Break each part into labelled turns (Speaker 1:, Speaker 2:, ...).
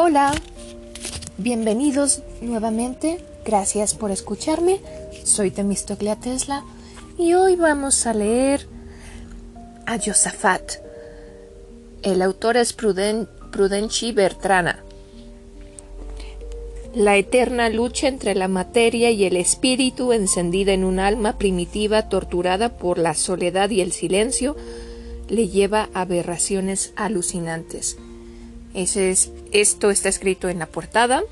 Speaker 1: Hola, bienvenidos nuevamente, gracias por escucharme, soy Temistoclea Tesla y hoy vamos a leer a Josafat. El autor es Pruden Prudenci Bertrana. La eterna lucha entre la materia y el espíritu encendida en un alma primitiva torturada por la soledad y el silencio le lleva a aberraciones alucinantes. Ese es, esto está escrito en la portada.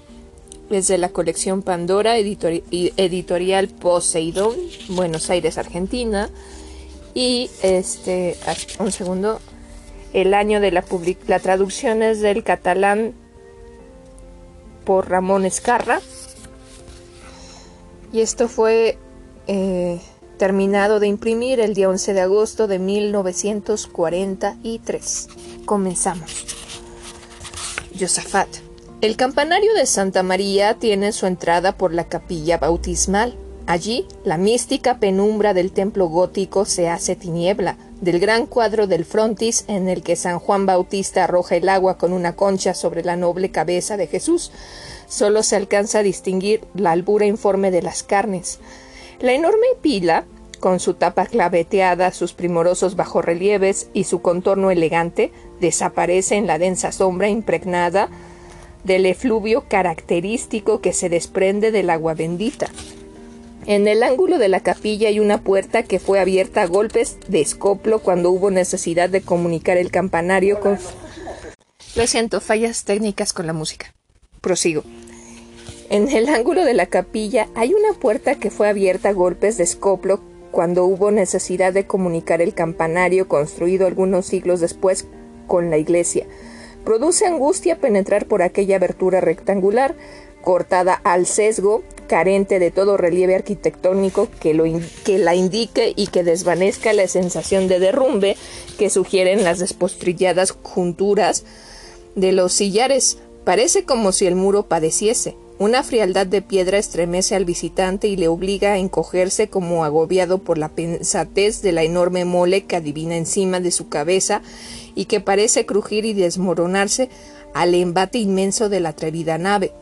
Speaker 1: Es de la colección Pandora, editorial Poseidón, Buenos Aires, Argentina. Y este, un segundo, el año de la, la traducción es del catalán por Ramón Escarra. Y esto fue eh, terminado de imprimir el día 11 de agosto de 1943. Comenzamos. El campanario de Santa María tiene su entrada por la capilla bautismal. Allí, la mística penumbra del templo gótico se hace tiniebla, del gran cuadro del frontis en el que San Juan Bautista arroja el agua con una concha sobre la noble cabeza de Jesús, solo se alcanza a distinguir la albura informe de las carnes. La enorme pila, con su tapa claveteada, sus primorosos bajorrelieves y su contorno elegante, desaparece en la densa sombra impregnada del efluvio característico que se desprende del agua bendita. En el ángulo de la capilla hay una puerta que fue abierta a golpes de escoplo cuando hubo necesidad de comunicar el campanario con... Lo siento, fallas técnicas con la música. Prosigo. En el ángulo de la capilla hay una puerta que fue abierta a golpes de escoplo cuando hubo necesidad de comunicar el campanario construido algunos siglos después con la iglesia. Produce angustia penetrar por aquella abertura rectangular, cortada al sesgo, carente de todo relieve arquitectónico que, lo que la indique y que desvanezca la sensación de derrumbe que sugieren las despostrilladas junturas de los sillares. Parece como si el muro padeciese. Una frialdad de piedra estremece al visitante y le obliga a encogerse como agobiado por la pensatez de la enorme mole que adivina encima de su cabeza y que parece crujir y desmoronarse al embate inmenso de la atrevida nave.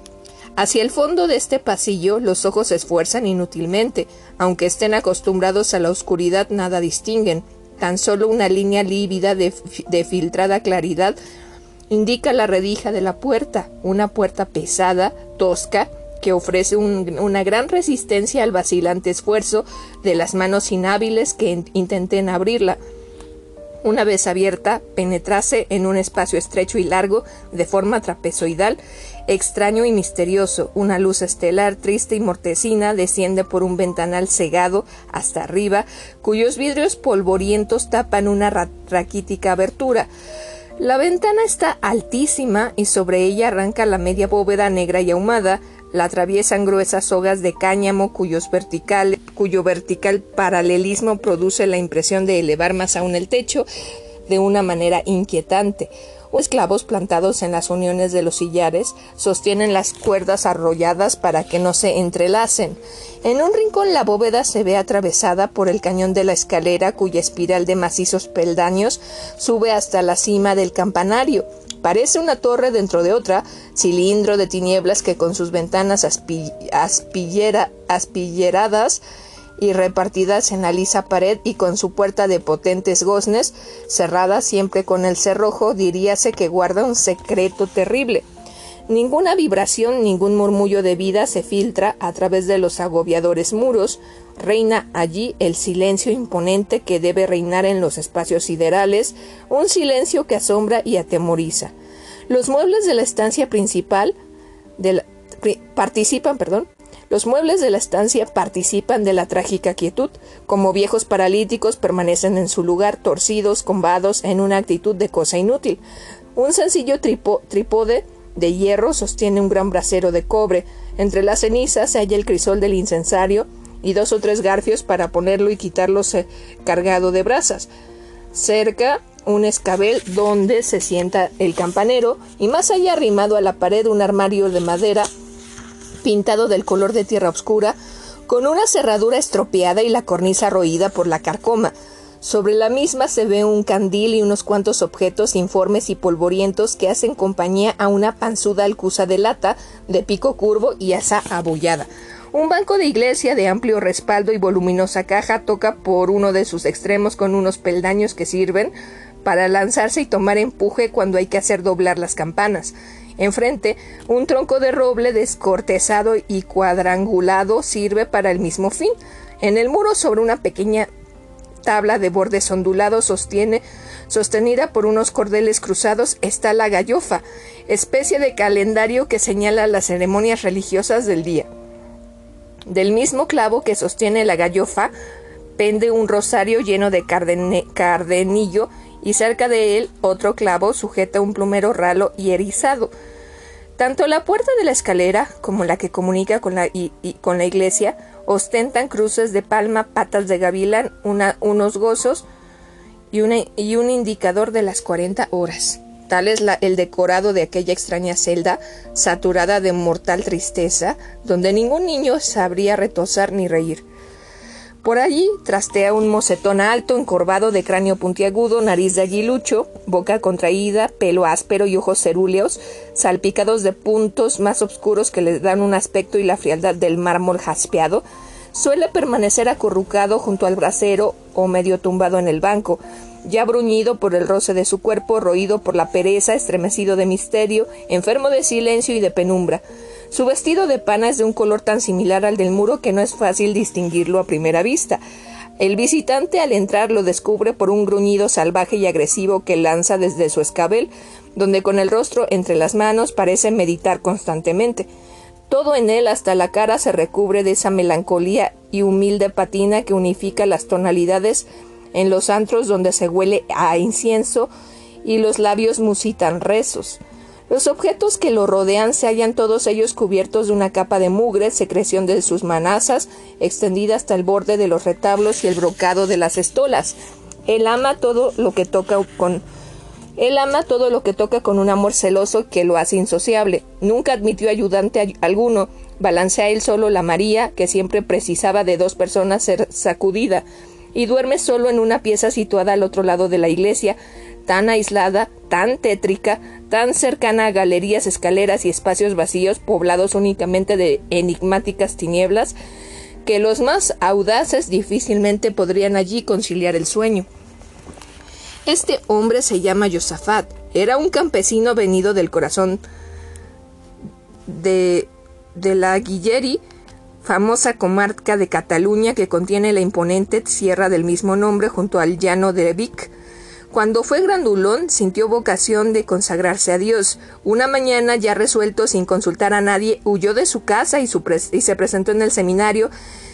Speaker 1: Hacia el fondo de este pasillo los ojos se esfuerzan inútilmente, aunque estén acostumbrados a la oscuridad nada distinguen. Tan solo una línea lívida de, filtrada claridad indica la redija de la puerta, una puerta pesada, tosca, que ofrece una gran resistencia al vacilante esfuerzo de las manos inhábiles que intenten abrirla una vez abierta, penetrase en un espacio estrecho y largo, de forma trapezoidal, extraño y misterioso. Una luz estelar triste y mortecina desciende por un ventanal cegado hasta arriba, cuyos vidrios polvorientos tapan una raquítica abertura. La ventana está altísima y sobre ella arranca la media bóveda negra y ahumada, la atraviesan gruesas sogas de cáñamo vertical, cuyo vertical paralelismo produce la impresión de elevar más aún el techo de una manera inquietante. Esclavos plantados en las uniones de los sillares sostienen las cuerdas arrolladas para que no se entrelacen. En un rincón la bóveda se ve atravesada por el cañón de la escalera cuya espiral de macizos peldaños sube hasta la cima del campanario. Parece una torre dentro de otra, cilindro de tinieblas que con sus ventanas aspilleradas y repartidas en la lisa pared y con su puerta de potentes goznes, cerrada siempre con el cerrojo, diríase que guarda un secreto terrible. Ninguna vibración, ningún murmullo de vida se filtra a través de los agobiadores muros, Reina allí el silencio imponente que debe reinar en los espacios siderales, un silencio que asombra y atemoriza. Los muebles de la estancia principal participan, perdón, los muebles de la estancia participan de la trágica quietud, como viejos paralíticos permanecen en su lugar torcidos, combados, en una actitud de cosa inútil. Un sencillo trípode de hierro sostiene un gran brasero de cobre. Entre las cenizas se halla el crisol del incensario y dos o tres garfios para ponerlo y quitarlo cargado de brasas. Cerca un escabel donde se sienta el campanero y más allá arrimado a la pared un armario de madera pintado del color de tierra oscura con una cerradura estropeada y la cornisa roída por la carcoma. Sobre la misma se ve un candil y unos cuantos objetos informes y polvorientos que hacen compañía a una panzuda alcusa de lata, de pico curvo y asa abollada. Un banco de iglesia de amplio respaldo y voluminosa caja toca por uno de sus extremos con unos peldaños que sirven para lanzarse y tomar empuje cuando hay que hacer doblar las campanas. Enfrente, un tronco de roble descortezado y cuadrangulado sirve para el mismo fin. En el muro, sobre una pequeña tabla de bordes ondulados sostenida por unos cordeles cruzados, está la gallofa, especie de calendario que señala las ceremonias religiosas del día. Del mismo clavo que sostiene la gallofa, pende un rosario lleno de cardenillo y cerca de él otro clavo sujeta un plumero ralo y erizado. Tanto la puerta de la escalera como la que comunica con la, con la iglesia ostentan cruces de palma, patas de gavilán, unos gozos y, y, un indicador de las cuarenta horas. Tal es el decorado de aquella extraña celda, saturada de mortal tristeza, donde ningún niño sabría retosar ni reír. Por allí trastea un mocetón alto, encorvado de cráneo puntiagudo, nariz de aguilucho, boca contraída, pelo áspero y ojos cerúleos, salpicados de puntos más oscuros que le dan un aspecto y la frialdad del mármol jaspeado, suele permanecer acurrucado junto al brasero o medio tumbado en el banco, ya bruñido por el roce de su cuerpo, roído por la pereza, estremecido de misterio, enfermo de silencio y de penumbra. Su vestido de pana es de un color tan similar al del muro que no es fácil distinguirlo a primera vista. El visitante al entrar lo descubre por un gruñido salvaje y agresivo que lanza desde su escabel, donde con el rostro entre las manos parece meditar constantemente. Todo en él, hasta la cara, se recubre de esa melancolía y humilde patina que unifica las tonalidades en los antros donde se huele a incienso y los labios musitan rezos. Los objetos que lo rodean se hallan todos ellos cubiertos de una capa de mugre, secreción de sus manazas, extendida hasta el borde de los retablos y el brocado de las estolas. Él ama todo lo que toca con él ama todo lo que toca con un amor celoso que lo hace insociable. Nunca admitió ayudante alguno. Balancea él solo la María, que siempre precisaba de dos personas ser sacudida, y duerme solo en una pieza situada al otro lado de la iglesia, tan aislada, tan tétrica, tan cercana a galerías, escaleras y espacios vacíos poblados únicamente de enigmáticas tinieblas, que los más audaces difícilmente podrían allí conciliar el sueño. Este hombre se llama Josafat, era un campesino venido del corazón de, de la Guilleri, famosa comarca de Cataluña que contiene la imponente sierra del mismo nombre junto al llano de Vic, cuando fue grandulón, sintió vocación de consagrarse a Dios. Una mañana, ya resuelto, sin consultar a nadie, huyó de su casa y, se presentó en el seminario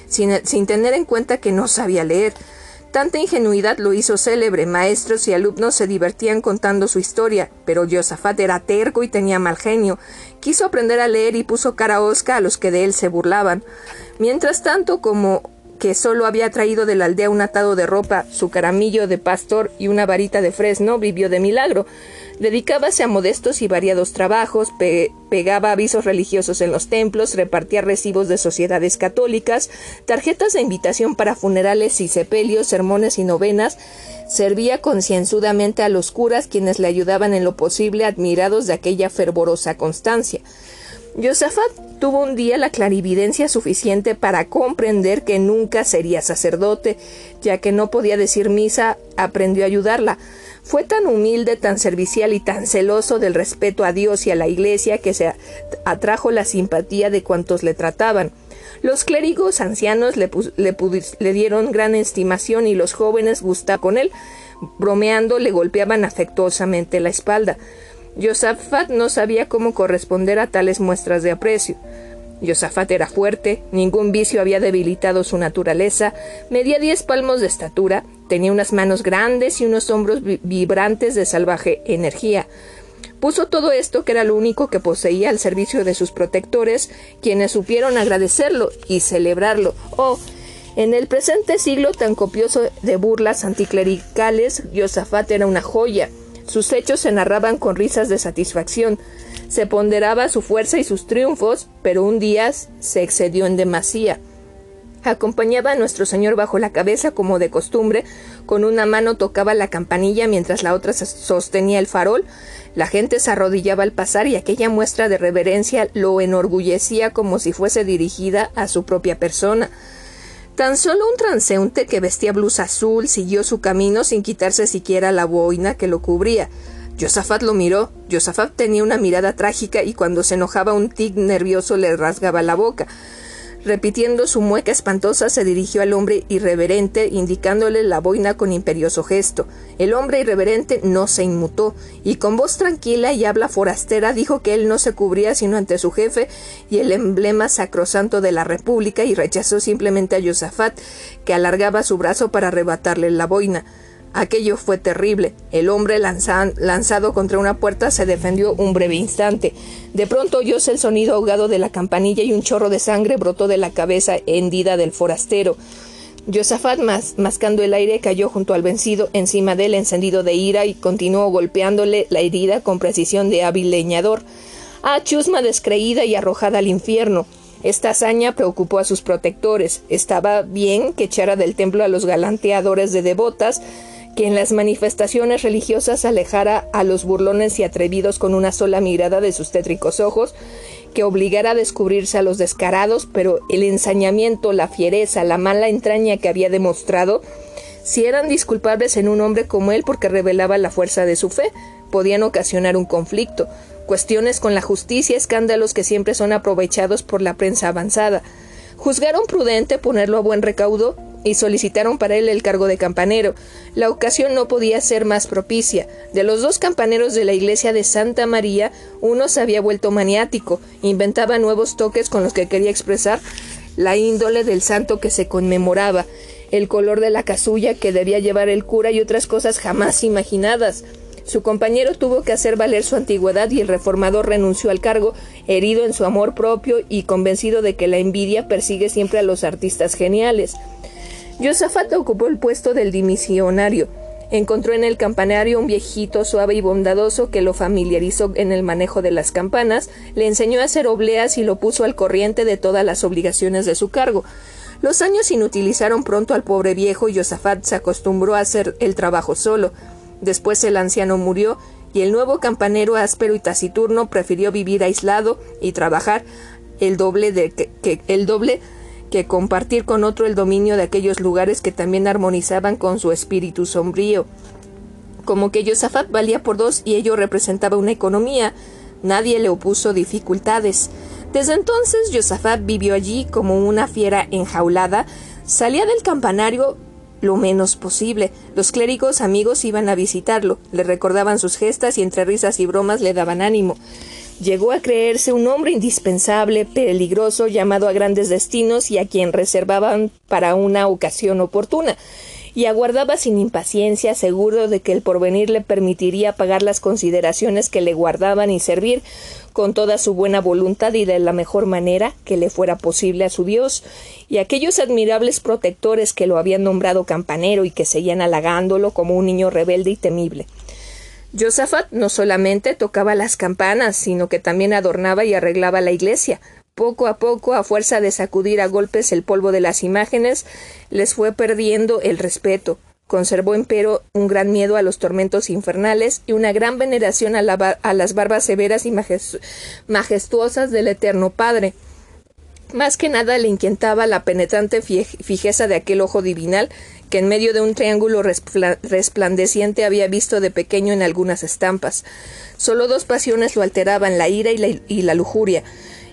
Speaker 1: sin, sin tener en cuenta que no sabía leer. Tanta ingenuidad lo hizo célebre. Maestros y alumnos se divertían contando su historia, pero Josafat era terco y tenía mal genio. Quiso aprender a leer y puso cara osca a los que de él se burlaban. Mientras tanto, como que solo había traído de la aldea un atado de ropa, su caramillo de pastor y una varita de fresno, vivió de milagro. Dedicábase a modestos y variados trabajos, pegaba avisos religiosos en los templos, repartía recibos de sociedades católicas, tarjetas de invitación para funerales y sepelios, sermones y novenas, servía concienzudamente a los curas quienes le ayudaban en lo posible, admirados de aquella fervorosa constancia. Josafat tuvo un día la clarividencia suficiente para comprender que nunca sería sacerdote, ya que no podía decir misa, aprendió a ayudarla. Fue tan humilde, tan servicial y tan celoso del respeto a Dios y a la Iglesia que se atrajo la simpatía de cuantos le trataban. Los clérigos ancianos le, le dieron gran estimación y los jóvenes gustaban con él. Bromeando le golpeaban afectuosamente la espalda. Josafat no sabía cómo corresponder a tales muestras de aprecio. Josafat era fuerte, ningún vicio había debilitado su naturaleza, medía diez palmos de estatura, tenía unas manos grandes y unos hombros vibrantes de salvaje energía. Puso todo esto, que era lo único que poseía, al servicio de sus protectores, quienes supieron agradecerlo y celebrarlo. Oh, en el presente siglo tan copioso de burlas anticlericales, Josafat era una joya. Sus hechos se narraban con risas de satisfacción. Se ponderaba su fuerza y sus triunfos, pero un día se excedió en demasía. Acompañaba a nuestro señor bajo la cabeza como de costumbre, con una mano tocaba la campanilla mientras la otra sostenía el farol. La gente se arrodillaba al pasar y aquella muestra de reverencia lo enorgullecía como si fuese dirigida a su propia persona. Tan solo un transeúnte que vestía blusa azul siguió su camino sin quitarse siquiera la boina que lo cubría. Josafat lo miró. Josafat tenía una mirada trágica y cuando se enojaba un tic nervioso le rasgaba la boca. Repitiendo su mueca espantosa, se dirigió al hombre irreverente, indicándole la boina con imperioso gesto. El hombre irreverente no se inmutó, y con voz tranquila y habla forastera dijo que él no se cubría sino ante su jefe y el emblema sacrosanto de la República, y rechazó simplemente a Josafat, que alargaba su brazo para arrebatarle la boina. Aquello fue terrible. El hombre lanzado contra una puerta se defendió un breve instante. De pronto oyóse el sonido ahogado de la campanilla y un chorro de sangre brotó de la cabeza hendida del forastero. Josafat, mascando el aire, cayó junto al vencido, encima del encendido de ira, y continuó golpeándole la herida con precisión de hábil leñador. Ah, chusma descreída y arrojada al infierno. Esta hazaña preocupó a sus protectores. Estaba bien que echara del templo a los galanteadores de devotas, que en las manifestaciones religiosas alejara a los burlones y atrevidos con una sola mirada de sus tétricos ojos, que obligara a descubrirse a los descarados, pero el ensañamiento, la fiereza, la mala entraña que había demostrado, si eran disculpables en un hombre como él porque revelaba la fuerza de su fe, podían ocasionar un conflicto, cuestiones con la justicia, escándalos que siempre son aprovechados por la prensa avanzada. Juzgaron prudente ponerlo a buen recaudo y solicitaron para él el cargo de campanero. La ocasión no podía ser más propicia. De los dos campaneros de la iglesia de Santa María, uno se había vuelto maniático, inventaba nuevos toques con los que quería expresar la índole del santo que se conmemoraba, el color de la casulla que debía llevar el cura y otras cosas jamás imaginadas. Su compañero tuvo que hacer valer su antigüedad y el reformador renunció al cargo, herido en su amor propio y convencido de que la envidia persigue siempre a los artistas geniales. Josafat ocupó el puesto del dimisionario. Encontró en el campanario un viejito suave y bondadoso que lo familiarizó en el manejo de las campanas, le enseñó a hacer obleas y lo puso al corriente de todas las obligaciones de su cargo. Los años inutilizaron pronto al pobre viejo y Josafat se acostumbró a hacer el trabajo solo. Después el anciano murió y el nuevo campanero áspero y taciturno prefirió vivir aislado y trabajar el doble de que el doble que compartir con otro el dominio de aquellos lugares que también armonizaban con su espíritu sombrío. Como que Josafat valía por dos y ello representaba una economía, nadie le opuso dificultades. Desde entonces Josafat vivió allí como una fiera enjaulada, salía del campanario lo menos posible. Los clérigos amigos iban a visitarlo, le recordaban sus gestas y entre risas y bromas le daban ánimo. Llegó a creerse un hombre indispensable, peligroso, llamado a grandes destinos y a quien reservaban para una ocasión oportuna, y aguardaba sin impaciencia, seguro de que el porvenir le permitiría pagar las consideraciones que le guardaban y servir con toda su buena voluntad y de la mejor manera que le fuera posible a su Dios, y aquellos admirables protectores que lo habían nombrado campanero y que seguían halagándolo como un niño rebelde y temible. Josafat no solamente tocaba las campanas, sino que también adornaba y arreglaba la iglesia. Poco a poco, a fuerza de sacudir a golpes el polvo de las imágenes, les fue perdiendo el respeto. Conservó, empero, un gran miedo a los tormentos infernales y una gran veneración a, las barbas severas y majestuosas del Eterno Padre. Más que nada le inquietaba la penetrante fijeza de aquel ojo divinal que en medio de un triángulo resplandeciente había visto de pequeño en algunas estampas. Solo dos pasiones lo alteraban, la ira y la, lujuria.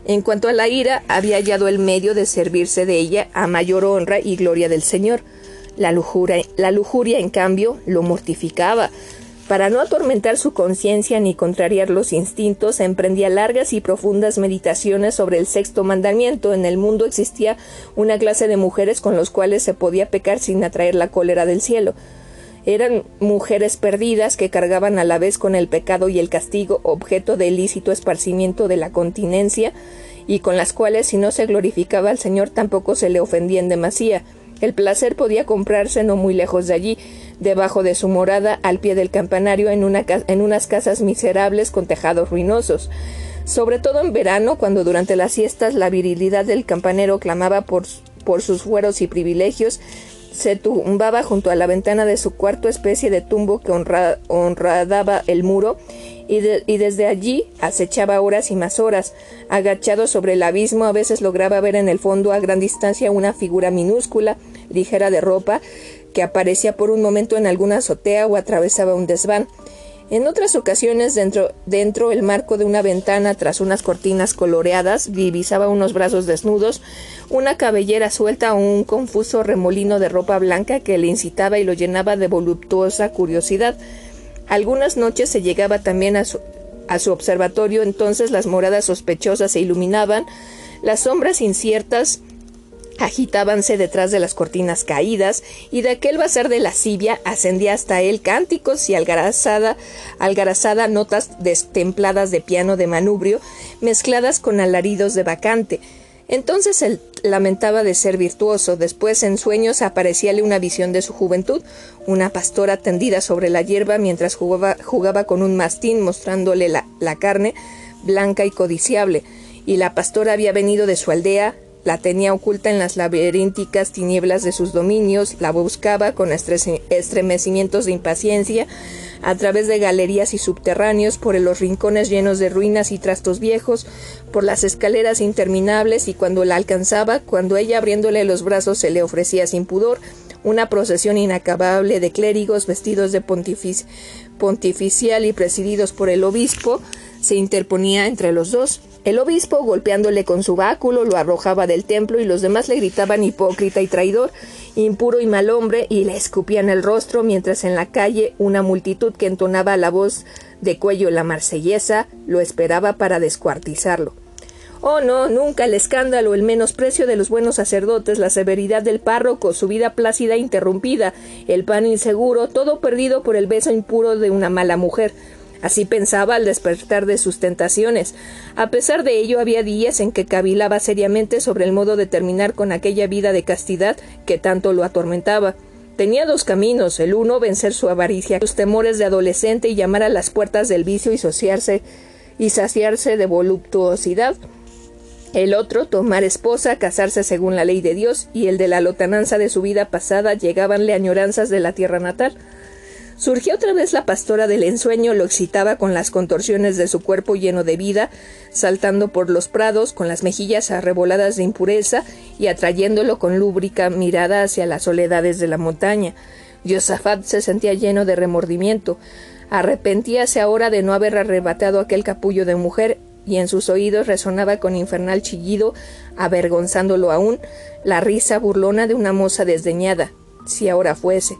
Speaker 1: En cuanto a la ira, había hallado el medio de servirse de ella a mayor honra y gloria del Señor. La lujuria, la lujuria, en cambio, lo mortificaba. Para no atormentar su conciencia ni contrariar los instintos, emprendía largas y profundas meditaciones sobre el sexto mandamiento. En el mundo existía una clase de mujeres con los cuales se podía pecar sin atraer la cólera del cielo. Eran mujeres perdidas que cargaban a la vez con el pecado y el castigo, objeto de ilícito esparcimiento de la continencia, y con las cuales si no se glorificaba al Señor tampoco se le ofendía en demasía. El placer podía comprarse no muy lejos de allí, debajo de su morada, al pie del campanario, en, una, en unas casas miserables con tejados ruinosos. Sobre todo en verano, cuando durante las siestas la virilidad del campanero clamaba por sus fueros y privilegios, se tumbaba junto a la ventana de su cuarto, especie de tumbo que honradaba el muro, y, y, desde allí acechaba horas y más horas. Agachado sobre el abismo, a veces lograba ver en el fondo a gran distancia una figura minúscula, ligera de ropa, que aparecía por un momento en alguna azotea o atravesaba un desván. En otras ocasiones, dentro, dentro el marco de una ventana, tras unas cortinas coloreadas, divisaba unos brazos desnudos, una cabellera suelta o un confuso remolino de ropa blanca que le incitaba y lo llenaba de voluptuosa curiosidad. Algunas noches se llegaba también a su, a su observatorio, entonces las moradas sospechosas se iluminaban, las sombras inciertas agitábanse detrás de las cortinas caídas, y de aquel bazar de lascivia ascendía hasta él cánticos y algarazada, algarazada notas destempladas de piano de manubrio, mezcladas con alaridos de bacante. Entonces él lamentaba de ser virtuoso, después en sueños aparecíale una visión de su juventud, una pastora tendida sobre la hierba mientras jugaba, jugaba con un mastín mostrándole la carne blanca y codiciable, y la pastora había venido de su aldea la tenía oculta en las laberínticas tinieblas de sus dominios, la buscaba con estremecimientos de impaciencia, a través de galerías y subterráneos, por los rincones llenos de ruinas y trastos viejos, por las escaleras interminables, y cuando la alcanzaba, cuando ella abriéndole los brazos se le ofrecía sin pudor, una procesión inacabable de clérigos vestidos de pontificial y presididos por el obispo, se interponía entre los dos. El obispo, golpeándole con su báculo, lo arrojaba del templo y los demás le gritaban hipócrita y traidor, impuro y mal hombre, y le escupían el rostro, mientras en la calle una multitud que entonaba la voz de cuello la marsellesa lo esperaba para descuartizarlo. Oh no, nunca el escándalo, el menosprecio de los buenos sacerdotes, la severidad del párroco, su vida plácida e interrumpida, el pan inseguro, todo perdido por el beso impuro de una mala mujer, Así pensaba al despertar de sus tentaciones. A pesar de ello, había días en que cavilaba seriamente sobre el modo de terminar con aquella vida de castidad que tanto lo atormentaba. Tenía dos caminos, el uno vencer su avaricia, sus temores de adolescente y llamar a las puertas del vicio y sociarse y saciarse de voluptuosidad. El otro, tomar esposa, casarse según la ley de Dios, y el de la lotananza de su vida pasada llegabanle añoranzas de la tierra natal. Surgió otra vez la pastora del ensueño, lo excitaba con las contorsiones de su cuerpo lleno de vida, saltando por los prados con las mejillas arreboladas de impureza y atrayéndolo con lúbrica mirada hacia las soledades de la montaña. Josafat se sentía lleno de remordimiento. Arrepentíase ahora de no haber arrebatado aquel capullo de mujer y en sus oídos resonaba con infernal chillido, avergonzándolo aún, la risa burlona de una moza desdeñada, si ahora fuese.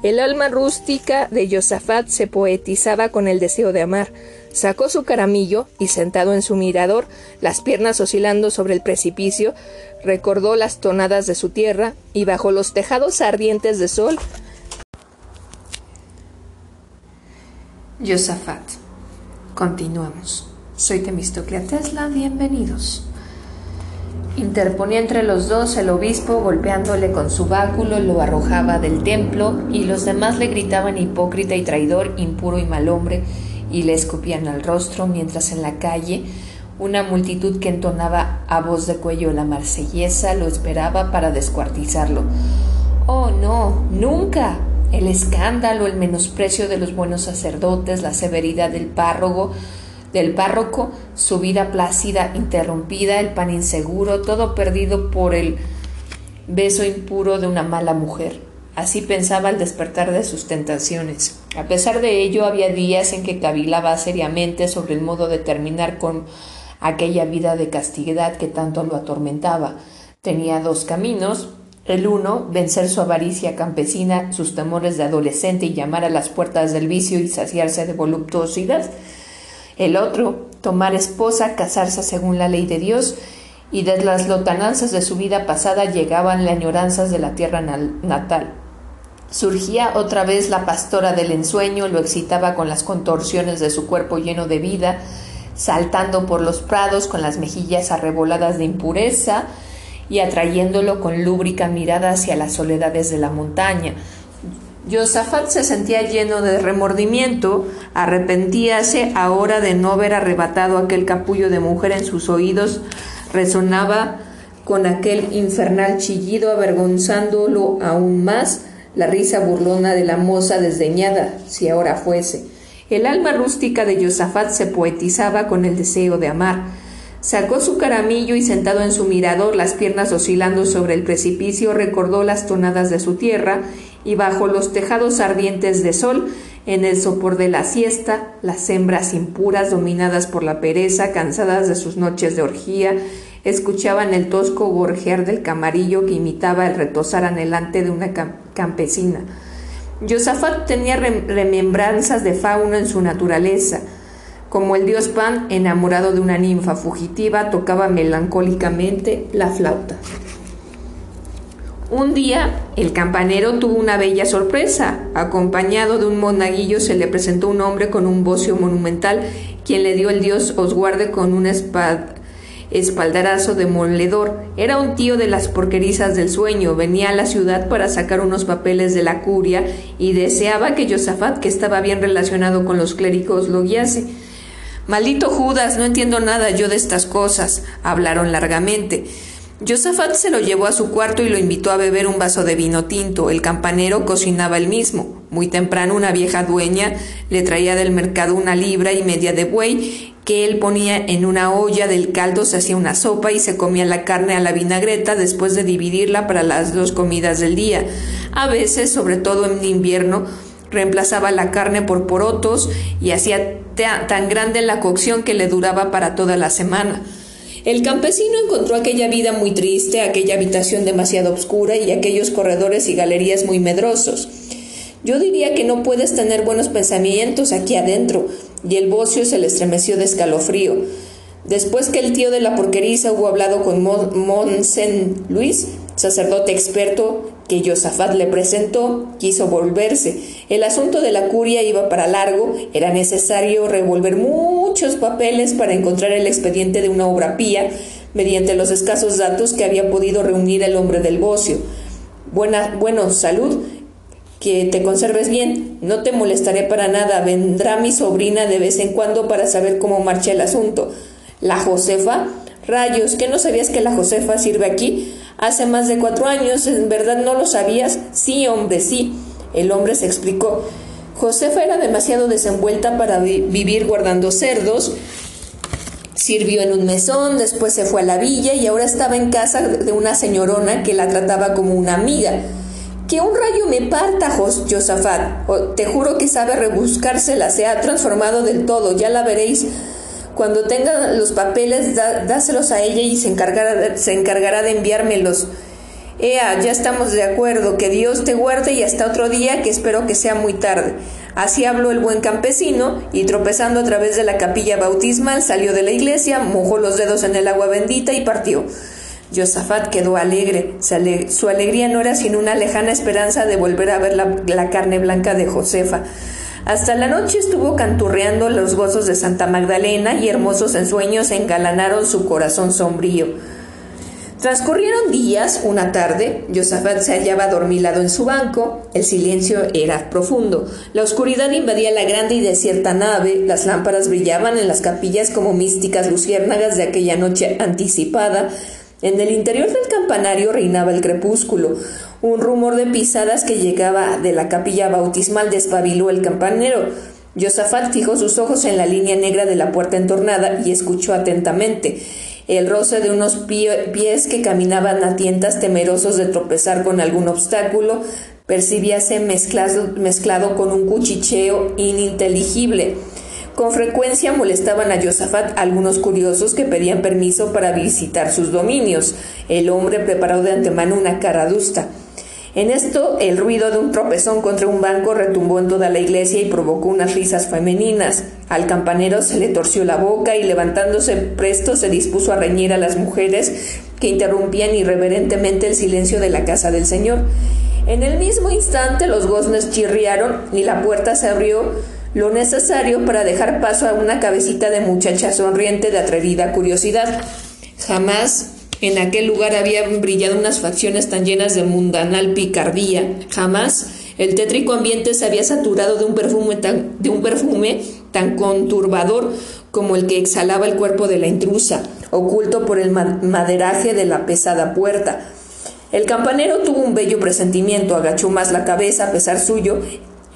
Speaker 1: El alma rústica de Josafat se poetizaba con el deseo de amar. Sacó su caramillo y sentado en su mirador, las piernas oscilando sobre el precipicio, recordó las tonadas de su tierra y bajo los tejados ardientes de sol.
Speaker 2: Josafat. Continuamos. Soy Temistoclea Tesla, bienvenidos. Interponía entre los dos el obispo, golpeándole con su báculo, lo arrojaba del templo, y los demás le gritaban hipócrita y traidor, impuro y mal hombre, y le escupían al rostro, mientras en la calle una multitud que entonaba a voz de cuello la marsellesa lo esperaba para descuartizarlo. Oh, no, nunca. El escándalo, el menosprecio de los buenos sacerdotes, la severidad del párrogo, del párroco, su vida plácida interrumpida, el pan inseguro, todo perdido por el beso impuro de una mala mujer. Así pensaba al despertar de sus tentaciones. A pesar de ello, había días en que cavilaba seriamente sobre el modo de terminar con aquella vida de castidad que tanto lo atormentaba. Tenía dos caminos. El uno, vencer su avaricia campesina, sus temores de adolescente y llamar a las puertas del vicio y saciarse de voluptuosidad. El otro, tomar esposa, casarse según la ley de Dios, y de las lotananzas de su vida pasada llegaban las añoranzas de la tierra natal. Surgía otra vez la pastora del ensueño, lo excitaba con las contorsiones de su cuerpo lleno de vida, saltando por los prados con las mejillas arreboladas de impureza y atrayéndolo con lúbrica mirada hacia las soledades de la montaña, Josafat se sentía lleno de remordimiento, arrepentíase ahora de no haber arrebatado aquel capullo de mujer en sus oídos, resonaba
Speaker 1: con aquel infernal chillido avergonzándolo aún más la risa burlona de la moza desdeñada, si ahora fuese. El alma rústica de Josafat se poetizaba con el deseo de amar. Sacó su caramillo y sentado en su mirador, las piernas oscilando sobre el precipicio, recordó las tonadas de su tierra y bajo los tejados ardientes de sol, en el sopor de la siesta, las hembras impuras, dominadas por la pereza, cansadas de sus noches de orgía, escuchaban el tosco gorjear del camarillo que imitaba el retosar anhelante de una campesina. Josafat tenía remembranzas de fauna en su naturaleza, como el dios Pan, enamorado de una ninfa fugitiva, tocaba melancólicamente la flauta. Un día el campanero tuvo una bella sorpresa. Acompañado de un monaguillo se le presentó un hombre con un bocio monumental, quien le dio el dios Osguarde con un espaldarazo demoledor. Era un tío de las porquerizas del sueño. Venía a la ciudad para sacar unos papeles de la curia y deseaba que Josafat, que estaba bien relacionado con los clérigos, lo guiase. Maldito Judas, no entiendo nada yo de estas cosas. Hablaron largamente. Josafat se lo llevó a su cuarto y lo invitó a beber un vaso de vino tinto. El campanero cocinaba el mismo. Muy temprano una vieja dueña le traía del mercado una libra y media de buey que él ponía en una olla del caldo, se hacía una sopa y se comía la carne a la vinagreta después de dividirla para las dos comidas del día. A veces, sobre todo en invierno, reemplazaba la carne por porotos y hacía tan grande la cocción que le duraba para toda la semana. El campesino encontró aquella vida muy triste, aquella habitación demasiado oscura y aquellos corredores y galerías muy medrosos. Yo diría que no puedes tener buenos pensamientos aquí adentro, y el bocio se le estremeció de escalofrío. Después que el tío de la porqueriza hubo hablado con Monsen Luis, sacerdote experto que Josafat le presentó, quiso volverse. El asunto de la curia iba para largo, era necesario revolver muchos papeles para encontrar el expediente de una obra pía, mediante los escasos datos que había podido reunir el hombre del bocio. Buena, bueno, salud, que te conserves bien, no te molestaré para nada, vendrá mi sobrina de vez en cuando para saber cómo marcha el asunto. La Josefa, rayos, ¿qué no sabías que la Josefa sirve aquí? Hace más de cuatro años, ¿en verdad no lo sabías? Sí, hombre, sí. El hombre se explicó. Josefa era demasiado desenvuelta para vivir guardando cerdos. Sirvió en un mesón, después se fue a la villa y ahora estaba en casa de una señorona que la trataba como una amiga. Que un rayo me parta, Josafat. te juro que sabe rebuscársela, se ha transformado del todo, ya la veréis. Cuando tenga los papeles, dáselos a ella y se encargará, se encargará de enviármelos. Ea, ya estamos de acuerdo, que Dios te guarde y hasta otro día, que espero que sea muy tarde. Así habló el buen campesino, y tropezando a través de la capilla bautismal, salió de la iglesia, mojó los dedos en el agua bendita y partió. Josafat quedó alegre. Su alegría no era sino una lejana esperanza de volver a ver la, la carne blanca de Josefa. Hasta la noche estuvo canturreando los gozos de Santa Magdalena y hermosos ensueños engalanaron su corazón sombrío. Transcurrieron días, una tarde, Josafat se hallaba dormilado en su banco, el silencio era profundo, la oscuridad invadía la grande y desierta nave, las lámparas brillaban en las capillas como místicas luciérnagas de aquella noche anticipada, en el interior del campanario reinaba el crepúsculo. Un rumor de pisadas que llegaba de la capilla bautismal despabiló el campanero. Josafat fijó sus ojos en la línea negra de la puerta entornada y escuchó atentamente. El roce de unos pies que caminaban a tientas temerosos de tropezar con algún obstáculo percibíase mezclado, mezclado con un cuchicheo ininteligible. Con frecuencia molestaban a Josafat algunos curiosos que pedían permiso para visitar sus dominios. El hombre preparó de antemano una cara adusta. En esto, el ruido de un tropezón contra un banco retumbó en toda la iglesia y provocó unas risas femeninas. Al campanero se le torció la boca y levantándose presto se dispuso a reñir a las mujeres que interrumpían irreverentemente el silencio de la casa del Señor. En el mismo instante los goznes chirriaron y la puerta se abrió lo necesario para dejar paso a una cabecita de muchacha sonriente de atrevida curiosidad. Jamás en aquel lugar habían brillado unas facciones tan llenas de mundanal picardía. Jamás el tétrico ambiente se había saturado de un perfume tan, de un perfume tan conturbador como el que exhalaba el cuerpo de la intrusa, oculto por el maderaje de la pesada puerta. El campanero tuvo un bello presentimiento, agachó más la cabeza a pesar suyo,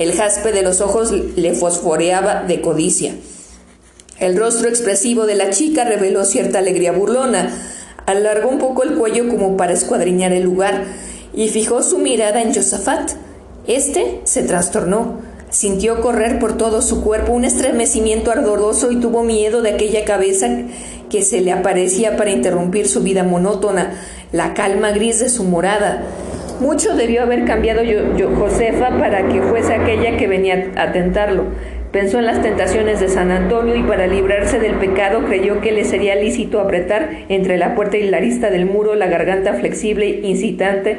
Speaker 1: el jaspe de los ojos le fosforeaba de codicia. El rostro expresivo de la chica reveló cierta alegría burlona, alargó un poco el cuello como para escuadriñar el lugar y fijó su mirada en Josafat. Este se trastornó. Sintió correr por todo su cuerpo un estremecimiento ardoroso y tuvo miedo de aquella cabeza que se le aparecía para interrumpir su vida monótona, la calma gris de su morada. Mucho debió haber cambiado yo, Josefa para que fuese aquella que venía a tentarlo. Pensó en las tentaciones de San Antonio y para librarse del pecado creyó que le sería lícito apretar entre la puerta y la arista del muro la garganta flexible, incitante,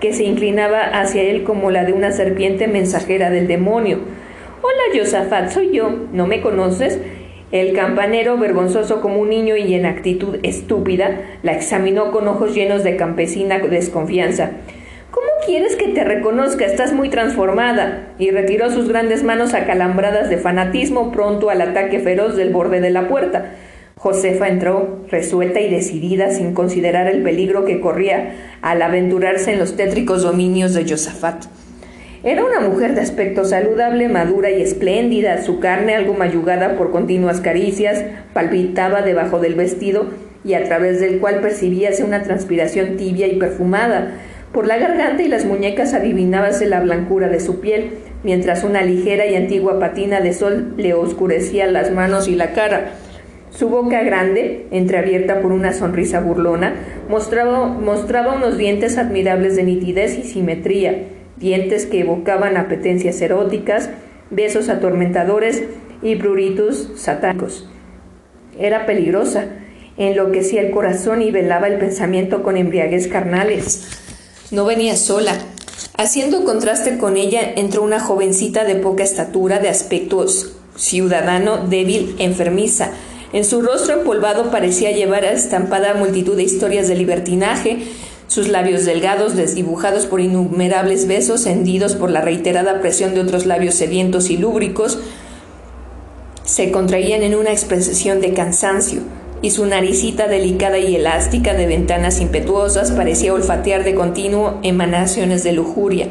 Speaker 1: que se inclinaba hacia él como la de una serpiente mensajera del demonio. Hola, Josafat, soy yo. ¿No me conoces? El campanero, vergonzoso como un niño y en actitud estúpida, la examinó con ojos llenos de campesina desconfianza. ¿Cómo quieres que te reconozca? Estás muy transformada. Y retiró sus grandes manos acalambradas de fanatismo pronto al ataque feroz del borde de la puerta. Josefa entró, resuelta y decidida, sin considerar el peligro que corría al aventurarse en los tétricos dominios de Josafat. Era una mujer de aspecto saludable, madura y espléndida. Su carne, algo mayugada por continuas caricias, palpitaba debajo del vestido y a través del cual percibíase una transpiración tibia y perfumada. Por la garganta y las muñecas adivinábase la blancura de su piel, mientras una ligera y antigua patina de sol le oscurecía las manos y la cara. Su boca grande, entreabierta por una sonrisa burlona, mostraba, mostraba unos dientes admirables de nitidez y simetría, dientes que evocaban apetencias eróticas, besos atormentadores y pruritus satánicos. Era peligrosa, enloquecía el corazón y velaba el pensamiento con embriaguez carnales. No venía sola. Haciendo contraste con ella entró una jovencita de poca estatura, de aspectos ciudadano, débil, enfermiza, en su rostro empolvado parecía llevar estampada multitud de historias de libertinaje, sus labios delgados, desdibujados por innumerables besos, hendidos por la reiterada presión de otros labios sedientos y lúbricos, se contraían en una expresión de cansancio, y su naricita delicada y elástica de ventanas impetuosas parecía olfatear de continuo emanaciones de lujuria.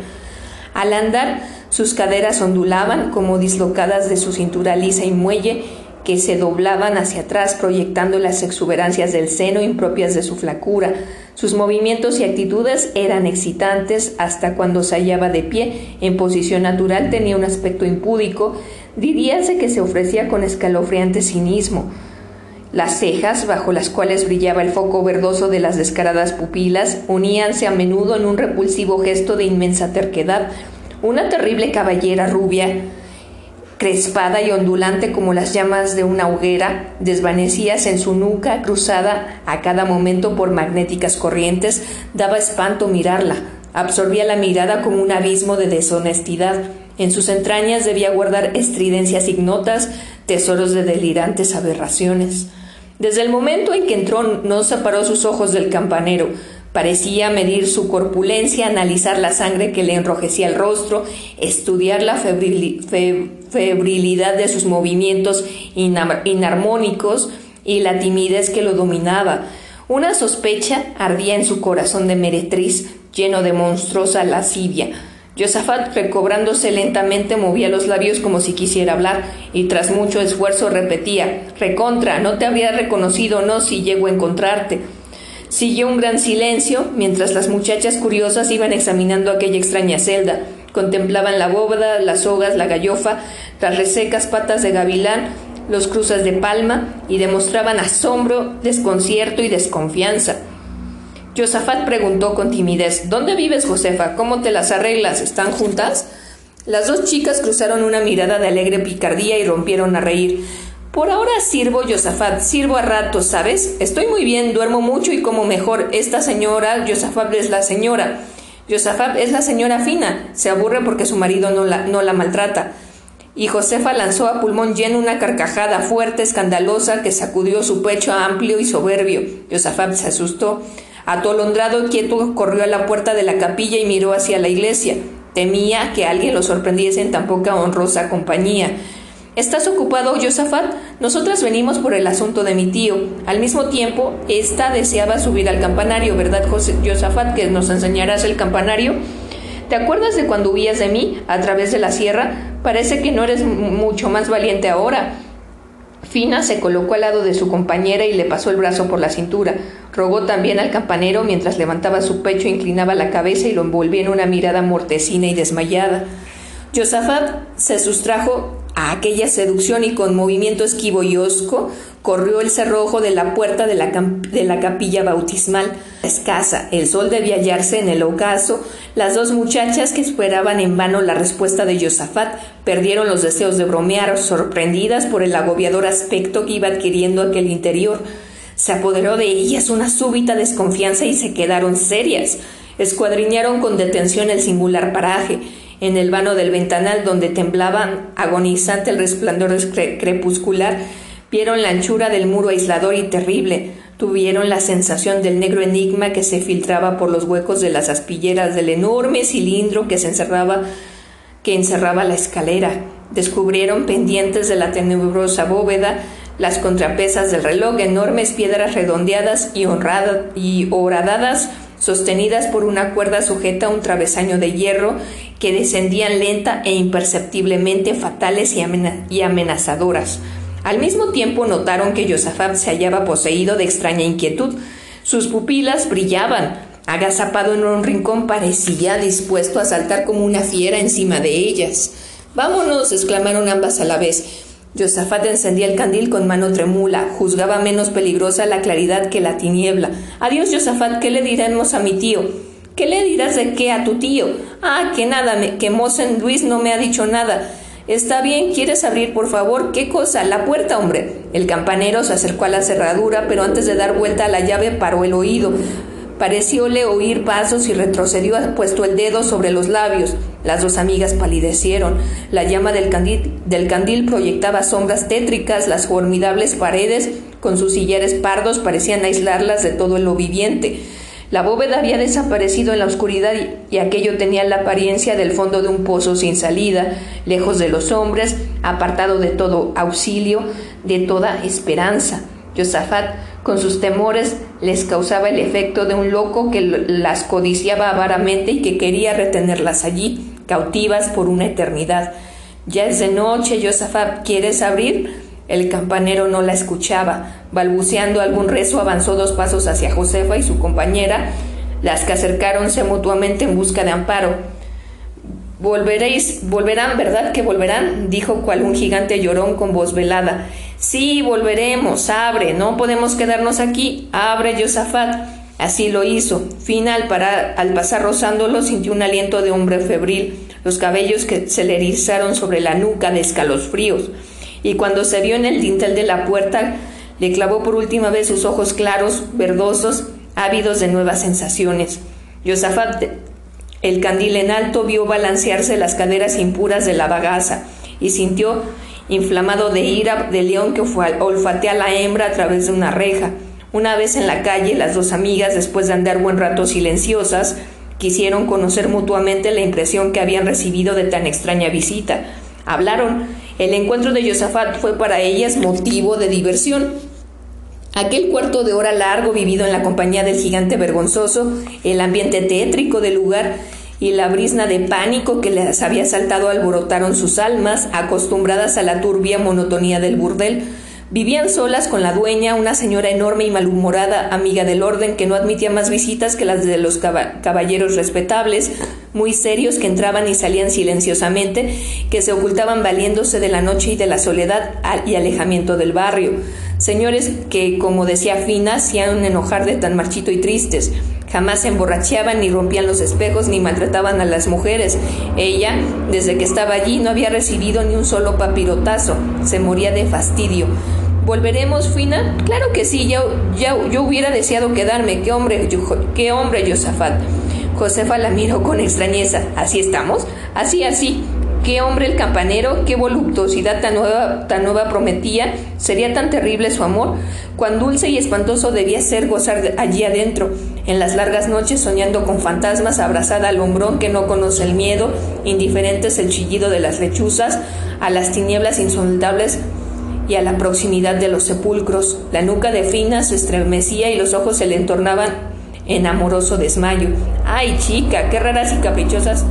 Speaker 1: Al andar, sus caderas ondulaban como dislocadas de su cintura lisa y muelle, que se doblaban hacia atrás proyectando las exuberancias del seno impropias de su flacura. Sus movimientos y actitudes eran excitantes hasta cuando se hallaba de pie, en posición natural tenía un aspecto impúdico, diríase que se ofrecía con escalofriante cinismo. Las cejas, bajo las cuales brillaba el foco verdoso de las descaradas pupilas, uníanse a menudo en un repulsivo gesto de inmensa terquedad. Una terrible caballera rubia, crespada y ondulante como las llamas de una hoguera, desvanecías en su nuca, cruzada a cada momento por magnéticas corrientes, daba espanto mirarla, absorbía la mirada como un abismo de deshonestidad. En sus entrañas debía guardar estridencias ignotas, tesoros de delirantes aberraciones. Desde el momento en que entró no separó sus ojos del campanero, Parecía medir su corpulencia, analizar la sangre que le enrojecía el rostro, estudiar la febrilidad de sus movimientos inarmónicos y la timidez que lo dominaba. Una sospecha ardía en su corazón de meretriz, lleno de monstruosa lascivia. Josafat, recobrándose lentamente, movía los labios como si quisiera hablar, y tras mucho esfuerzo repetía Recontra, no te habría reconocido, no, si llego a encontrarte. Siguió un gran silencio mientras las muchachas curiosas iban examinando aquella extraña celda. Contemplaban la bóveda, las sogas, la gallofa, las resecas patas de gavilán, los cruzas de palma y demostraban asombro, desconcierto y desconfianza. Josafat preguntó con timidez ¿Dónde vives, Josefa? ¿Cómo te las arreglas? ¿Están juntas? Las dos chicas cruzaron una mirada de alegre picardía y rompieron a reír. Por ahora sirvo, Josafat, sirvo a ratos, ¿sabes? Estoy muy bien, duermo mucho y como mejor. Esta señora, Josafat es la señora. Josafat es la señora fina. Se aburre porque su marido no la, no la maltrata. Y Josefa lanzó a pulmón lleno una carcajada fuerte, escandalosa, que sacudió su pecho amplio y soberbio. Josafat se asustó. Atolondrado y quieto, corrió a la puerta de la capilla y miró hacia la iglesia. Temía que alguien lo sorprendiese en tan poca honrosa compañía. ¿Estás ocupado, Josafat? Nosotras venimos por el asunto de mi tío. Al mismo tiempo, esta deseaba subir al campanario, ¿verdad, Josafat, que nos enseñarás el campanario? ¿Te acuerdas de cuando huías de mí a través de la sierra? Parece que no eres mucho más valiente ahora. Fina se colocó al lado de su compañera y le pasó el brazo por la cintura. Rogó también al campanero mientras levantaba su pecho, inclinaba la cabeza y lo envolvía en una mirada mortecina y desmayada. Josafat se sustrajo a aquella seducción y con movimiento esquivo y osco corrió el cerrojo de la puerta de la, de la capilla bautismal. Escasa, el sol debía hallarse en el ocaso. Las dos muchachas que esperaban en vano la respuesta de Josafat perdieron los deseos de bromear, sorprendidas por el agobiador aspecto que iba adquiriendo aquel interior. Se apoderó de ellas una súbita desconfianza y se quedaron serias. Escuadriñaron con detención el singular paraje en el vano del ventanal donde temblaba agonizante el resplandor crepuscular, vieron la anchura del muro aislador y terrible, tuvieron la sensación del negro enigma que se filtraba por los huecos de las aspilleras del enorme cilindro que se encerraba que encerraba la escalera. Descubrieron pendientes de la tenebrosa bóveda, las contrapesas del reloj, enormes piedras redondeadas y, y horadadas sostenidas por una cuerda sujeta a un travesaño de hierro que descendían lenta e imperceptiblemente fatales y, amenazadoras. Al mismo tiempo notaron que Josafat se hallaba poseído de extraña inquietud. Sus pupilas brillaban. Agazapado en un rincón parecía dispuesto a saltar como una fiera encima de ellas. Vámonos, exclamaron ambas a la vez. Josafat encendía el candil con mano tremula, juzgaba menos peligrosa la claridad que la tiniebla. Adiós, Josafat, ¿qué le diremos a mi tío? ¿Qué le dirás de qué a tu tío? Ah, que nada, me, que Mosen Luis no me ha dicho nada. Está bien, ¿quieres abrir, por favor? ¿Qué cosa? La puerta, hombre. El campanero se acercó a la cerradura, pero antes de dar vuelta a la llave paró el oído. Parecióle oír pasos y retrocedió puesto el dedo sobre los labios. Las dos amigas palidecieron. La llama del candil, del candil proyectaba sombras tétricas, las formidables paredes, con sus sillares pardos, parecían aislarlas de todo lo viviente. La bóveda había desaparecido en la oscuridad y, aquello tenía la apariencia del fondo de un pozo sin salida, lejos de los hombres, apartado de todo auxilio, de toda esperanza. Josafat con sus temores les causaba el efecto de un loco que las codiciaba avaramente y que quería retenerlas allí, cautivas por una eternidad. Ya es de noche, Josafat, ¿quieres abrir? El campanero no la escuchaba. Balbuceando algún rezo, avanzó dos pasos hacia Josefa y su compañera, las que acercaronse mutuamente en busca de amparo. Volveréis, volverán, ¿verdad que volverán? dijo cual un gigante llorón con voz velada. Sí, volveremos, abre, no podemos quedarnos aquí, abre Josafat. Así lo hizo. Fina al, al pasar rozándolo sintió un aliento de hombre febril, los cabellos que se le erizaron sobre la nuca de escalofríos. Y cuando se vio en el dintel de la puerta, le clavó por última vez sus ojos claros, verdosos, ávidos de nuevas sensaciones. Josafat, el candil en alto, vio balancearse las caderas impuras de la bagaza y sintió inflamado de ira de león que olfatea a la hembra a través de una reja. Una vez en la calle, las dos amigas, después de andar buen rato silenciosas, quisieron conocer mutuamente la impresión que habían recibido de tan extraña visita. Hablaron. El encuentro de Josafat fue para ellas motivo de diversión. Aquel cuarto de hora largo vivido en la compañía del gigante vergonzoso, el ambiente tétrico del lugar y la brisna de pánico que les había saltado alborotaron sus almas, acostumbradas a la turbia monotonía del burdel. Vivían solas con la dueña, una señora enorme y malhumorada, amiga del orden, que no admitía más visitas que las de los caballeros respetables, muy serios que entraban y salían silenciosamente, que se ocultaban valiéndose de la noche y de la soledad y alejamiento del barrio. Señores que, como decía Fina, hacían enojar de tan marchito y tristes. Jamás se emborrachaban, ni rompían los espejos, ni maltrataban a las mujeres. Ella, desde que estaba allí, no había recibido ni un solo papirotazo. Se moría de fastidio. ¿Volveremos, Fina? Claro que sí, ya, ya, yo hubiera deseado quedarme. ¡Qué hombre, qué hombre, Josafat! Josefa la miró con extrañeza. ¿Así estamos? Así, así. Qué hombre el campanero, qué voluptuosidad tan nueva, tan nueva prometía, sería tan terrible su amor, cuán dulce y espantoso debía ser gozar allí adentro, en las largas noches soñando con fantasmas, abrazada al hombrón que no conoce el miedo, indiferentes el chillido de las lechuzas, a las tinieblas insondables y a la proximidad de los sepulcros. La nuca de Fina se estremecía y los ojos se le entornaban en amoroso desmayo. ¡Ay, chica! ¡Qué raras y caprichosas!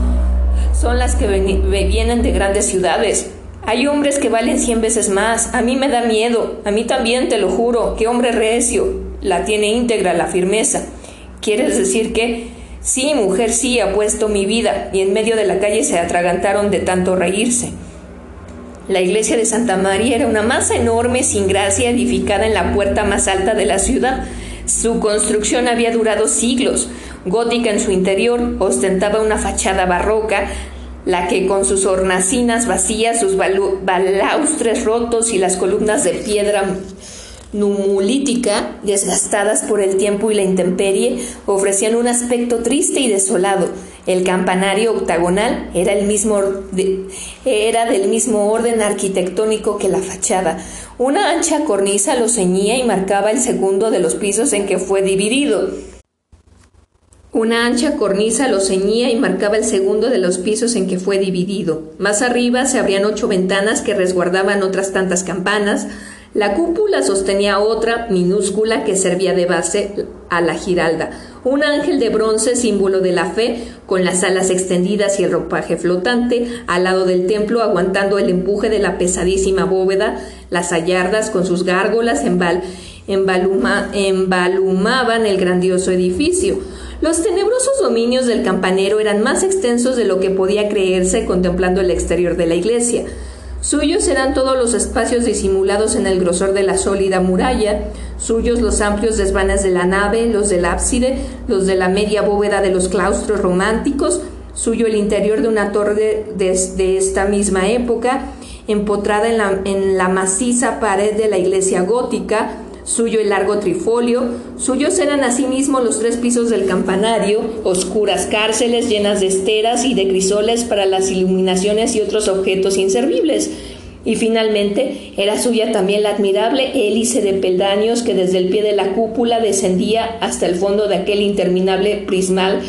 Speaker 1: Son las que vienen de grandes ciudades. Hay hombres que valen cien veces más. A mí me da miedo. A mí también, te lo juro. Qué hombre recio. La tiene íntegra, la firmeza. ¿Quieres decir que? Sí, mujer, sí, ha puesto mi vida. Y en medio de la calle se atragantaron de tanto reírse. La iglesia de Santa María era una masa enorme, sin gracia, edificada en la puerta más alta de la ciudad. Su construcción había durado siglos gótica en su interior, ostentaba una fachada barroca, la que con sus hornacinas vacías, sus balaustres rotos y las columnas de piedra numulítica, desgastadas por el tiempo y la intemperie, ofrecían un aspecto triste y desolado. El campanario octagonal era, el mismo era del mismo orden arquitectónico que la fachada. Una ancha cornisa lo ceñía y marcaba el segundo de los pisos en que fue dividido. Una ancha cornisa lo ceñía y marcaba el segundo de los pisos en que fue dividido. Más arriba se abrían ocho ventanas que resguardaban otras tantas campanas. La cúpula sostenía otra minúscula que servía de base a la giralda. Un ángel de bronce, símbolo de la fe, con las alas extendidas y el ropaje flotante, al lado del templo, aguantando el empuje de la pesadísima bóveda, las hallardas con sus gárgolas embalumaban el grandioso edificio. Los tenebrosos dominios del campanero eran más extensos de lo que podía creerse contemplando el exterior de la iglesia. Suyos eran todos los espacios disimulados en el grosor de la sólida muralla, suyos los amplios desvanes de la nave, los del ábside, los de la media bóveda de los claustros románticos, suyo el interior de una torre de, esta misma época, empotrada en la, maciza pared de la iglesia gótica, suyo el largo trifolio, suyos eran asimismo los tres pisos del campanario, oscuras cárceles llenas de esteras y de crisoles para las iluminaciones y otros objetos inservibles. Y finalmente era suya también la admirable hélice de peldaños que desde el pie de la cúpula descendía hasta el fondo de aquel interminable prismal,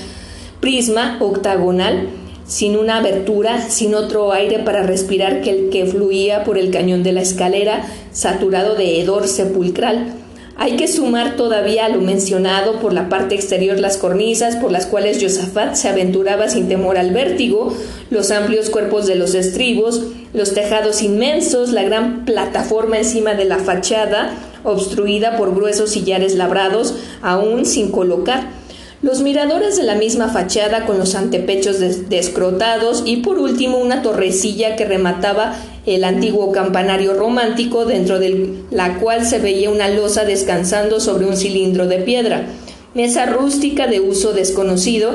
Speaker 1: prisma octagonal sin una abertura, sin otro aire para respirar que el que fluía por el cañón de la escalera, saturado de hedor sepulcral. Hay que sumar todavía a lo mencionado por la parte exterior las cornisas por las cuales Josafat se aventuraba sin temor al vértigo, los amplios cuerpos de los estribos, los tejados inmensos, la gran plataforma encima de la fachada, obstruida por gruesos sillares labrados, aún sin colocar los miradores de la misma fachada con los antepechos descrotados y por último una torrecilla que remataba el antiguo campanario romántico dentro de la cual se veía una losa descansando sobre un cilindro de piedra, mesa rústica de uso desconocido,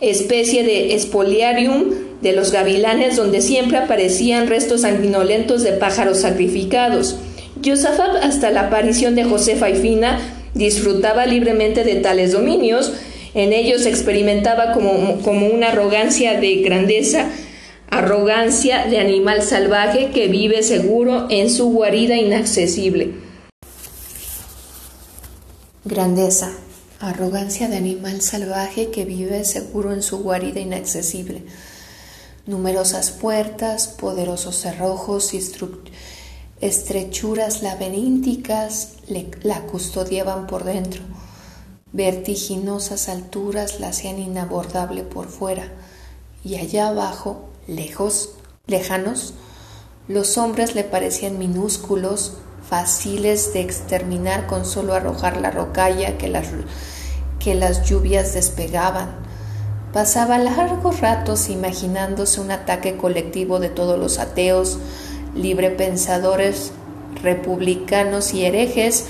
Speaker 1: especie de espoliarium de los gavilanes donde siempre aparecían restos sanguinolentos de pájaros sacrificados. Josafat hasta la aparición de Josefa y Fina disfrutaba libremente de tales dominios, en ellos experimentaba como, como una arrogancia de grandeza, arrogancia de animal salvaje que vive seguro en su guarida inaccesible.
Speaker 2: Grandeza, arrogancia de animal salvaje que vive seguro en su guarida inaccesible. Numerosas puertas, poderosos cerrojos y estrechuras laberínticas la custodiaban por dentro vertiginosas alturas la hacían inabordable por fuera, y allá abajo, lejos, lejanos, los hombres le parecían minúsculos, fáciles de exterminar con solo arrojar la rocalla que las, que las lluvias despegaban. Pasaba largos ratos imaginándose un ataque colectivo de todos los ateos, librepensadores, republicanos y herejes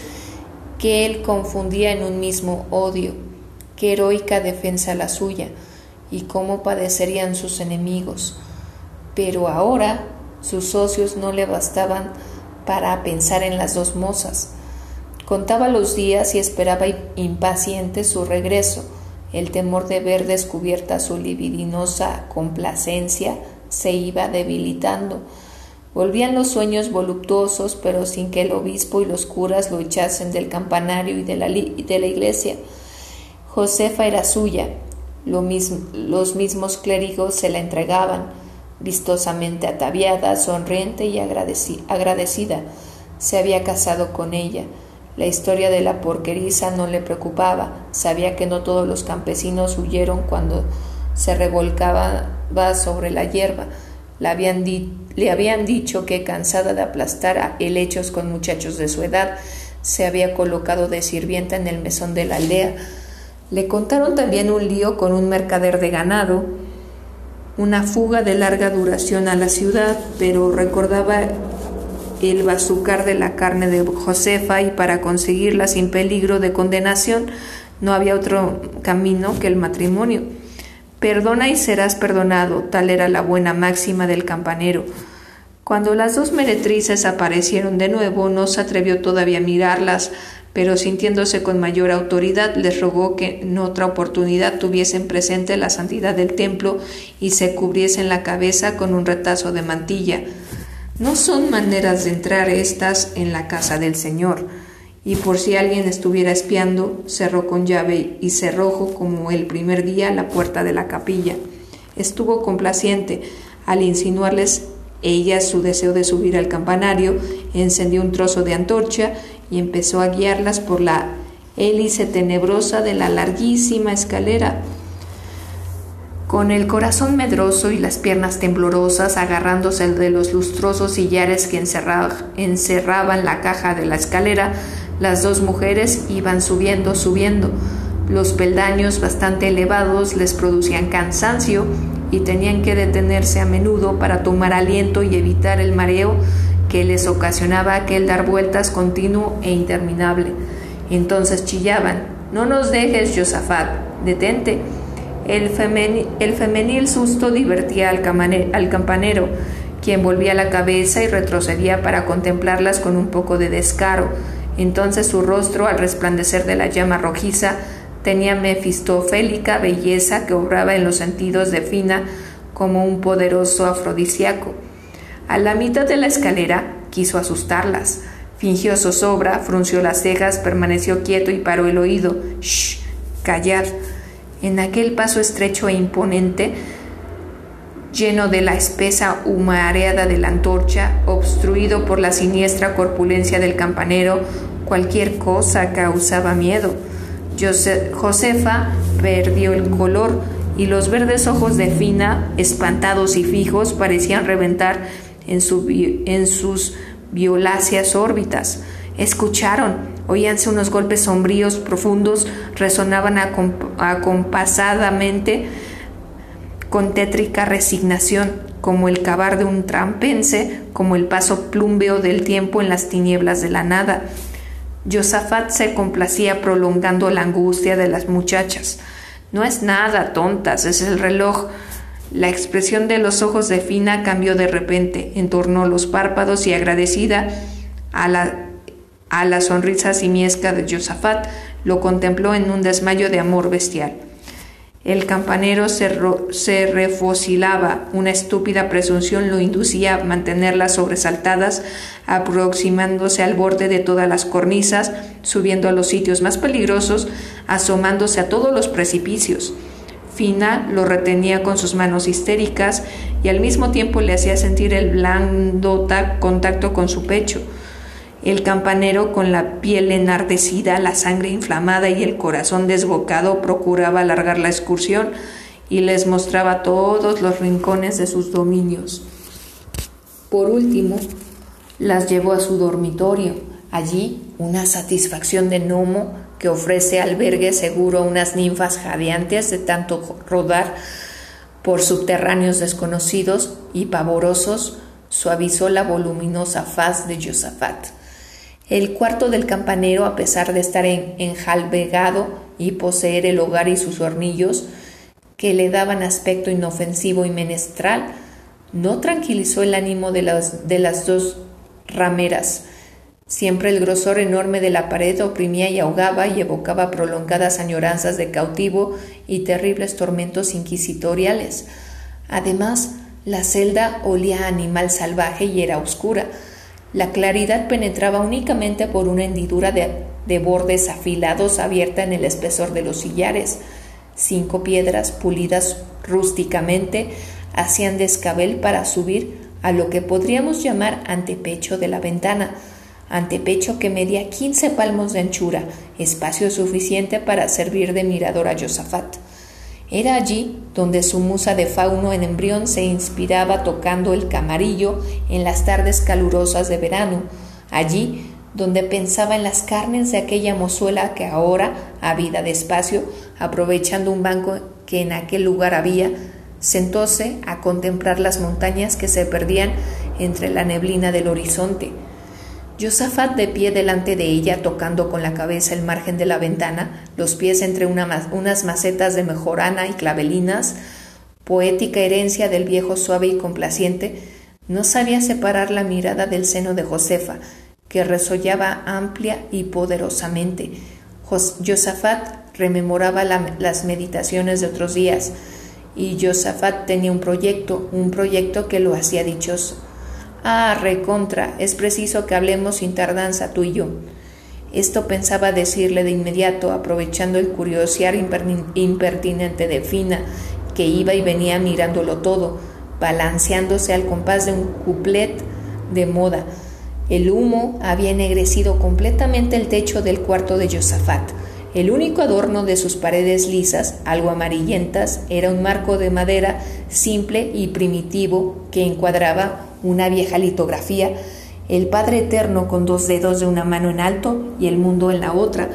Speaker 2: que él confundía en un mismo odio, qué heroica defensa la suya, y cómo padecerían sus enemigos. Pero ahora sus socios no le bastaban para pensar en las dos mozas. Contaba los días y esperaba impaciente su regreso, el temor de ver descubierta su libidinosa complacencia se iba debilitando. Volvían los sueños voluptuosos, pero sin que el obispo y los curas lo echasen del campanario y de la, de la iglesia. Josefa era suya, los mismos clérigos se la entregaban, vistosamente ataviada, sonriente y agradecida. Se había casado con ella. La historia de la porqueriza no le preocupaba. Sabía que no todos los campesinos huyeron cuando se revolcaba sobre la hierba. Le habían, dicho que, cansada de aplastar a helechos con muchachos de su edad, se había colocado de sirvienta en el mesón de la aldea. Le contaron también un lío con un mercader de ganado, una fuga de larga duración a la ciudad, pero recordaba el bazucar de la carne de Josefa y para conseguirla sin peligro de condenación no había otro camino que el matrimonio. Perdona y serás perdonado, tal era la buena máxima del campanero. Cuando las dos meretrices aparecieron de nuevo, no se atrevió todavía a mirarlas, pero sintiéndose con mayor autoridad, les rogó que en otra oportunidad tuviesen presente la santidad del templo y se cubriesen la cabeza con un retazo de mantilla. No son maneras de entrar estas en la casa del Señor. Y por si alguien estuviera espiando, cerró con llave y cerrojo como el primer día la puerta de la capilla. Estuvo complaciente al insinuarles ella su deseo de subir al campanario, encendió un trozo de antorcha y empezó a guiarlas por la hélice tenebrosa de la larguísima escalera con el corazón medroso y las piernas temblorosas, agarrándose de los lustrosos sillares que encerraban la caja de la escalera, las dos mujeres iban subiendo, subiendo. Los peldaños bastante elevados les producían cansancio y tenían que detenerse a menudo para tomar aliento y evitar el mareo que les ocasionaba aquel dar vueltas continuo e interminable. Entonces chillaban, No nos dejes, Josafat, detente. El, femenil susto divertía al, al campanero, quien volvía la cabeza y retrocedía para contemplarlas con un poco de descaro. Entonces su rostro, al resplandecer de la llama rojiza, tenía mefistofélica belleza que obraba en los sentidos de Fina como un poderoso afrodisíaco. A la mitad de la escalera quiso asustarlas. Fingió zozobra, frunció las cejas, permaneció quieto y paró el oído. ¡Shh! Callad en aquel paso estrecho e imponente, lleno de la espesa humareada de la antorcha, obstruido por la siniestra corpulencia del campanero, cualquier cosa causaba miedo. Josefa perdió el color y los verdes ojos de Fina, espantados y fijos, parecían reventar en, en sus violáceas órbitas. Escucharon, Oíanse unos golpes sombríos, profundos, resonaban acompasadamente con tétrica resignación, como el cavar de un trampense, como el paso plumbeo del tiempo en las tinieblas de la nada. Josafat se complacía prolongando la angustia de las muchachas. No es nada, tontas, es el reloj. La expresión de los ojos de Fina cambió de repente, entornó los párpados y agradecida a la a la sonrisa simiesca de Josafat lo contempló en un desmayo de amor bestial. El campanero se, se, refosilaba, una estúpida presunción lo inducía a mantenerlas sobresaltadas, aproximándose al borde de todas las cornisas, subiendo a los sitios más peligrosos, asomándose a todos los precipicios. Fina lo retenía con sus manos histéricas y al mismo tiempo le hacía sentir el blando contacto con su pecho. El campanero, con la piel enardecida, la sangre inflamada y el corazón desbocado, procuraba alargar la excursión y les mostraba todos los rincones de sus dominios. Por último, las llevó a su dormitorio. Allí, una satisfacción de gnomo que ofrece albergue seguro a unas ninfas jadeantes de tanto rodar por subterráneos desconocidos y pavorosos, suavizó la voluminosa faz de Josafat. El cuarto del campanero, a pesar de estar enjalbegado y poseer el hogar y sus hornillos, que le daban aspecto inofensivo y menestral, no tranquilizó el ánimo de las, de las dos rameras. Siempre el grosor enorme de la pared oprimía y ahogaba y evocaba prolongadas añoranzas de cautivo y terribles tormentos inquisitoriales. Además, La celda olía a animal salvaje y era oscura. La claridad penetraba únicamente por una hendidura de, de bordes afilados abierta en el espesor de los sillares. Cinco piedras pulidas rústicamente hacían descabel para subir a lo que podríamos llamar antepecho de la ventana, antepecho que medía 15 palmos de anchura, espacio suficiente para servir de mirador a Josafat. Era allí donde su musa de fauno en embrión se inspiraba tocando el camarillo en las tardes calurosas de verano, allí donde pensaba en las carnes de aquella mozuela que ahora, ávida de espacio, aprovechando un banco que en aquel lugar había, sentóse a contemplar las montañas que se perdían entre la neblina del horizonte. Josafat de pie delante de ella, tocando con la cabeza el margen de la ventana, los pies entre unas macetas de mejorana y clavelinas, poética herencia del viejo suave y complaciente, no sabía separar la mirada del seno de Josefa, que resollaba amplia y poderosamente. Josafat rememoraba las meditaciones de otros días, y Josafat tenía un proyecto, un proyecto que lo hacía dichoso. Ah, recontra, es preciso que hablemos sin tardanza tú y yo. Esto pensaba decirle de inmediato, aprovechando el curiosear impertinente de Fina, que iba y venía mirándolo todo, balanceándose al compás de un couplet de moda. El humo había ennegrecido completamente el techo del cuarto de Josafat. El único adorno de sus paredes lisas, algo amarillentas, era un marco de madera simple y primitivo que encuadraba una vieja litografía, el Padre Eterno con dos dedos de una mano en alto y el mundo en la otra,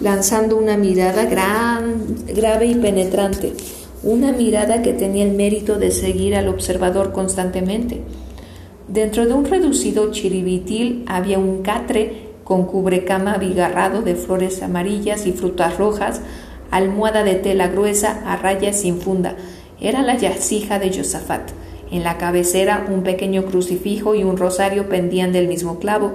Speaker 2: lanzando una mirada gran, grave y penetrante, una mirada que tenía el mérito de seguir al observador constantemente. Dentro de un reducido chiribitil había un catre con cubrecama abigarrado de flores amarillas y frutas rojas, almohada de tela gruesa a rayas sin funda. Era la yacija de Josafat. En la cabecera un pequeño crucifijo y un rosario pendían del mismo clavo,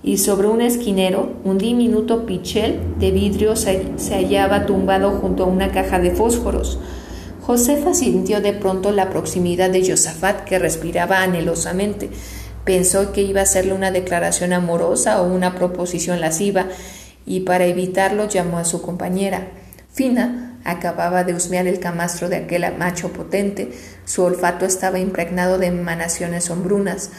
Speaker 2: y sobre un esquinero un diminuto pichel de vidrio se, se hallaba tumbado junto a una caja de fósforos. Josefa sintió de pronto la proximidad de Josafat que respiraba anhelosamente. Pensó que iba a hacerle una declaración amorosa o una proposición lasciva y para evitarlo llamó a su compañera. Fina acababa de husmear el camastro de aquel macho potente, su olfato estaba impregnado de emanaciones sombrunas.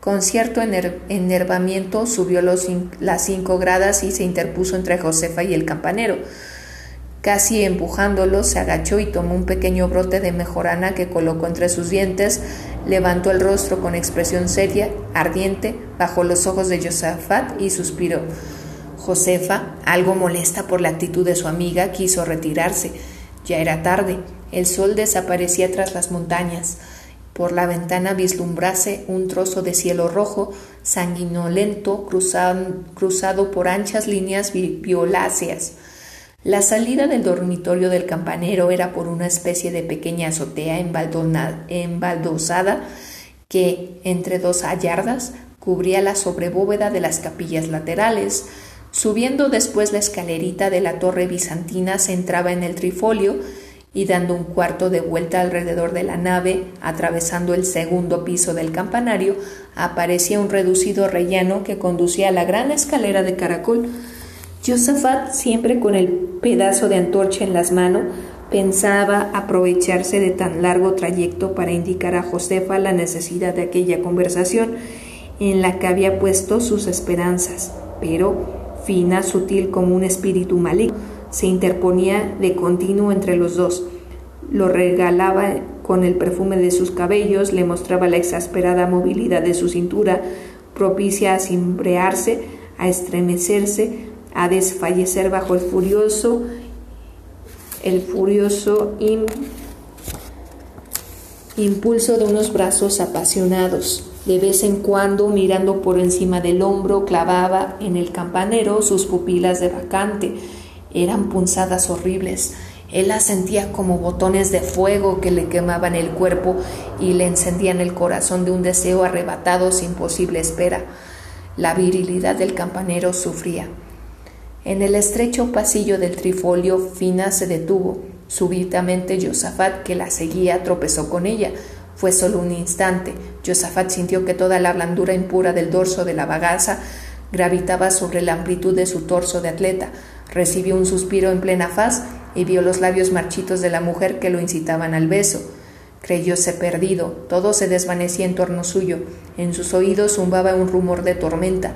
Speaker 2: Con cierto enervamiento subió los, las cinco gradas y se interpuso entre Josefa y el campanero. Casi empujándolo, se agachó y tomó un pequeño brote de mejorana que colocó entre sus dientes, levantó el rostro con expresión seria, ardiente, bajo los ojos de Josafat y suspiró. Josefa, algo molesta por la actitud de su amiga, quiso retirarse. Ya era tarde, el sol desaparecía tras las montañas. Por la ventana vislumbrase un trozo de cielo rojo, sanguinolento, cruzado, por anchas líneas violáceas. La salida del dormitorio del campanero era por una especie de pequeña azotea embaldosada que, entre dos ayardas, cubría la sobrebóveda de las capillas laterales. Subiendo después la escalerita de la torre bizantina se entraba en el trifolio y dando un cuarto de vuelta alrededor de la nave, atravesando el segundo piso del campanario, aparecía un reducido rellano que conducía a la gran escalera de caracol. Josafat, siempre con el pedazo de antorcha en las manos, pensaba aprovecharse de tan largo trayecto para indicar a Josefa la necesidad de aquella conversación en la que había puesto sus esperanzas, pero fina, sutil como un espíritu maligno, se interponía de continuo entre los dos. Lo regalaba con el perfume de sus cabellos, le mostraba la exasperada movilidad de su cintura, propicia a cimbrearse, a estremecerse, a desfallecer bajo el furioso, el furioso impulso de unos brazos apasionados. De vez en cuando, mirando por encima del hombro, clavaba en el campanero sus pupilas de vacante. Eran punzadas horribles. Él las sentía como botones de fuego que le quemaban el cuerpo y le encendían el corazón de un deseo arrebatado sin posible espera. La virilidad del campanero sufría. En el estrecho pasillo del trifolio, Fina se detuvo. Súbitamente Josafat, que la seguía, tropezó con ella.
Speaker 1: Fue solo un instante. Josafat sintió que toda la blandura impura del dorso de la bagaza gravitaba sobre la amplitud de su torso de atleta. Recibió un suspiro en plena faz y vio los labios marchitos de la mujer que lo incitaban al beso. Creyóse perdido, todo se desvanecía en torno suyo, en sus oídos zumbaba un rumor de tormenta.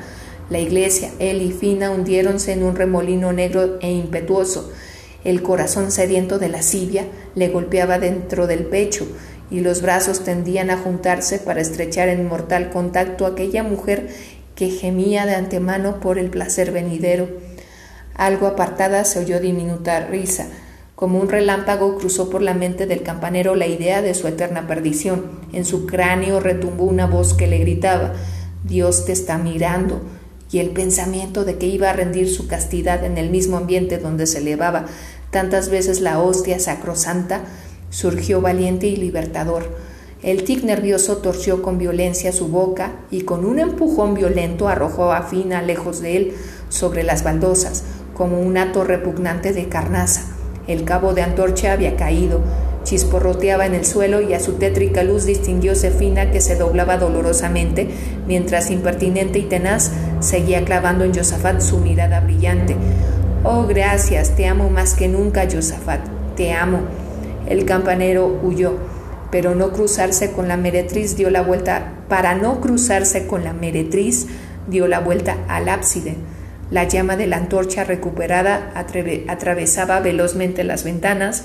Speaker 1: La iglesia, él y Fina hundiéronse en un remolino negro e impetuoso. El corazón sediento de lascivia le golpeaba dentro del pecho y los brazos tendían a juntarse para estrechar en mortal contacto a aquella mujer que gemía de antemano por el placer venidero. Algo apartada se oyó diminuta risa. Como un relámpago cruzó por la mente del campanero la idea de su eterna perdición. En su cráneo retumbó una voz que le gritaba Dios te está mirando y el pensamiento de que iba a rendir su castidad en el mismo ambiente donde se elevaba tantas veces la hostia sacrosanta surgió valiente y libertador. El tic nervioso torció con violencia su boca y con un empujón violento arrojó a Fina lejos de él sobre las baldosas, como un hato repugnante de carnaza. El cabo de antorcha había caído, chisporroteaba en el suelo y a su tétrica luz distinguióse Fina que se doblaba dolorosamente, mientras impertinente y tenaz seguía clavando en Josafat su mirada brillante. Oh, gracias, te amo más que nunca, Josafat, te amo. El campanero huyó, pero no cruzarse con la meretriz dio la vuelta, para no cruzarse con la meretriz dio la vuelta al ábside. La llama de la antorcha recuperada atravesaba velozmente las ventanas,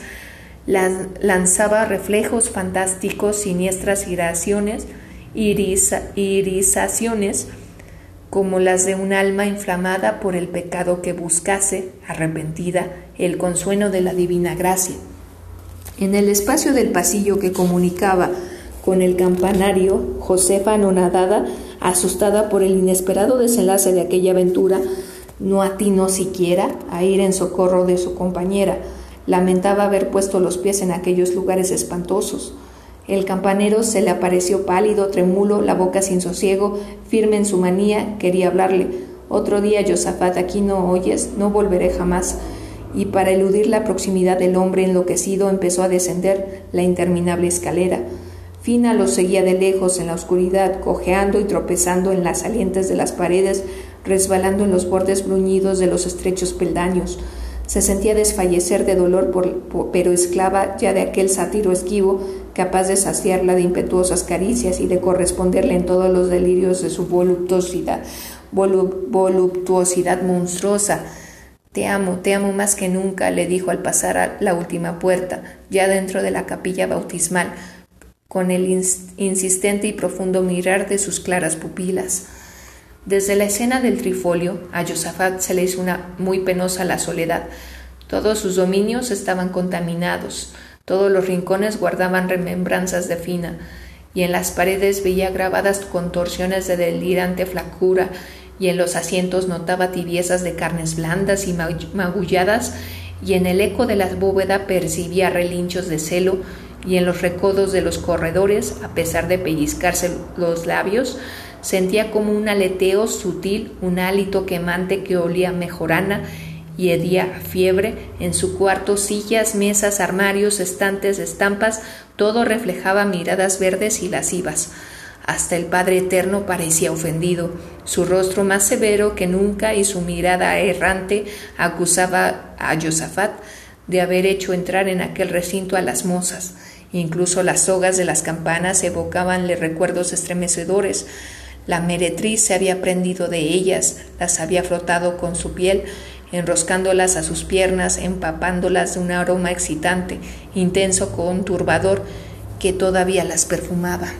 Speaker 1: lanzaba reflejos fantásticos, siniestras iraciones, irisaciones, como las de un alma inflamada por el pecado que buscase, arrepentida, el consuelo de la divina gracia. En el espacio del pasillo que comunicaba con el campanario, Josefa anonadada, asustada por el inesperado desenlace de aquella aventura, no atinó siquiera a ir en socorro de su compañera, Lamentaba haber puesto los pies en aquellos lugares espantosos. El campanero se le apareció pálido, tremulo, la boca sin sosiego, firme en su manía, quería hablarle. Otro día, Josafat, aquí no oyes, no volveré jamás. Y para eludir la proximidad del hombre enloquecido empezó a descender la interminable escalera. Fina lo seguía de lejos en la oscuridad, cojeando y tropezando en las salientes de las paredes, resbalando en los bordes bruñidos de los estrechos peldaños. Se sentía desfallecer de dolor, pero esclava ya de aquel sátiro esquivo, capaz de saciarla de impetuosas caricias y de corresponderle en todos los delirios de su voluptuosidad, voluptuosidad monstruosa. Te amo, te amo más que nunca, le dijo al pasar a la última puerta, ya dentro de la capilla bautismal, con el insistente y profundo mirar de sus claras pupilas. Desde la escena del trifolio, a Josafat se le hizo una muy penosa la soledad. Todos sus dominios estaban contaminados, todos los rincones guardaban remembranzas de Fina, y en las paredes veía grabadas contorsiones de delirante flacura, y en los asientos notaba tibiezas de carnes blandas y magulladas, y en el eco de la bóveda percibía relinchos de celo, y en los recodos de los corredores, a pesar de pellizcarse los labios, Sentía como un aleteo sutil, un hálito quemante que olía mejorana y hedía fiebre. En su cuarto, sillas, mesas, armarios, estantes, estampas, todo reflejaba miradas verdes y lascivas. Hasta el Padre Eterno parecía ofendido. Su rostro más severo que nunca y su mirada errante acusaba a Josafat de haber hecho entrar en aquel recinto a las mozas. Incluso las sogas de las campanas evocabanle recuerdos estremecedores. La meretriz se había prendido de ellas, las había frotado con su piel, enroscándolas a sus piernas, empapándolas de un aroma excitante, intenso, conturbador, que todavía las perfumaba.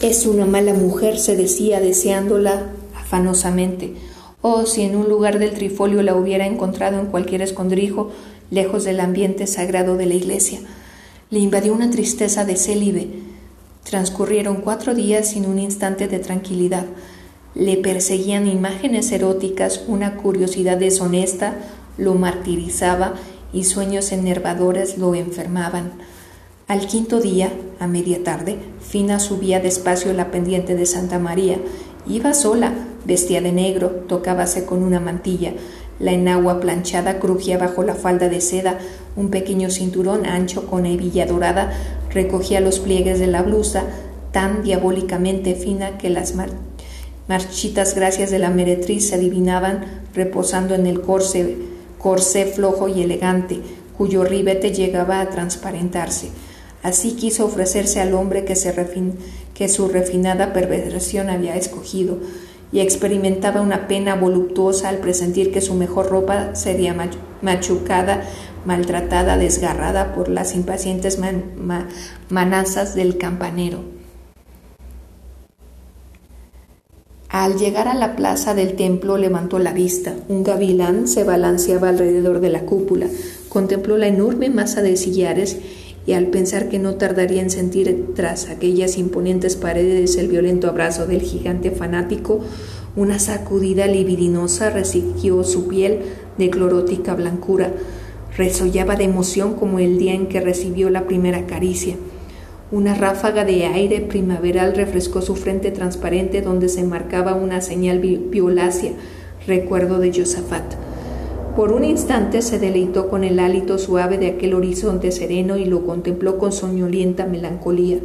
Speaker 1: Es una mala mujer, se decía, deseándola afanosamente. Oh, si en un lugar del trifolio la hubiera encontrado en cualquier escondrijo, lejos del ambiente sagrado de la iglesia. Le invadió una tristeza de célibe. Transcurrieron cuatro días sin un instante de tranquilidad. Le perseguían imágenes eróticas, una curiosidad deshonesta lo martirizaba y sueños enervadores lo enfermaban. Al quinto día, a media tarde, Fina subía despacio la pendiente de Santa María. Iba sola, vestía de negro, tocábase con una mantilla.
Speaker 2: La enagua planchada crujía bajo la falda de seda, un pequeño cinturón ancho con hebilla dorada recogía los pliegues de la blusa, tan diabólicamente fina que las marchitas gracias de la meretriz se adivinaban reposando en el corsé, corsé flojo y elegante, cuyo ribete llegaba a transparentarse. Así quiso ofrecerse al hombre que, que su refinada perversión había escogido, y experimentaba una pena voluptuosa al presentir que su mejor ropa sería machucada, maltratada, desgarrada por las impacientes manazas del campanero. Al llegar a la plaza del templo levantó la vista. Un gavilán se balanceaba alrededor de la cúpula. Contempló la enorme masa de sillares y al pensar que no tardaría en sentir tras aquellas imponentes paredes el violento abrazo del gigante fanático, una sacudida libidinosa resistió su piel de clorótica blancura. Resollaba de emoción como el día en que recibió la primera caricia. Una ráfaga de aire primaveral refrescó su frente transparente donde se marcaba una señal violácea, recuerdo de Josafat. Por un instante se deleitó con el hálito suave de aquel horizonte sereno y lo contempló con soñolienta melancolía.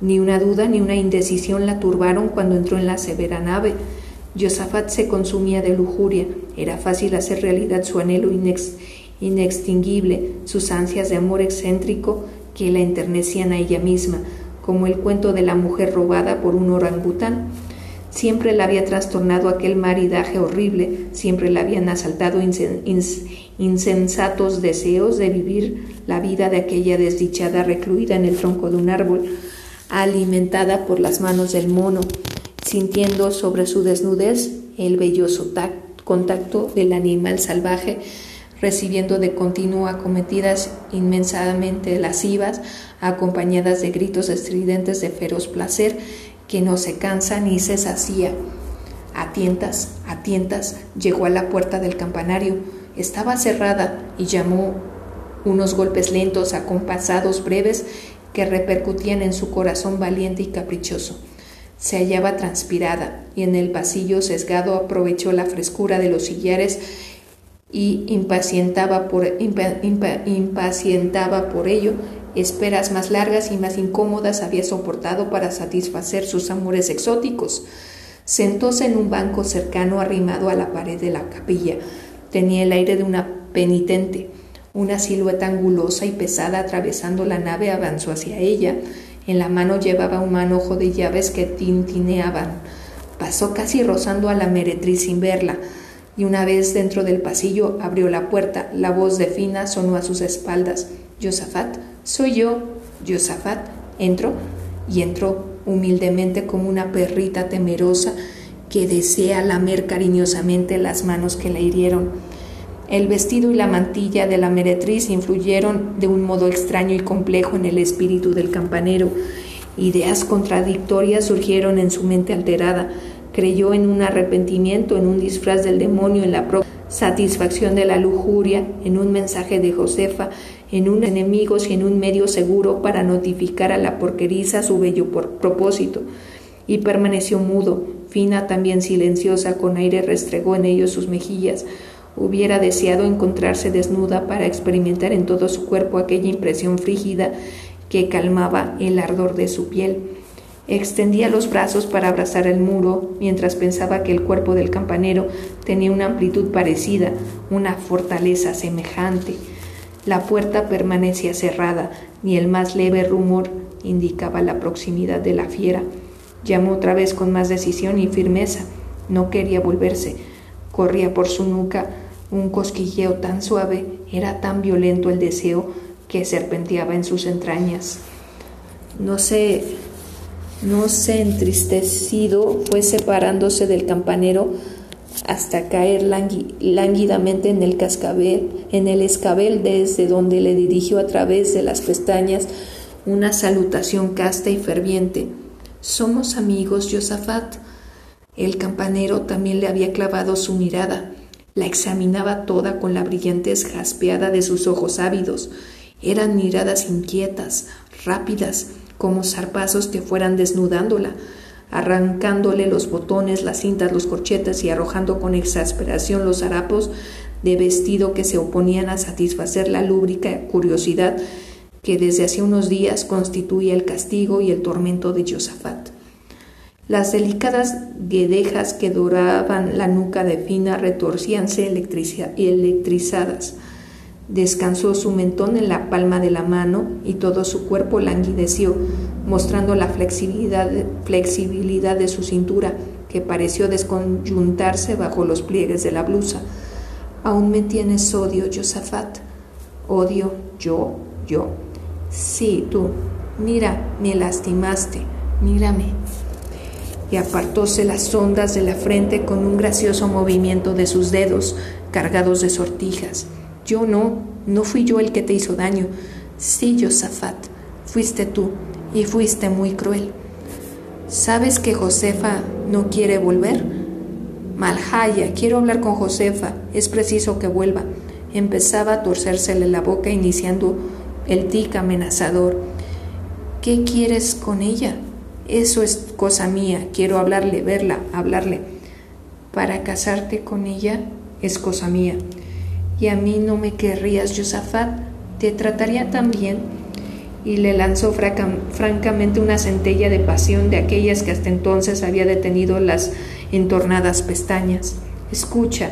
Speaker 2: Ni una duda ni una indecisión la turbaron cuando entró en la severa nave. Josafat se consumía de lujuria. Era fácil hacer realidad su anhelo inextinguible, sus ansias de amor excéntrico que la enternecían a ella misma, como el cuento de la mujer robada por un orangután. Siempre la había trastornado aquel maridaje horrible, siempre la habían asaltado insensatos deseos de vivir la vida de aquella desdichada recluida en el tronco de un árbol, alimentada por las manos del mono, sintiendo sobre su desnudez el velloso contacto del animal salvaje, recibiendo de continuo acometidas inmensamente lascivas, acompañadas de gritos estridentes de feroz placer, que no se cansa ni se sacía. A tientas, a tientas, llegó a la puerta del campanario. Estaba cerrada y llamó unos golpes lentos, acompasados, breves, que repercutían en su corazón valiente y caprichoso. Se hallaba transpirada y en el pasillo sesgado aprovechó la frescura de los sillares y impacientaba por, impacientaba por ello Esperas más largas y más incómodas había soportado para satisfacer sus amores exóticos. Sentóse en un banco cercano arrimado a la pared de la capilla. Tenía el aire de una penitente. Una silueta angulosa y pesada atravesando la nave avanzó hacia ella. En la mano llevaba un manojo de llaves que tintineaban. Pasó casi rozando a la meretriz sin verla, y una vez dentro del pasillo abrió la puerta. La voz de Fina sonó a sus espaldas. Josafat, soy yo, Josafat. Entro y entró humildemente como una perrita temerosa que desea lamer cariñosamente las manos que la hirieron. El vestido y la mantilla de la meretriz influyeron de un modo extraño y complejo en el espíritu del campanero. Ideas contradictorias surgieron en su mente alterada. Creyó en un arrepentimiento, en un disfraz del demonio, en la satisfacción de la lujuria, en un mensaje de Josefa, en un enemigo y en un medio seguro para notificar a la porqueriza su bello propósito. Y permaneció mudo, fina también silenciosa, con aire restregó en ellos sus mejillas. Hubiera deseado encontrarse desnuda para experimentar en todo su cuerpo aquella impresión frígida que calmaba el ardor de su piel. Extendía los brazos para abrazar el muro, mientras pensaba que el cuerpo del campanero tenía una amplitud parecida, una fortaleza semejante. La puerta permanecía cerrada, ni el más leve rumor indicaba la proximidad de la fiera. Llamó otra vez con más decisión y firmeza. No quería volverse. Corría por su nuca un cosquilleo tan suave, era tan violento el deseo que serpenteaba en sus entrañas. No sé, no sé, entristecido, fue separándose del campanero hasta caer lánguidamente en el cascabel, en el escabel desde donde le dirigió a través de las pestañas una salutación casta y ferviente. Somos amigos, Josafat. El campanero también le había clavado su mirada. La examinaba toda con la brillantez jaspeada de sus ojos ávidos. Eran miradas inquietas, rápidas, como zarpazos que fueran desnudándola. Arrancándole los botones, las cintas, los corchetes y arrojando con exasperación los harapos de vestido que se oponían a satisfacer la lúbrica curiosidad que desde hace unos días constituía el castigo y el tormento de Josafat. Las delicadas guedejas que doraban la nuca de Fina retorcíanse electrizadas. Descansó su mentón en la palma de la mano y todo su cuerpo languideció, mostrando la flexibilidad, flexibilidad de su cintura, que pareció desconyuntarse bajo los pliegues de la blusa. Aún me tienes odio, Josafat. Odio, yo, yo. Sí, tú. Mira, me lastimaste. Mírame y apartóse las ondas de la frente con un gracioso movimiento de sus dedos cargados de sortijas. Yo no, no fui yo el que te hizo daño. Sí, Josafat, fuiste tú, y fuiste muy cruel. ¿Sabes que Josefa no quiere volver? Malhaya, quiero hablar con Josefa, es preciso que vuelva. Empezaba a torcérsele la boca iniciando el tic amenazador. ¿Qué quieres con ella? Eso es cosa mía, quiero hablarle, verla, hablarle. Para casarte con ella es cosa mía. Y a mí no me querrías, Josafat, te trataría tan bien. Y le lanzó francamente una centella de pasión de aquellas que hasta entonces había detenido las entornadas pestañas. Escucha,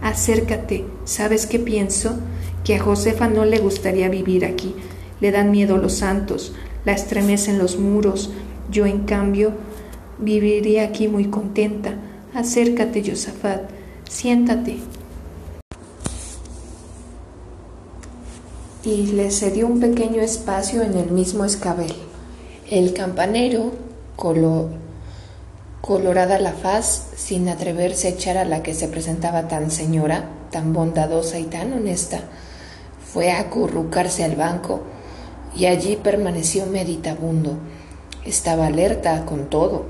Speaker 2: acércate, ¿sabes qué pienso? Que a Josefa no le gustaría vivir aquí. Le dan miedo los santos, la estremecen los muros, yo, en cambio, viviría aquí muy contenta. Acércate, Josafat, siéntate. Y le cedió un pequeño espacio en el mismo escabel. El campanero, colorada la faz, sin atreverse a echar a la que se presentaba tan señora, tan bondadosa y tan honesta, fue a acurrucarse al banco y allí permaneció meditabundo estaba alerta con todo.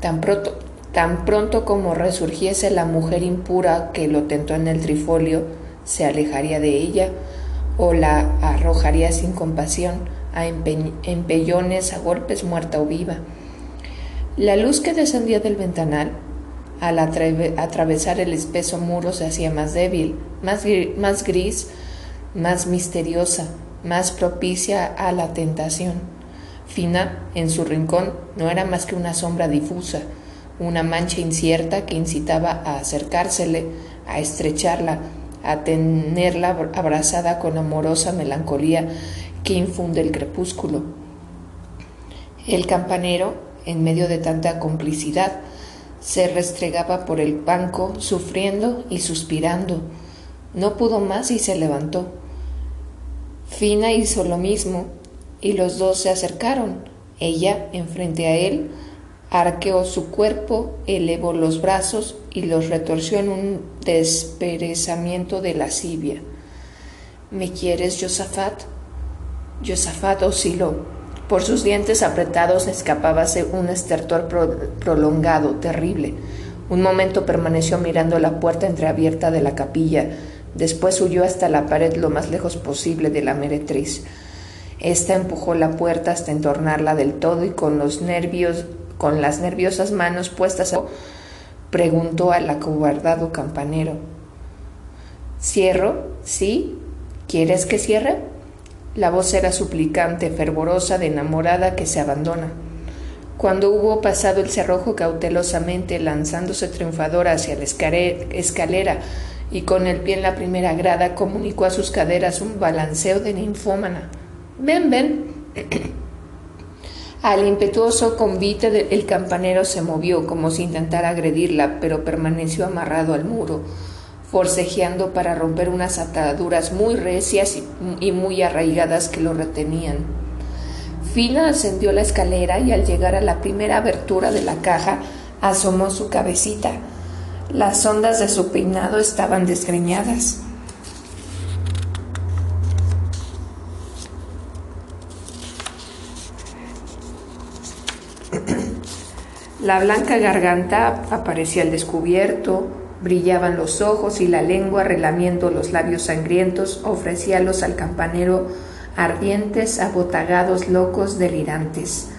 Speaker 2: Tan pronto, tan pronto como resurgiese la mujer impura que lo tentó en el trifolio, se alejaría de ella o la arrojaría sin compasión a empellones, a golpes muerta o viva. La luz que descendía del ventanal, al atravesar el espeso muro, se hacía más débil, más, más gris, más misteriosa, más propicia a la tentación. Fina, en su rincón, no era más que una sombra difusa, una mancha incierta que incitaba a acercársele, a estrecharla, a tenerla abrazada con amorosa melancolía que infunde el crepúsculo. El campanero, en medio de tanta complicidad, se restregaba por el banco, sufriendo y suspirando. No pudo más y se levantó. Fina hizo lo mismo, y los dos se acercaron. Ella, enfrente a él, arqueó su cuerpo, elevó los brazos y los retorció en un desperezamiento de lascivia. ¿Me quieres, Josafat? Josafat osciló. Por sus dientes apretados escapábase un estertor prolongado, terrible. Un momento permaneció mirando la puerta entreabierta de la capilla, después huyó hasta la pared lo más lejos posible de la meretriz. Esta empujó la puerta hasta entornarla del todo y con los nervios, con las nerviosas manos puestas a preguntó al acobardado campanero. ¿Cierro? ¿Sí? ¿Quieres que cierre? La voz era suplicante, fervorosa, de enamorada que se abandona. Cuando hubo pasado el cerrojo cautelosamente, lanzándose triunfadora hacia la escalera y con el pie en la primera grada, comunicó a sus caderas un balanceo de ninfómana. Ven, ven. Al impetuoso convite el campanero se movió como si intentara agredirla, pero permaneció amarrado al muro, forcejeando para romper unas ataduras muy recias y muy arraigadas que lo retenían. Fina ascendió la escalera y al llegar a la primera abertura de la caja asomó su cabecita. Las ondas de su peinado estaban desgreñadas. La blanca garganta aparecía al descubierto, brillaban los ojos y la lengua relamiendo los labios sangrientos ofrecíalos al campanero ardientes, abotagados, locos, delirantes.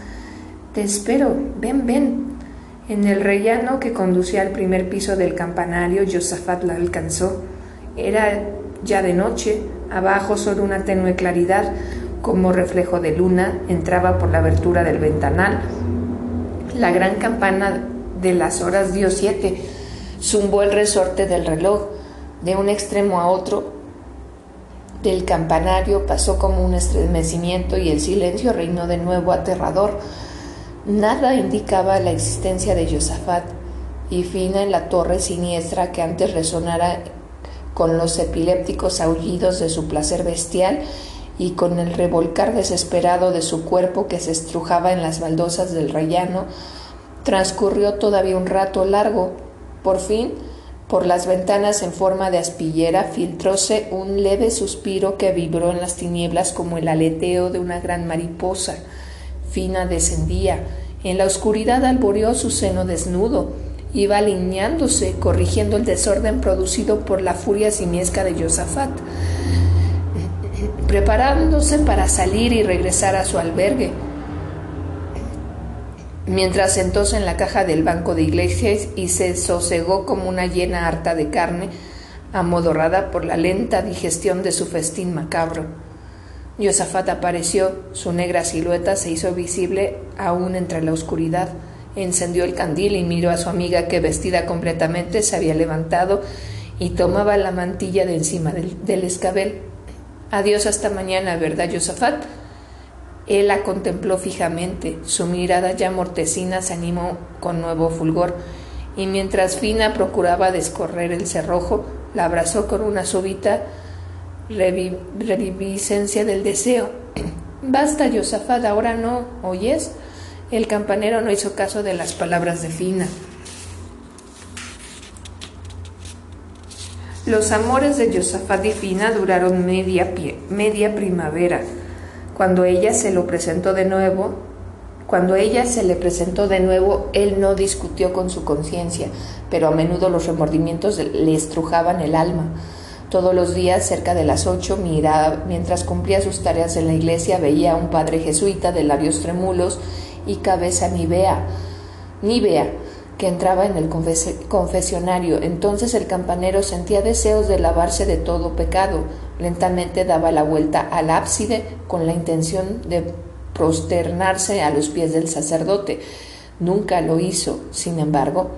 Speaker 2: Te espero, ven, ven. En el rellano que conducía al primer piso del campanario, Josafat la alcanzó. Era ya de noche, abajo solo una tenue claridad, como reflejo de luna, entraba por la abertura del ventanal. La gran campana de las horas dio siete. Zumbó el resorte del reloj. De un extremo a otro del campanario pasó como un estremecimiento y el silencio reinó de nuevo aterrador. Nada indicaba la existencia de Josafat, y fina en la torre siniestra que antes resonara con los epilépticos aullidos de su placer bestial y con el revolcar desesperado de su cuerpo que se estrujaba en las baldosas del rellano, transcurrió todavía un rato largo. Por fin, por las ventanas en forma de aspillera filtróse un leve suspiro que vibró en las tinieblas como el aleteo de una gran mariposa. Fina descendía. En la oscuridad alboreó su seno desnudo. Iba alineándose, corrigiendo el desorden producido por la furia simiesca de Josafat, preparándose para salir y regresar a su albergue mientras sentóse en la caja del banco de iglesias y se sosegó como una llena harta de carne, amodorrada por la lenta digestión de su festín macabro. Yosafat apareció, su negra silueta se hizo visible aún entre la oscuridad. Encendió el candil y miró a su amiga que vestida completamente se había levantado y tomaba la mantilla de encima del, del escabel. Adiós hasta mañana, ¿verdad, Yosafat? Él la contempló fijamente, su mirada ya mortecina se animó con nuevo fulgor, y mientras Fina procuraba descorrer el cerrojo, la abrazó con una súbita reviviscencia del deseo. Basta, Yosafat, ahora no, ¿oyes? El campanero no hizo caso de las palabras de Fina. Los amores de Yosafat y Fina duraron media, pie, media primavera. Cuando ella se lo presentó de nuevo, cuando ella se le presentó de nuevo, él no discutió con su conciencia, pero a menudo los remordimientos le estrujaban el alma. Todos los días, cerca de las ocho, miraba, mientras cumplía sus tareas en la iglesia, veía a un padre jesuita de labios tremulos y cabeza nivea, que entraba en el confesionario. Entonces el campanero sentía deseos de lavarse de todo pecado. Lentamente daba la vuelta al ábside con la intención de prosternarse a los pies del sacerdote. Nunca lo hizo, sin embargo.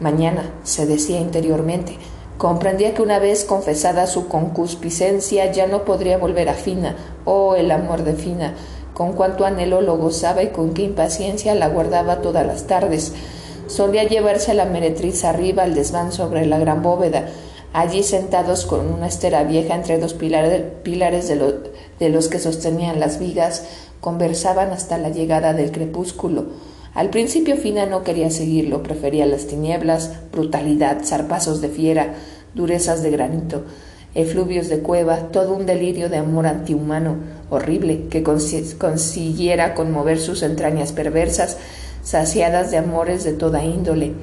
Speaker 2: Mañana, se decía interiormente, comprendía que una vez confesada su concupiscencia ya no podría volver a Fina. Oh, el amor de Fina, con cuánto anhelo lo gozaba y con qué impaciencia la guardaba todas las tardes. Solía llevarse a la meretriz arriba al desván sobre la gran bóveda, allí sentados con una estera vieja entre dos pilares, de, de los que sostenían las vigas, conversaban hasta la llegada del crepúsculo. Al principio Fina no quería seguirlo, prefería las tinieblas, brutalidad, zarpazos de fiera, durezas de granito, efluvios de cueva, todo un delirio de amor antihumano, horrible, que consiguiera conmover sus entrañas perversas, saciadas de amores de toda índole.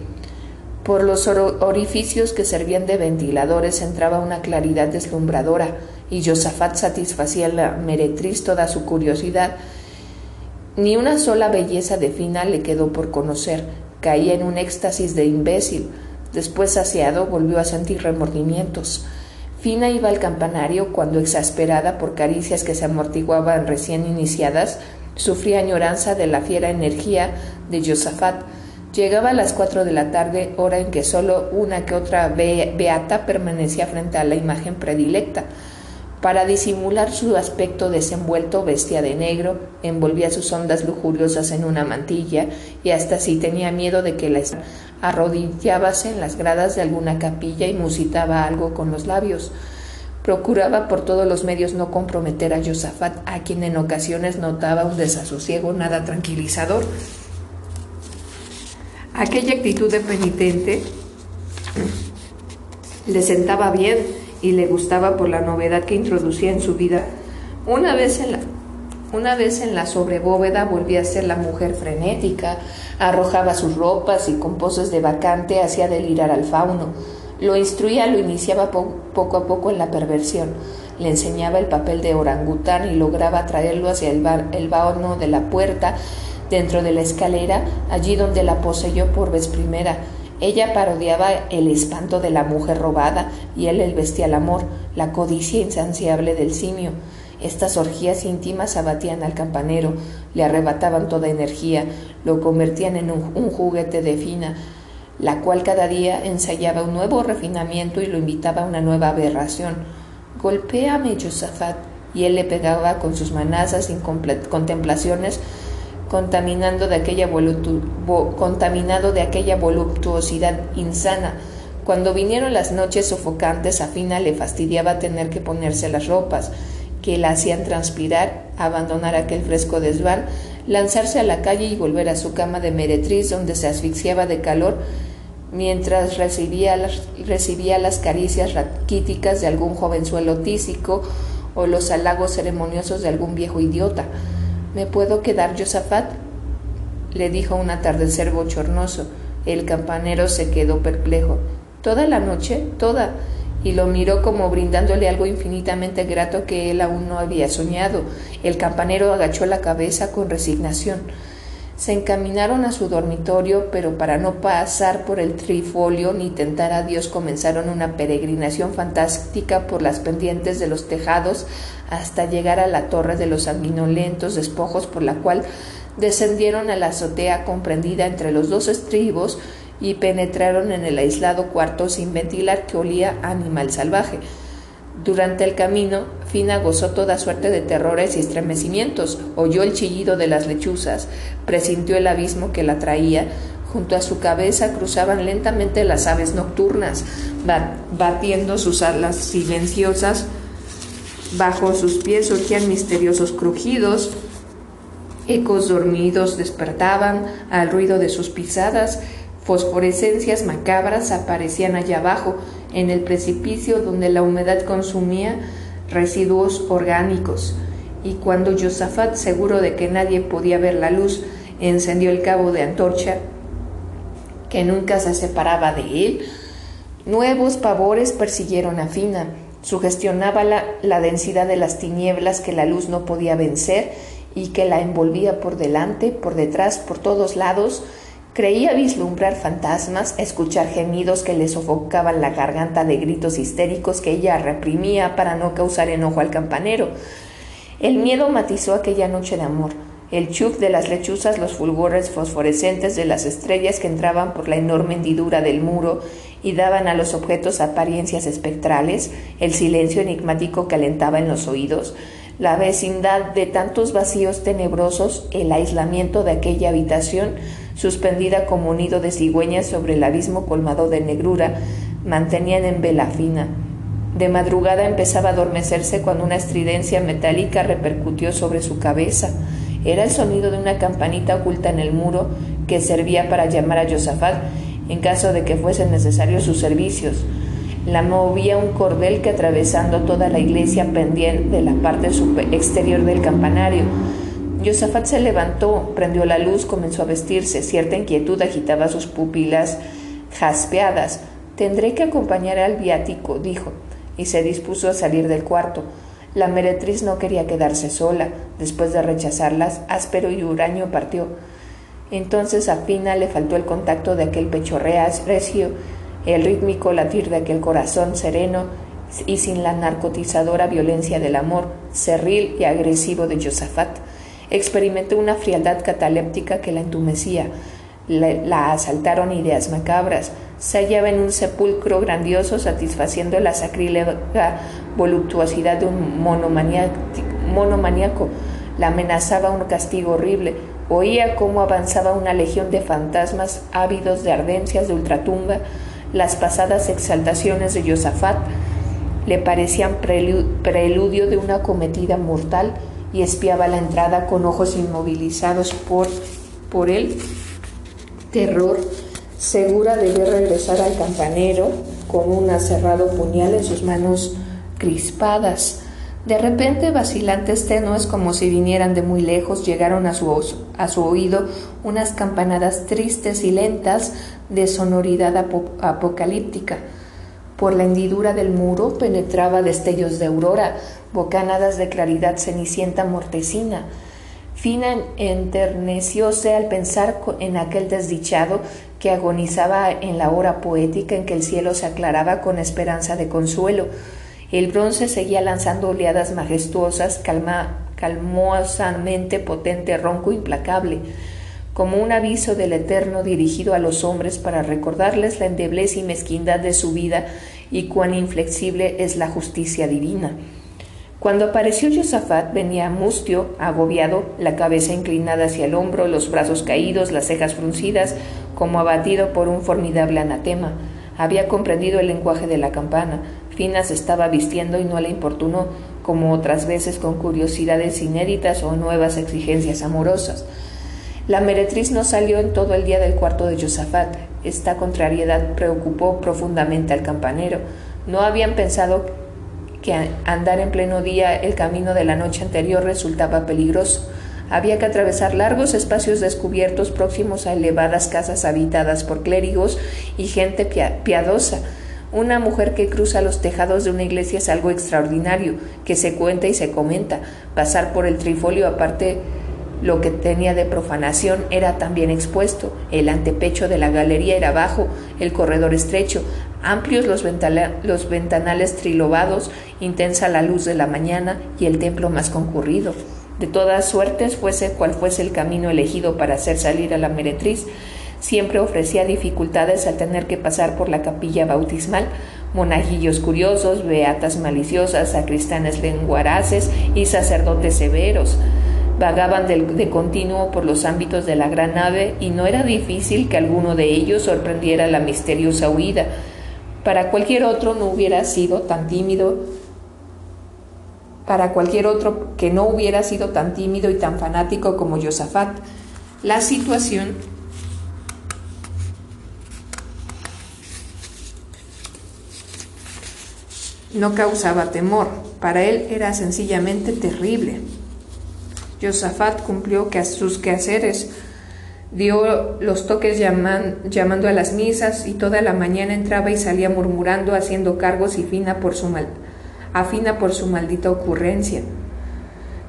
Speaker 2: Por los orificios que servían de ventiladores entraba una claridad deslumbradora, y Josafat satisfacía la meretriz toda su curiosidad. Ni una sola belleza de Fina le quedó por conocer. Caía en un éxtasis de imbécil. Después, saciado, volvió a sentir remordimientos. Fina iba al campanario cuando, exasperada por caricias que se amortiguaban recién iniciadas, sufría añoranza de la fiera energía de Josafat. Llegaba a las cuatro de la tarde, hora en que solo una que otra beata permanecía frente a la imagen predilecta. Para disimular su aspecto desenvuelto, vestía de negro, envolvía sus ondas lujuriosas en una mantilla y hasta si tenía miedo de que la arrodillábase en las gradas de alguna capilla y musitaba algo con los labios. Procuraba por todos los medios no comprometer a Josafat, a quien en ocasiones notaba un desasosiego nada tranquilizador. Aquella actitud de penitente le sentaba bien y le gustaba por la novedad que introducía en su vida. Una vez en la, una vez en la sobrebóveda volvía a ser la mujer frenética, arrojaba sus ropas y con poses de vacante hacía delirar al fauno. Lo instruía, lo iniciaba poco a poco en la perversión. Le enseñaba el papel de orangután y lograba traerlo hacia el, el vahono de la puerta dentro de la escalera, allí donde la poseyó por vez primera. Ella parodiaba el espanto de la mujer robada y él el bestial amor, la codicia insaciable del simio. Estas orgías íntimas abatían al campanero, le arrebataban toda energía, lo convertían en un juguete de fina, la cual cada día ensayaba un nuevo refinamiento y lo invitaba a una nueva aberración. Golpéame, Josafat, y él le pegaba con sus manazas y contemplaciones contaminando de aquella contaminado de aquella voluptuosidad insana. Cuando vinieron las noches sofocantes, a Fina le fastidiaba tener que ponerse las ropas que la hacían transpirar, abandonar aquel fresco desván, lanzarse a la calle y volver a su cama de meretriz donde se asfixiaba de calor mientras recibía las, recibía las caricias raquíticas de algún jovenzuelo tísico o los halagos ceremoniosos de algún viejo idiota. ¿Me puedo quedar, Josafat? le dijo un atardecer bochornoso. El campanero se quedó perplejo. ¿Toda la noche? Toda. Y lo miró como brindándole algo infinitamente grato que él aún no había soñado. El campanero agachó la cabeza con resignación. Se encaminaron a su dormitorio, pero para no pasar por el trifolio ni tentar a Dios comenzaron una peregrinación fantástica por las pendientes de los tejados hasta llegar a la torre de los sanguinolentos despojos por la cual descendieron a la azotea comprendida entre los dos estribos y penetraron en el aislado cuarto sin ventilar que olía a animal salvaje. Durante el camino, Gozó toda suerte de terrores y estremecimientos, oyó el chillido de las lechuzas, presintió el abismo que la traía, junto a su cabeza cruzaban lentamente las aves nocturnas, batiendo sus alas silenciosas, bajo sus pies. Surgían misteriosos crujidos, ecos dormidos despertaban al ruido de sus pisadas, fosforescencias macabras aparecían allá abajo, en el precipicio donde la humedad consumía residuos orgánicos. Y cuando Josafat, seguro de que nadie podía ver la luz, encendió el cabo de antorcha, que nunca se separaba de él, nuevos pavores persiguieron a Fina. Sugestionaba la, la densidad de las tinieblas que la luz no podía vencer y que la envolvía por delante, por detrás, por todos lados, Creía vislumbrar fantasmas, escuchar gemidos que le sofocaban la garganta de gritos histéricos que ella reprimía para no causar enojo al campanero. El miedo matizó aquella noche de amor. El chuf de las lechuzas, los fulgores fosforescentes de las estrellas que entraban por la enorme hendidura del muro y daban a los objetos apariencias espectrales, el silencio enigmático que alentaba en los oídos, la vecindad de tantos vacíos tenebrosos, el aislamiento de aquella habitación, suspendida como un nido de cigüeñas sobre el abismo colmado de negrura, mantenían en vela fina. De madrugada empezaba a adormecerse cuando una estridencia metálica repercutió sobre su cabeza. Era el sonido de una campanita oculta en el muro que servía para llamar a Josafat en caso de que fuesen necesarios sus servicios. La movía un cordel que atravesando toda la iglesia pendía de la parte exterior del campanario. Josafat se levantó, prendió la luz, comenzó a vestirse. Cierta inquietud agitaba sus pupilas jaspeadas. Tendré que acompañar al viático, dijo, y se dispuso a salir del cuarto. La meretriz no quería quedarse sola. Después de rechazarlas, áspero y huraño partió. Entonces a Pina le faltó el contacto de aquel pecho recio, el rítmico latir de aquel corazón sereno y sin la narcotizadora violencia del amor, cerril y agresivo de Josafat. Experimentó una frialdad cataléptica que la entumecía. La, asaltaron ideas macabras. Se hallaba en un sepulcro grandioso satisfaciendo la sacrílega voluptuosidad de un monomaniaco. La amenazaba un castigo horrible. Oía cómo avanzaba una legión de fantasmas ávidos de ardencias de ultratumba. Las pasadas exaltaciones de Josafat le parecían preludio de una cometida mortal y espiaba la entrada con ojos inmovilizados por, por el terror, segura de ver regresar al campanero con un aserrado puñal en sus manos crispadas. De repente, vacilantes tenues como si vinieran de muy lejos, llegaron a su, a su oído unas campanadas tristes y lentas de sonoridad apocalíptica. Por la hendidura del muro penetraba destellos de aurora, bocanadas de claridad cenicienta mortecina. Fina enternecióse al pensar en aquel desdichado que agonizaba en la hora poética en que el cielo se aclaraba con esperanza de consuelo. El bronce seguía lanzando oleadas majestuosas, calmosamente potente, ronco, implacable, como un aviso del Eterno dirigido a los hombres para recordarles la endeblez y mezquindad de su vida y cuán inflexible es la justicia divina. Cuando apareció Josafat venía mustio, agobiado, la cabeza inclinada hacia el hombro, los brazos caídos, las cejas fruncidas, como abatido por un formidable anatema. Había comprendido el lenguaje de la campana. Fina se estaba vistiendo y no le importunó, como otras veces con curiosidades inéditas o nuevas exigencias amorosas. La meretriz no salió en todo el día del cuarto de Josafat. Esta contrariedad preocupó profundamente al campanero. No habían pensado que andar en pleno día el camino de la noche anterior resultaba peligroso. Había que atravesar largos espacios descubiertos próximos a elevadas casas habitadas por clérigos y gente piadosa. Una mujer que cruza los tejados de una iglesia es algo extraordinario, que se cuenta y se comenta. Pasar por el trifolio, aparte lo que tenía de profanación, era también expuesto. El antepecho de la galería era bajo, el corredor estrecho, amplios los, ventanales trilobados, intensa la luz de la mañana y el templo más concurrido. De todas suertes, fuese cual fuese el camino elegido para hacer salir a la meretriz, siempre ofrecía dificultades al tener que pasar por la capilla bautismal, monajillos curiosos, beatas maliciosas, sacristanes lenguaraces y sacerdotes severos. Vagaban de, de, continuo por los ámbitos de la gran nave y no era difícil que alguno de ellos sorprendiera la misteriosa huida, para cualquier otro no hubiera sido tan tímido, para cualquier otro que no hubiera sido tan tímido y tan fanático como Josafat. La situación no causaba temor, para él era sencillamente terrible. Josafat cumplió sus quehaceres dio los toques llamando a las misas y toda la mañana entraba y salía murmurando, haciendo cargos y fina por su mal, afina por su maldita ocurrencia.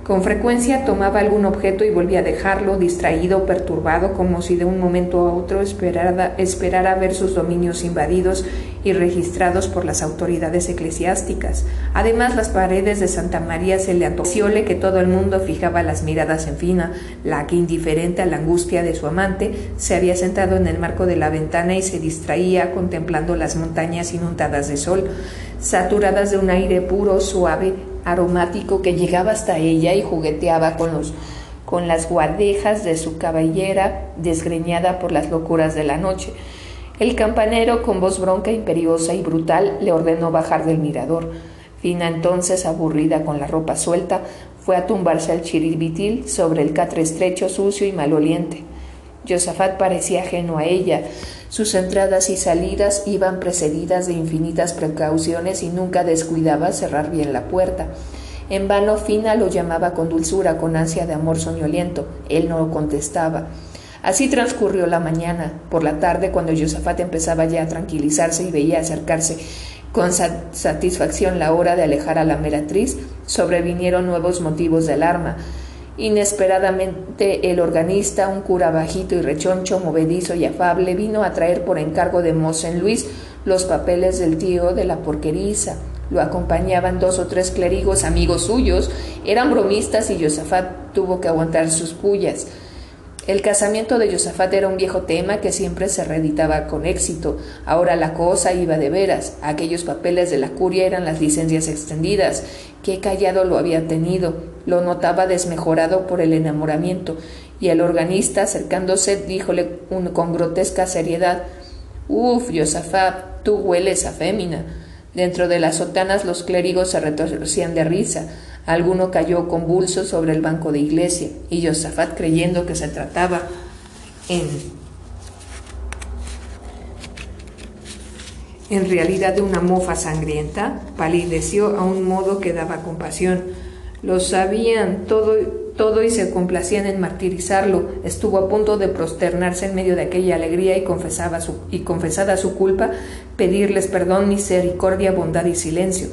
Speaker 2: Con frecuencia tomaba algún objeto y volvía a dejarlo, distraído, perturbado, como si de un momento a otro esperara, esperara ver sus dominios invadidos y registrados por las autoridades eclesiásticas. Además, las paredes de Santa María se le antocióle que todo el mundo fijaba las miradas en Fina, la que, indiferente a la angustia de su amante, se había sentado en el marco de la ventana y se distraía contemplando las montañas inundadas de sol, saturadas de un aire puro, suave, aromático que llegaba hasta ella y jugueteaba con los con las guadejas de su cabellera desgreñada por las locuras de la noche. El campanero, con voz bronca, imperiosa y brutal, le ordenó bajar del mirador. Fina entonces, aburrida con la ropa suelta, fue a tumbarse al chiribitil sobre el catre estrecho, sucio y maloliente. Josafat parecía ajeno a ella, sus entradas y salidas iban precedidas de infinitas precauciones y nunca descuidaba cerrar bien la puerta. En vano Fina lo llamaba con dulzura, con ansia de amor soñoliento. Él no contestaba. Así transcurrió la mañana. Por la tarde, cuando Josafat empezaba ya a tranquilizarse y veía acercarse con satisfacción la hora de alejar a la meratriz, sobrevinieron nuevos motivos de alarma. Inesperadamente el organista, un cura bajito y rechoncho, movedizo y afable, vino a traer por encargo de Mosen Luis los papeles del tío de la porqueriza. Lo acompañaban dos o tres clérigos amigos suyos, eran bromistas y Josafat tuvo que aguantar sus pullas. El casamiento de Josafat era un viejo tema que siempre se reeditaba con éxito. Ahora la cosa iba de veras. Aquellos papeles de la curia eran las licencias extendidas. Qué callado lo había tenido. Lo notaba desmejorado por el enamoramiento. Y el organista, acercándose, díjole con grotesca seriedad: Uf, Josafat, tú hueles a fémina. Dentro de las sotanas los clérigos se retorcían de risa. Alguno cayó convulso sobre el banco de iglesia y Josafat, creyendo que se trataba en, realidad de una mofa sangrienta, palideció a un modo que daba compasión. Lo sabían todo, todo y se complacían en martirizarlo. Estuvo a punto de prosternarse en medio de aquella alegría y, confesaba su, y confesada su culpa, pedirles perdón, misericordia, bondad y silencio.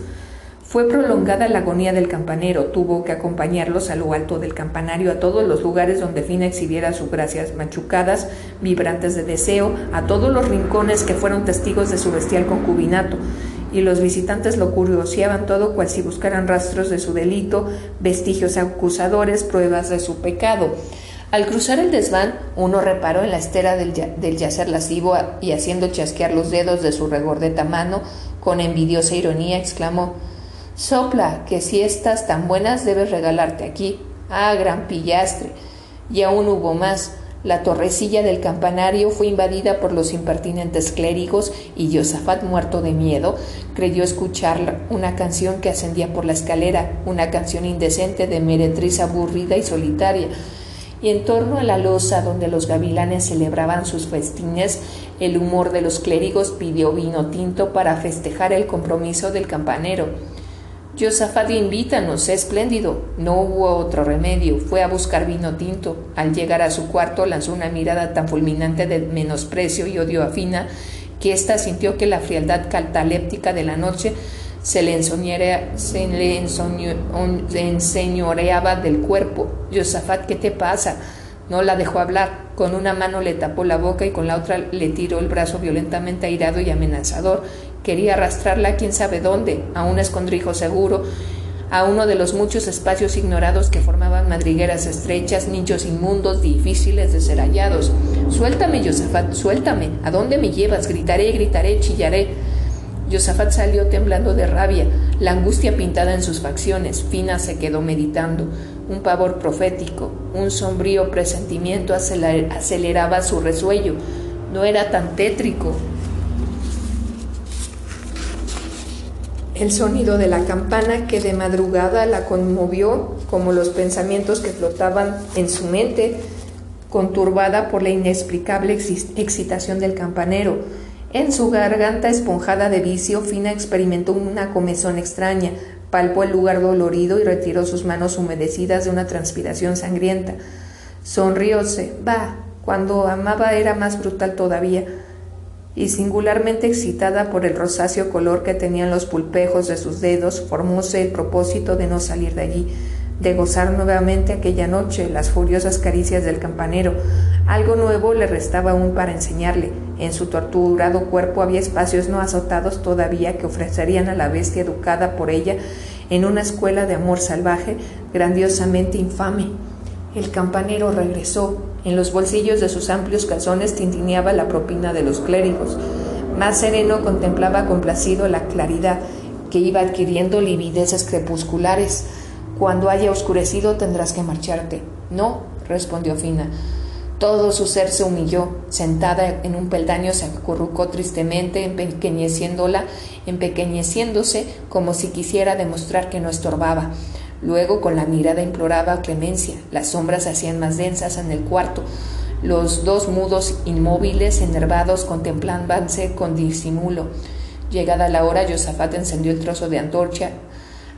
Speaker 2: Fue prolongada la agonía del campanero, tuvo que acompañarlos a lo alto del campanario, a todos los lugares donde Fina exhibiera sus gracias machucadas, vibrantes de deseo, a todos los rincones que fueron testigos de su bestial concubinato, y los visitantes lo curioseaban todo cual si buscaran rastros de su delito, vestigios acusadores, pruebas de su pecado. Al cruzar el desván, uno reparó en la estera del, del yacer lascivo y haciendo chasquear los dedos de su regordeta mano, con envidiosa ironía exclamó Sopla, que si estás tan buenas debes regalarte aquí. Ah, gran pillastre. Y aún hubo más. La torrecilla del campanario fue invadida por los impertinentes clérigos y Josafat, muerto de miedo, creyó escuchar una canción que ascendía por la escalera, una canción indecente de meretriz aburrida y solitaria. Y en torno a la losa donde los gavilanes celebraban sus festines, el humor de los clérigos pidió vino tinto para festejar el compromiso del campanero. Josafat invítanos, espléndido. No hubo otro remedio. Fue a buscar vino tinto. Al llegar a su cuarto lanzó una mirada tan fulminante de menosprecio y odio a Fina que ésta sintió que la frialdad cataléptica de la noche se le, se le enseñoreaba del cuerpo. Josafat, ¿qué te pasa? No la dejó hablar. Con una mano le tapó la boca y con la otra le tiró el brazo violentamente airado y amenazador. Quería arrastrarla quién sabe dónde, a un escondrijo seguro, a uno de los muchos espacios ignorados que formaban madrigueras estrechas, nichos inmundos, difíciles de ser hallados. Suéltame, Josafat, suéltame. ¿A dónde me llevas? Gritaré, gritaré, chillaré. Josafat salió temblando de rabia, la angustia pintada en sus facciones. Fina se quedó meditando. Un pavor profético, un sombrío presentimiento aceleraba su resuello. No era tan tétrico, el sonido de la campana que de madrugada la conmovió como los pensamientos que flotaban en su mente, conturbada por la inexplicable excitación del campanero. En su garganta esponjada de vicio, Fina experimentó una comezón extraña, palpó el lugar dolorido y retiró sus manos humedecidas de una transpiración sangrienta. Sonrióse. Va, cuando amaba era más brutal todavía y singularmente excitada por el rosáceo color que tenían los pulpejos de sus dedos, formóse el propósito de no salir de allí, de gozar nuevamente aquella noche las furiosas caricias del campanero. Algo nuevo le restaba aún para enseñarle. En su torturado cuerpo había espacios no azotados todavía que ofrecerían a la bestia educada por ella en una escuela de amor salvaje grandiosamente infame. El campanero regresó, en los bolsillos de sus amplios calzones tintineaba la propina de los clérigos. Más sereno contemplaba complacido la claridad que iba adquiriendo livideces crepusculares. Cuando haya oscurecido tendrás que marcharte. No, respondió Fina. Todo su ser se humilló. Sentada en un peldaño se acurrucó tristemente, empequeñeciéndola, empequeñeciéndose como si quisiera demostrar que no estorbaba. Luego con la mirada imploraba clemencia. Las sombras se hacían más densas en el cuarto. Los dos mudos inmóviles, enervados, contemplábanse con disimulo. Llegada la hora, Josafat encendió el trozo de antorcha,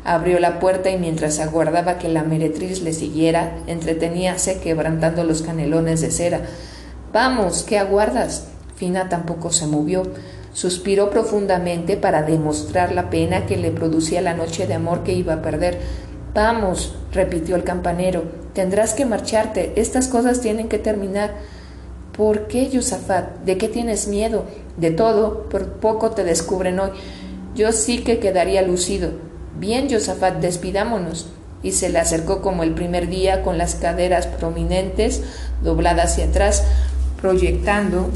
Speaker 2: abrió la puerta y mientras aguardaba que la meretriz le siguiera, entreteníase quebrantando los canelones de cera. Vamos, ¿qué aguardas? Fina tampoco se movió. Suspiró profundamente para demostrar la pena que le producía la noche de amor que iba a perder Vamos, repitió el campanero, tendrás que marcharte, estas cosas tienen que terminar. ¿Por qué, Yusafat? ¿De qué tienes miedo? De todo, por poco te descubren hoy. Yo sí que quedaría lucido. Bien, Yusafat, despidámonos. Y se le acercó como el primer día con las caderas prominentes, dobladas hacia atrás, proyectando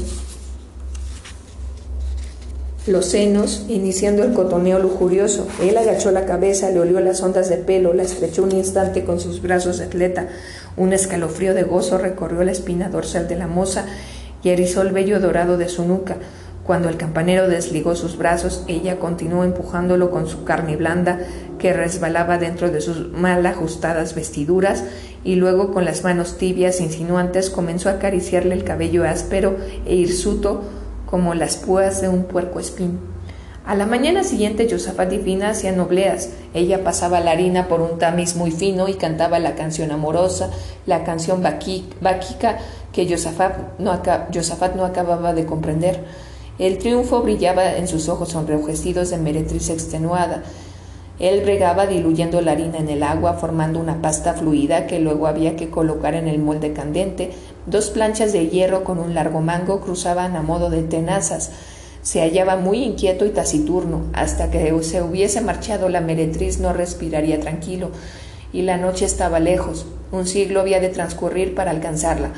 Speaker 2: los senos, iniciando el cotoneo lujurioso. Él agachó la cabeza, le olió las ondas de pelo, la estrechó un instante con sus brazos de atleta. Un escalofrío de gozo recorrió la espina dorsal de la moza y erizó el vello dorado de su nuca. Cuando el campanero desligó sus brazos, ella continuó empujándolo con su carne blanda que resbalaba dentro de sus mal ajustadas vestiduras y luego con las manos tibias insinuantes comenzó a acariciarle el cabello áspero e hirsuto como las púas de un puerco espín. A la mañana siguiente Josafat y Fina hacían. Ella pasaba la harina por un tamiz muy fino y cantaba la canción amorosa, la canción báquica que Josafat no, no acababa de comprender. El triunfo brillaba en sus ojos sonrojecidos de meretriz extenuada. Él bregaba diluyendo la harina en el agua, formando una pasta fluida que luego había que colocar en el molde candente. Dos planchas de hierro con un largo mango cruzaban a modo de tenazas. Se hallaba muy inquieto y taciturno. Hasta que se hubiese marchado la meretriz no respiraría tranquilo. Y la noche estaba lejos. Un siglo había de transcurrir para alcanzarla.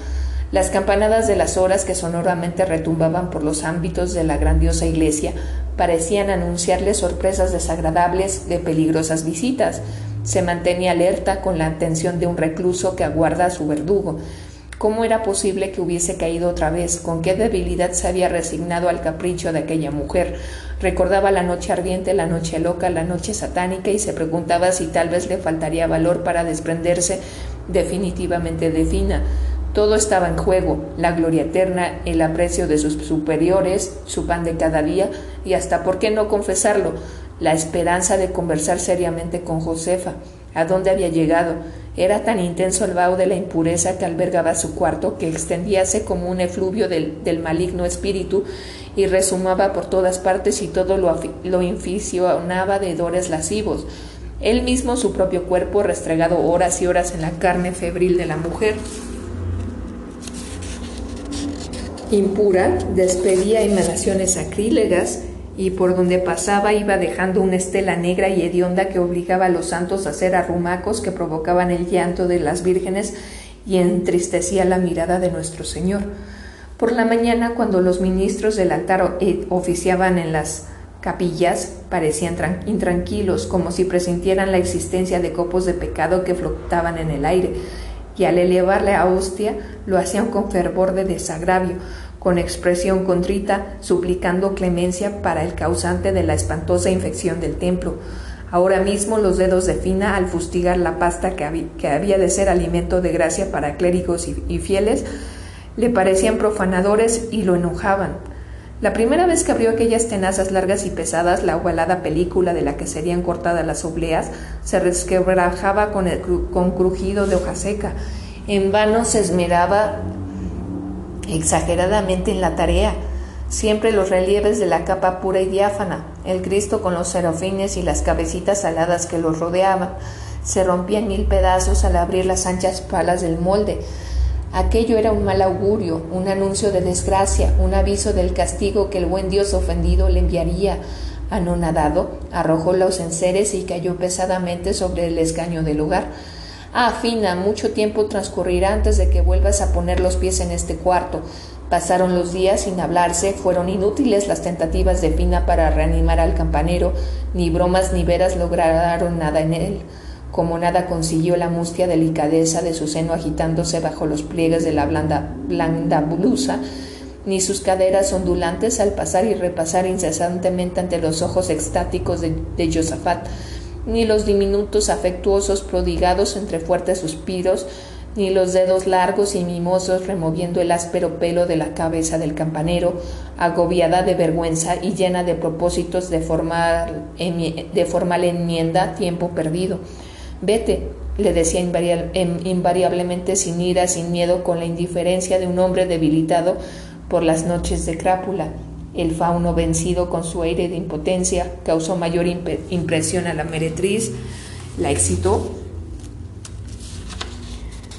Speaker 2: Las campanadas de las horas que sonoramente retumbaban por los ámbitos de la grandiosa iglesia parecían anunciarle sorpresas desagradables de peligrosas visitas. Se mantenía alerta con la atención de un recluso que aguarda a su verdugo. ¿Cómo era posible que hubiese caído otra vez? ¿Con qué debilidad se había resignado al capricho de aquella mujer? Recordaba la noche ardiente, la noche loca, la noche satánica y se preguntaba si tal vez le faltaría valor para desprenderse definitivamente de Fina. Todo estaba en juego, la gloria eterna, el aprecio de sus superiores, su pan de cada día y hasta, ¿por qué no confesarlo?, la esperanza de conversar seriamente con Josefa. ¿A dónde había llegado? Era tan intenso el vaho de la impureza que albergaba su cuarto que extendíase como un efluvio del, maligno espíritu y resumaba por todas partes y todo lo, lo inficionaba de hedores lascivos. Él mismo, su propio cuerpo, restregado horas y horas en la carne febril de la mujer, impura, despedía emanaciones sacrílegas y por donde pasaba iba dejando una estela negra y hedionda que obligaba a los santos a hacer arrumacos que provocaban el llanto de las vírgenes y entristecía la mirada de nuestro Señor. Por la mañana, cuando los ministros del altar eh, oficiaban en las capillas, parecían intranquilos, como si presintieran la existencia de copos de pecado que flotaban en el aire, y al elevarle a hostia lo hacían con fervor de desagravio, con expresión contrita, suplicando clemencia para el causante de la espantosa infección del templo. Ahora mismo los dedos de Fina, al fustigar la pasta que, había, de ser alimento de gracia para clérigos y fieles, le parecían profanadores y lo enojaban. La primera vez que abrió aquellas tenazas largas y pesadas, la ovalada película de la que serían cortadas las obleas se resquebrajaba con, el, con crujido de hoja seca. En vano se esmeraba exageradamente en la tarea. Siempre los relieves de la capa pura y diáfana, el Cristo con los serafines y las cabecitas aladas que los rodeaban, se rompían mil pedazos al abrir las anchas palas del molde. Aquello era un mal augurio, un anuncio de desgracia, un aviso del castigo que el buen Dios ofendido le enviaría. Anonadado, arrojó los enseres y cayó pesadamente sobre el escaño del lugar. Ah, Fina, mucho tiempo transcurrirá antes de que vuelvas a poner los pies en este cuarto. Pasaron los días sin hablarse, fueron inútiles las tentativas de Fina para reanimar al campanero, ni bromas ni veras lograron nada en él. Como nada consiguió la mustia delicadeza de su seno agitándose bajo los pliegues de la blanda, blanda blusa, ni sus caderas ondulantes al pasar y repasar incesantemente ante los ojos extáticos de, de Josafat, ni los diminutos afectuosos prodigados entre fuertes suspiros, ni los dedos largos y mimosos removiendo el áspero pelo de la cabeza del campanero, agobiada de vergüenza y llena de propósitos de formal, de formal enmienda, tiempo perdido. Vete, le decía invariablemente sin ira, sin miedo, con la indiferencia de un hombre debilitado por las noches de crápula. El fauno, vencido con su aire de impotencia, causó mayor impresión a la meretriz, la excitó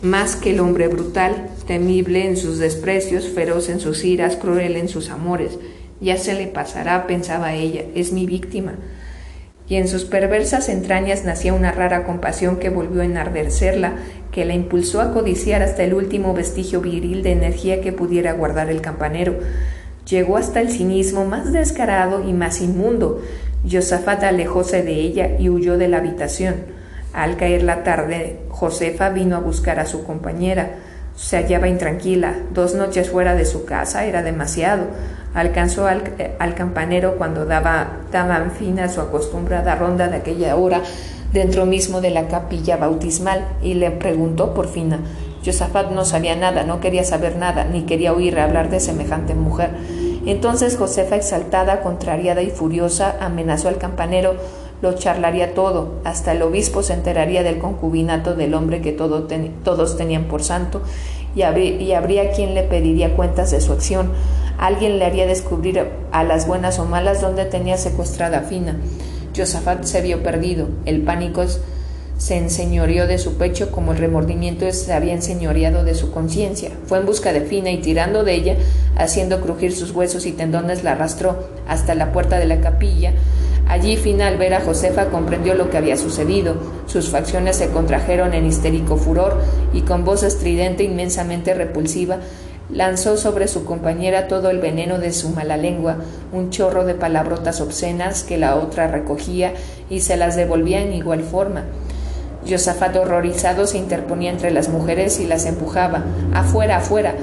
Speaker 2: más que el hombre brutal, temible en sus desprecios, feroz en sus iras, cruel en sus amores. Ya se le pasará, pensaba ella, es mi víctima. Y en sus perversas entrañas nacía una rara compasión que volvió a enardecerla, que la impulsó a codiciar hasta el último vestigio viril de energía que pudiera guardar el campanero. Llegó hasta el cinismo más descarado y más inmundo. Josafat alejóse de ella y huyó de la habitación. Al caer la tarde, Josefa vino a buscar a su compañera. Se hallaba intranquila. Dos noches fuera de su casa era demasiado. Alcanzó al, al campanero cuando daba, daban fin a su acostumbrada ronda de aquella hora dentro mismo de la capilla bautismal y le preguntó por Fina. Josafat no sabía nada, no quería saber nada, ni quería oír hablar de semejante mujer. Entonces Josefa, exaltada, contrariada y furiosa, amenazó al campanero, lo charlaría todo, hasta el obispo se enteraría del concubinato del hombre que todos tenían por santo, y, habría quien le pediría cuentas de su acción. Alguien le haría descubrir a las buenas o malas dónde tenía secuestrada a Fina. Josafat se vio perdido. El pánico se enseñoreó de su pecho como el remordimiento se había enseñoreado de su conciencia. Fue en busca de Fina y tirando de ella, haciendo crujir sus huesos y tendones, la arrastró hasta la puerta de la capilla. Allí Fina al ver a Josefa comprendió lo que había sucedido. Sus facciones se contrajeron en histérico furor y con voz estridente inmensamente repulsiva lanzó sobre su compañera todo el veneno de su mala lengua, un chorro de palabrotas obscenas que la otra recogía y se las devolvía en igual forma. Josafat horrorizado se interponía entre las mujeres y las empujaba. Afuera, afuera.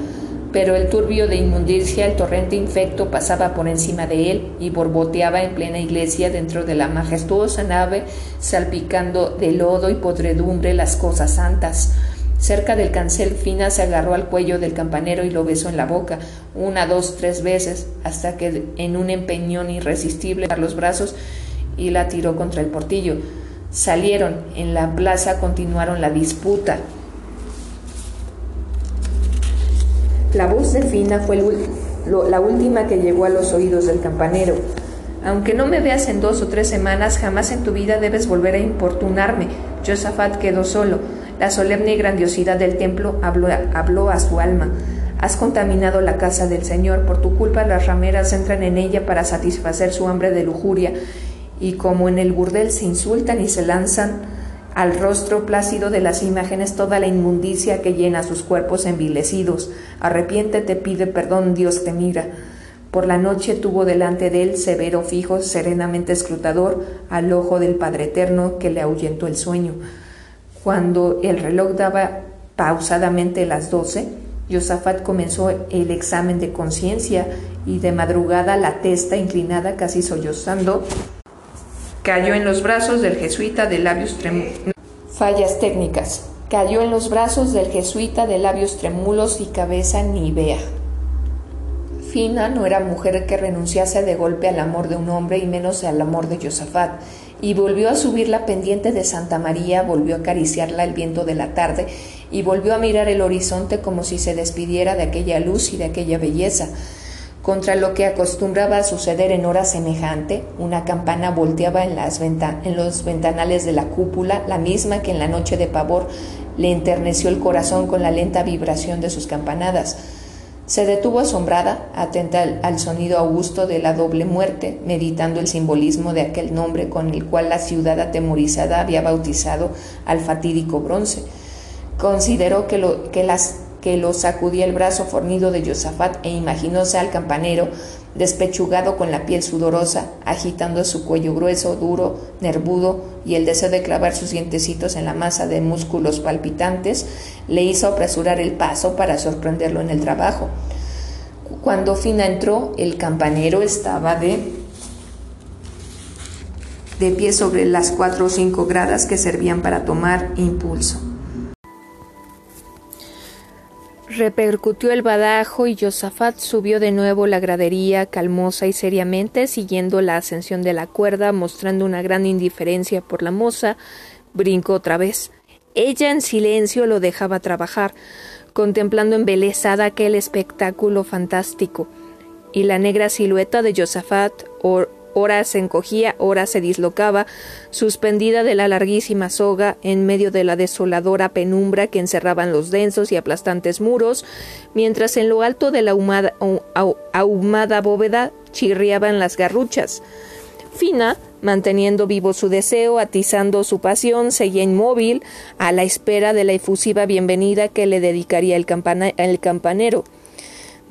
Speaker 2: Pero el turbio de inmundicia, el torrente infecto, pasaba por encima de él y borboteaba en plena iglesia dentro de la majestuosa nave, salpicando de lodo y podredumbre las cosas santas. Cerca del cancel, Fina se agarró al cuello del campanero y lo besó en la boca, una, dos, tres veces, hasta que en un empeñón irresistible los brazos y la tiró contra el portillo. Salieron. En la plaza continuaron la disputa. La voz de Fina fue la última que llegó a los oídos del campanero. Aunque no me veas en dos o tres semanas, jamás en tu vida debes volver a importunarme. Josafat quedó solo. La solemne grandiosidad del templo habló a su alma. Has contaminado la casa del Señor, por tu culpa las rameras entran en ella para satisfacer su hambre de lujuria y como en el burdel se insultan y se lanzan al rostro plácido de las imágenes toda la inmundicia que llena sus cuerpos envilecidos. Arrepiéntete, pide perdón, Dios te mira. Por la noche tuvo delante de él severo fijo, serenamente escrutador, al ojo del Padre Eterno que le ahuyentó el sueño. Cuando el reloj daba pausadamente las doce, Josafat comenzó el examen de conciencia y de madrugada la testa inclinada casi sollozando Cayó en los brazos del jesuita de labios tremulos. Fallas técnicas. Cayó en los brazos del jesuita de labios tremulos y cabeza nivea. Fina no era mujer que renunciase de golpe al amor de un hombre y menos al amor de Josafat, y volvió a subir la pendiente de Santa María, volvió a acariciarla el viento de la tarde, y volvió a mirar el horizonte como si se despidiera de aquella luz y de aquella belleza. Contra lo que acostumbraba suceder en hora semejante, una campana volteaba en, las en los ventanales de la cúpula, la misma que en la noche de pavor le enterneció el corazón con la lenta vibración de sus campanadas. Se detuvo asombrada, atenta al, sonido augusto de la doble muerte, meditando el simbolismo de aquel nombre con el cual la ciudad atemorizada había bautizado al fatídico bronce. Consideró que, lo, que las que lo sacudía el brazo fornido de Josafat e imaginóse al campanero despechugado con la piel sudorosa, agitando su cuello grueso, duro, nervudo, y el deseo de clavar sus dientecitos en la masa de músculos palpitantes le hizo apresurar el paso para sorprenderlo en el trabajo. Cuando Fina entró, el campanero estaba de de pie sobre las cuatro o cinco gradas que servían para tomar impulso.
Speaker 1: Repercutió el badajo y Josafat subió de nuevo la gradería calmosa y seriamente, siguiendo la ascensión de la cuerda, mostrando una gran indiferencia por la moza, brincó otra vez. Ella en silencio lo dejaba trabajar, contemplando embelesada aquel espectáculo fantástico, y la negra silueta de Josafat, Ora se encogía, ora se dislocaba, suspendida de la larguísima soga en medio de la desoladora penumbra que encerraban los densos y aplastantes muros, mientras en lo alto de la ahumada, bóveda chirriaban las garruchas. Fina, manteniendo vivo su deseo, atizando su pasión, seguía inmóvil, a la espera de la efusiva bienvenida que le dedicaría el campanero.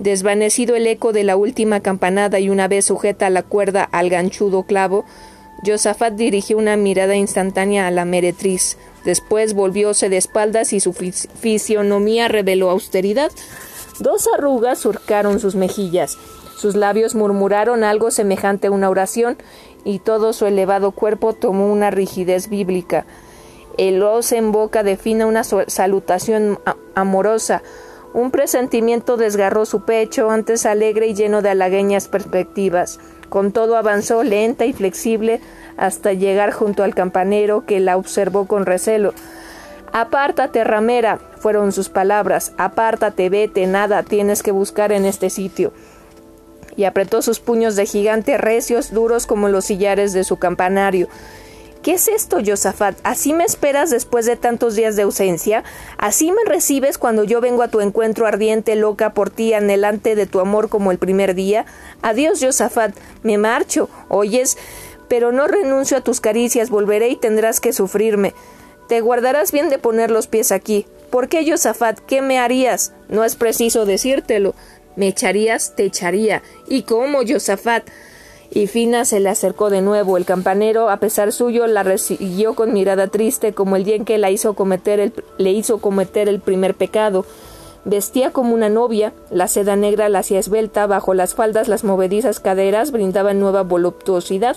Speaker 1: Desvanecido el eco de la última campanada y una vez sujeta la cuerda al ganchudo clavo, Josafat dirigió una mirada instantánea a la meretriz. Después volvióse de espaldas y su fisionomía reveló austeridad. Dos arrugas surcaron sus mejillas. Sus labios murmuraron algo semejante a una oración y todo su elevado cuerpo tomó una rigidez bíblica. El os en boca define una salutación amorosa, un presentimiento desgarró su pecho, antes alegre y lleno de halagueñas perspectivas. Con todo avanzó lenta y flexible hasta llegar junto al campanero, que la observó con recelo. Apártate, ramera, fueron sus palabras. Apártate, vete, nada tienes que buscar en este sitio. y apretó sus puños de gigante recios, duros como los sillares de su campanario. ¿Qué es esto, Josafat? ¿Así me esperas después de tantos días de ausencia? ¿Así me recibes cuando yo vengo a tu encuentro ardiente, loca por ti, anhelante de tu amor como el primer día? Adiós, Josafat, me marcho, oyes, pero no renuncio a tus caricias, volveré y tendrás que sufrirme. Te guardarás bien de poner los pies aquí. ¿Por qué, Josafat? ¿Qué me harías? No es preciso decírtelo. Me echarías, te echaría. ¿Y cómo, Josafat? Y Fina se le acercó de nuevo. El campanero, a pesar suyo, la recibió con mirada triste, como el día en que la hizo cometer el, le hizo cometer el primer pecado. Vestía como una novia, la seda negra la hacía esbelta, bajo las faldas las movedizas caderas brindaban nueva voluptuosidad.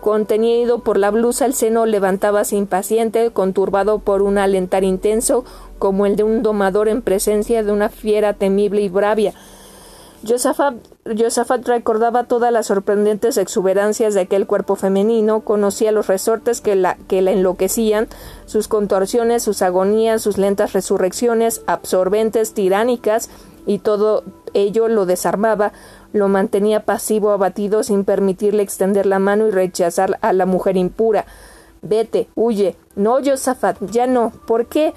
Speaker 1: Contenido por la blusa, el seno levantábase impaciente, conturbado por un alentar intenso, como el de un domador en presencia de una fiera temible y bravia. Josafat, recordaba todas las sorprendentes exuberancias de aquel cuerpo femenino, conocía los resortes que la, que la enloquecían, sus contorsiones, sus agonías, sus lentas resurrecciones, absorbentes, tiránicas, y todo ello lo desarmaba, lo mantenía pasivo, abatido, sin permitirle extender la mano y rechazar a la mujer impura. Vete, huye. No, Josafat, ya no. ¿Por qué?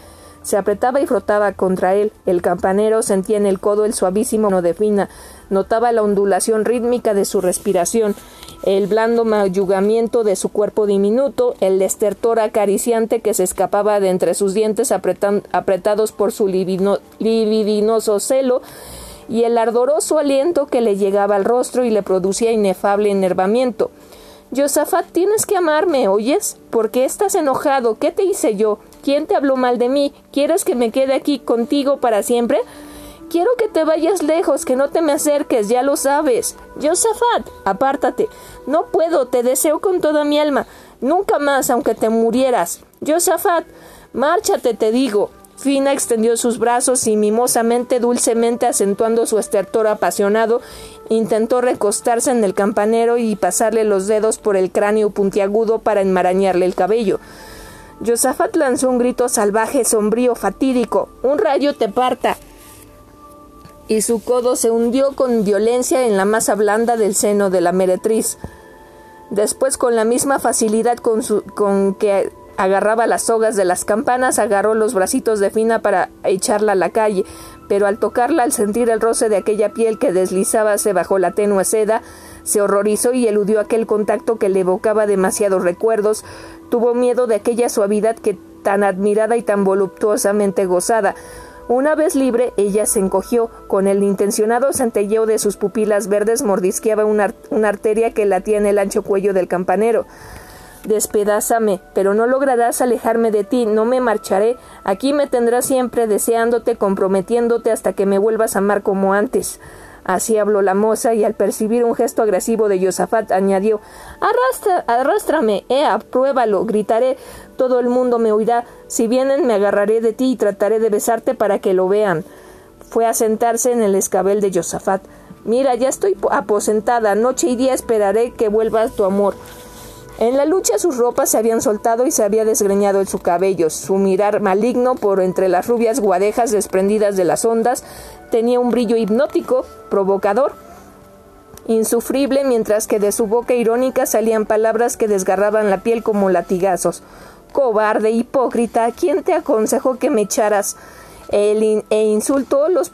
Speaker 1: Se apretaba y frotaba contra él. El campanero sentía en el codo el suavísimo no de fina. Notaba la ondulación rítmica de su respiración, el blando mayugamiento de su cuerpo diminuto, el estertor acariciante que se escapaba de entre sus dientes apretados por su libidinoso celo, y el ardoroso aliento que le llegaba al rostro y le producía inefable enervamiento. Josafat, tienes que amarme, ¿oyes? ¿Por qué estás enojado? ¿Qué te hice yo? ¿Quién te habló mal de mí? ¿Quieres que me quede aquí contigo para siempre? Quiero que te vayas lejos, que no te me acerques, ya lo sabes. Josafat, apártate. No puedo, te deseo con toda mi alma. Nunca más, aunque te murieras. Josafat, márchate, te digo. Fina extendió sus brazos y mimosamente, dulcemente acentuando su estertor apasionado, intentó recostarse en el campanero y pasarle los dedos por el cráneo puntiagudo para enmarañarle el cabello. Josafat lanzó un grito salvaje, sombrío, fatídico. Un rayo te parta. Y su codo se hundió con violencia en la masa blanda del seno de la meretriz. Después, con la misma facilidad con, con que Agarraba las sogas de las campanas, agarró los bracitos de Fina para echarla a la calle, pero al tocarla, al sentir el roce de aquella piel que deslizábase bajo la tenue seda, se horrorizó y eludió aquel contacto que le evocaba demasiados recuerdos, tuvo miedo de aquella suavidad que tan admirada y tan voluptuosamente gozada. Una vez libre, ella se encogió, con el intencionado centelleo de sus pupilas verdes mordisqueaba una, una arteria que latía en el ancho cuello del campanero. Despedázame, pero no lograrás alejarme de ti, no me marcharé, aquí me tendrás siempre deseándote, comprometiéndote hasta que me vuelvas a amar como antes. Así habló la moza y al percibir un gesto agresivo de Josafat añadió Arrastra, arrástrame, ea, pruébalo, gritaré, todo el mundo me oirá, si vienen me agarraré de ti y trataré de besarte para que lo vean. Fue a sentarse en el escabel de Josafat. Mira, ya estoy aposentada, noche y día esperaré que vuelva tu amor. En la lucha sus ropas se habían soltado y se había desgreñado en su cabello. Su mirar maligno por entre las rubias guadejas desprendidas de las ondas tenía un brillo hipnótico, provocador, insufrible, mientras que de su boca irónica salían palabras que desgarraban la piel como latigazos. Cobarde, hipócrita, ¿quién te aconsejó que me echaras? e insultó los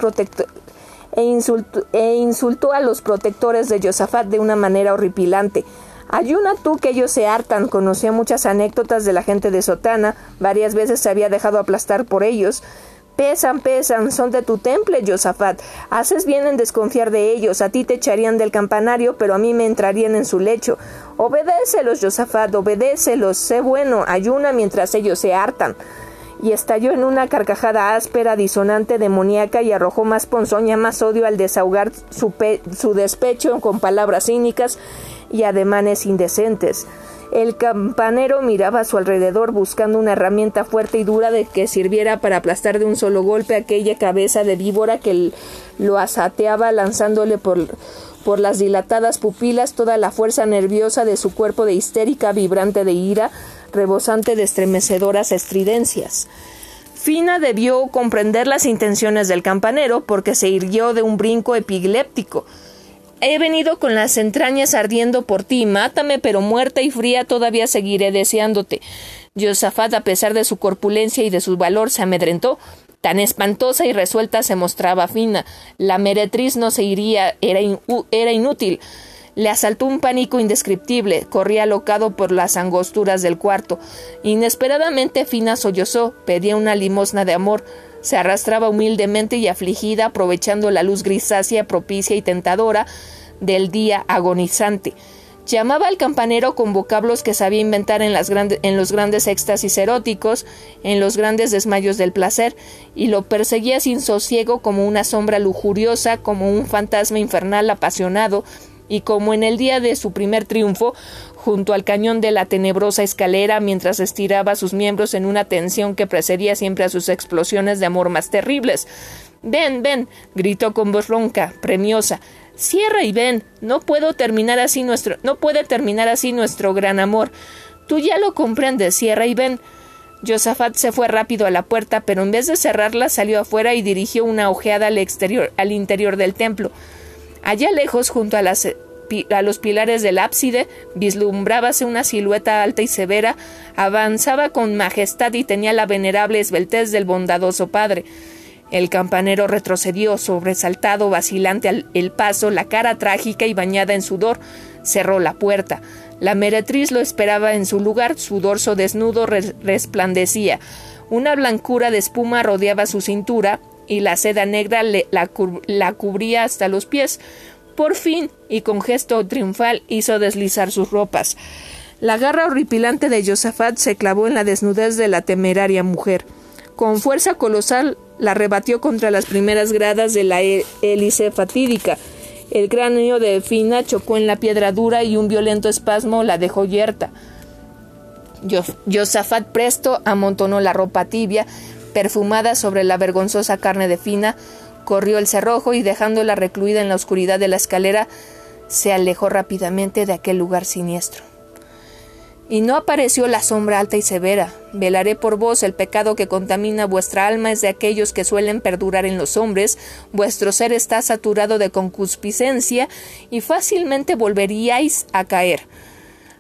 Speaker 1: e insultó, e insultó a los protectores de Josafat de una manera horripilante. Ayuna tú que ellos se hartan. Conocía muchas anécdotas de la gente de Sotana. Varias veces se había dejado aplastar por ellos. Pesan, pesan, son de tu temple, Josafat. Haces bien en desconfiar de ellos. A ti te echarían del campanario, pero a mí me entrarían en su lecho. Obedécelos, Josafat, obedécelos. Sé bueno, ayuna mientras ellos se hartan. Y estalló en una carcajada áspera, disonante, demoníaca y arrojó más ponzoña, más odio al desahogar su, su despecho con palabras cínicas y ademanes indecentes. El campanero miraba a su alrededor buscando una herramienta fuerte y dura de que sirviera para aplastar de un solo golpe aquella cabeza de víbora que lo asateaba lanzándole por, por las dilatadas pupilas toda la fuerza nerviosa de su cuerpo de histérica vibrante de ira, rebosante de estremecedoras estridencias. Fina debió comprender las intenciones del campanero porque se irguió de un brinco epiléptico he venido con las entrañas ardiendo por ti. Mátame, pero muerta y fría todavía seguiré deseándote. Josafat, a pesar de su corpulencia y de su valor, se amedrentó. Tan espantosa y resuelta se mostraba fina. La meretriz no se iría, era, era inútil. Le asaltó un pánico indescriptible, corría alocado por las angosturas del cuarto. Inesperadamente Fina sollozó, pedía una limosna de amor. Se arrastraba humildemente y afligida, aprovechando la luz grisácea, propicia y tentadora del día agonizante. Llamaba al campanero con vocablos que sabía inventar en, las en, los grandes éxtasis eróticos, en los grandes desmayos del placer, y lo perseguía sin sosiego como una sombra lujuriosa, como un fantasma infernal apasionado, y como en el día de su primer triunfo, junto al cañón de la tenebrosa escalera, mientras estiraba sus miembros en una tensión que precedía siempre a sus explosiones de amor más terribles. Ven, ven, gritó con voz ronca, premiosa. Cierra y ven. No puedo terminar así nuestro, no puede terminar así nuestro gran amor. Tú ya lo comprendes, cierra y ven. Josafat se fue rápido a la puerta, pero en vez de cerrarla salió afuera y dirigió una ojeada al exterior, al interior del templo. Allá lejos, junto a, a los pilares del ábside, vislumbrábase una silueta alta y severa, avanzaba con majestad y tenía la venerable esbeltez del bondadoso padre. El campanero retrocedió, sobresaltado, vacilante el paso, la cara trágica y bañada en sudor. Cerró la puerta. La meretriz lo esperaba en su lugar, su dorso desnudo resplandecía. Una blancura de espuma rodeaba su cintura y la seda negra la, la cubría hasta los pies. Por fin, y con gesto triunfal, hizo deslizar sus ropas. La garra horripilante de Josafat se clavó en la desnudez de la temeraria mujer. Con fuerza colosal la rebatió contra las primeras gradas de la hélice fatídica. El cráneo de Fina chocó en la piedra dura y un violento espasmo la dejó yerta. Josafat presto amontonó la ropa tibia, perfumada sobre la vergonzosa carne de Fina, corrió el cerrojo y dejándola recluida en la oscuridad de la escalera, se alejó rápidamente de aquel lugar siniestro. Y no apareció la sombra alta y severa. Velaré por vos el pecado que contamina vuestra alma es de aquellos que suelen perdurar en los hombres. Vuestro ser está saturado de concupiscencia y fácilmente volveríais a caer.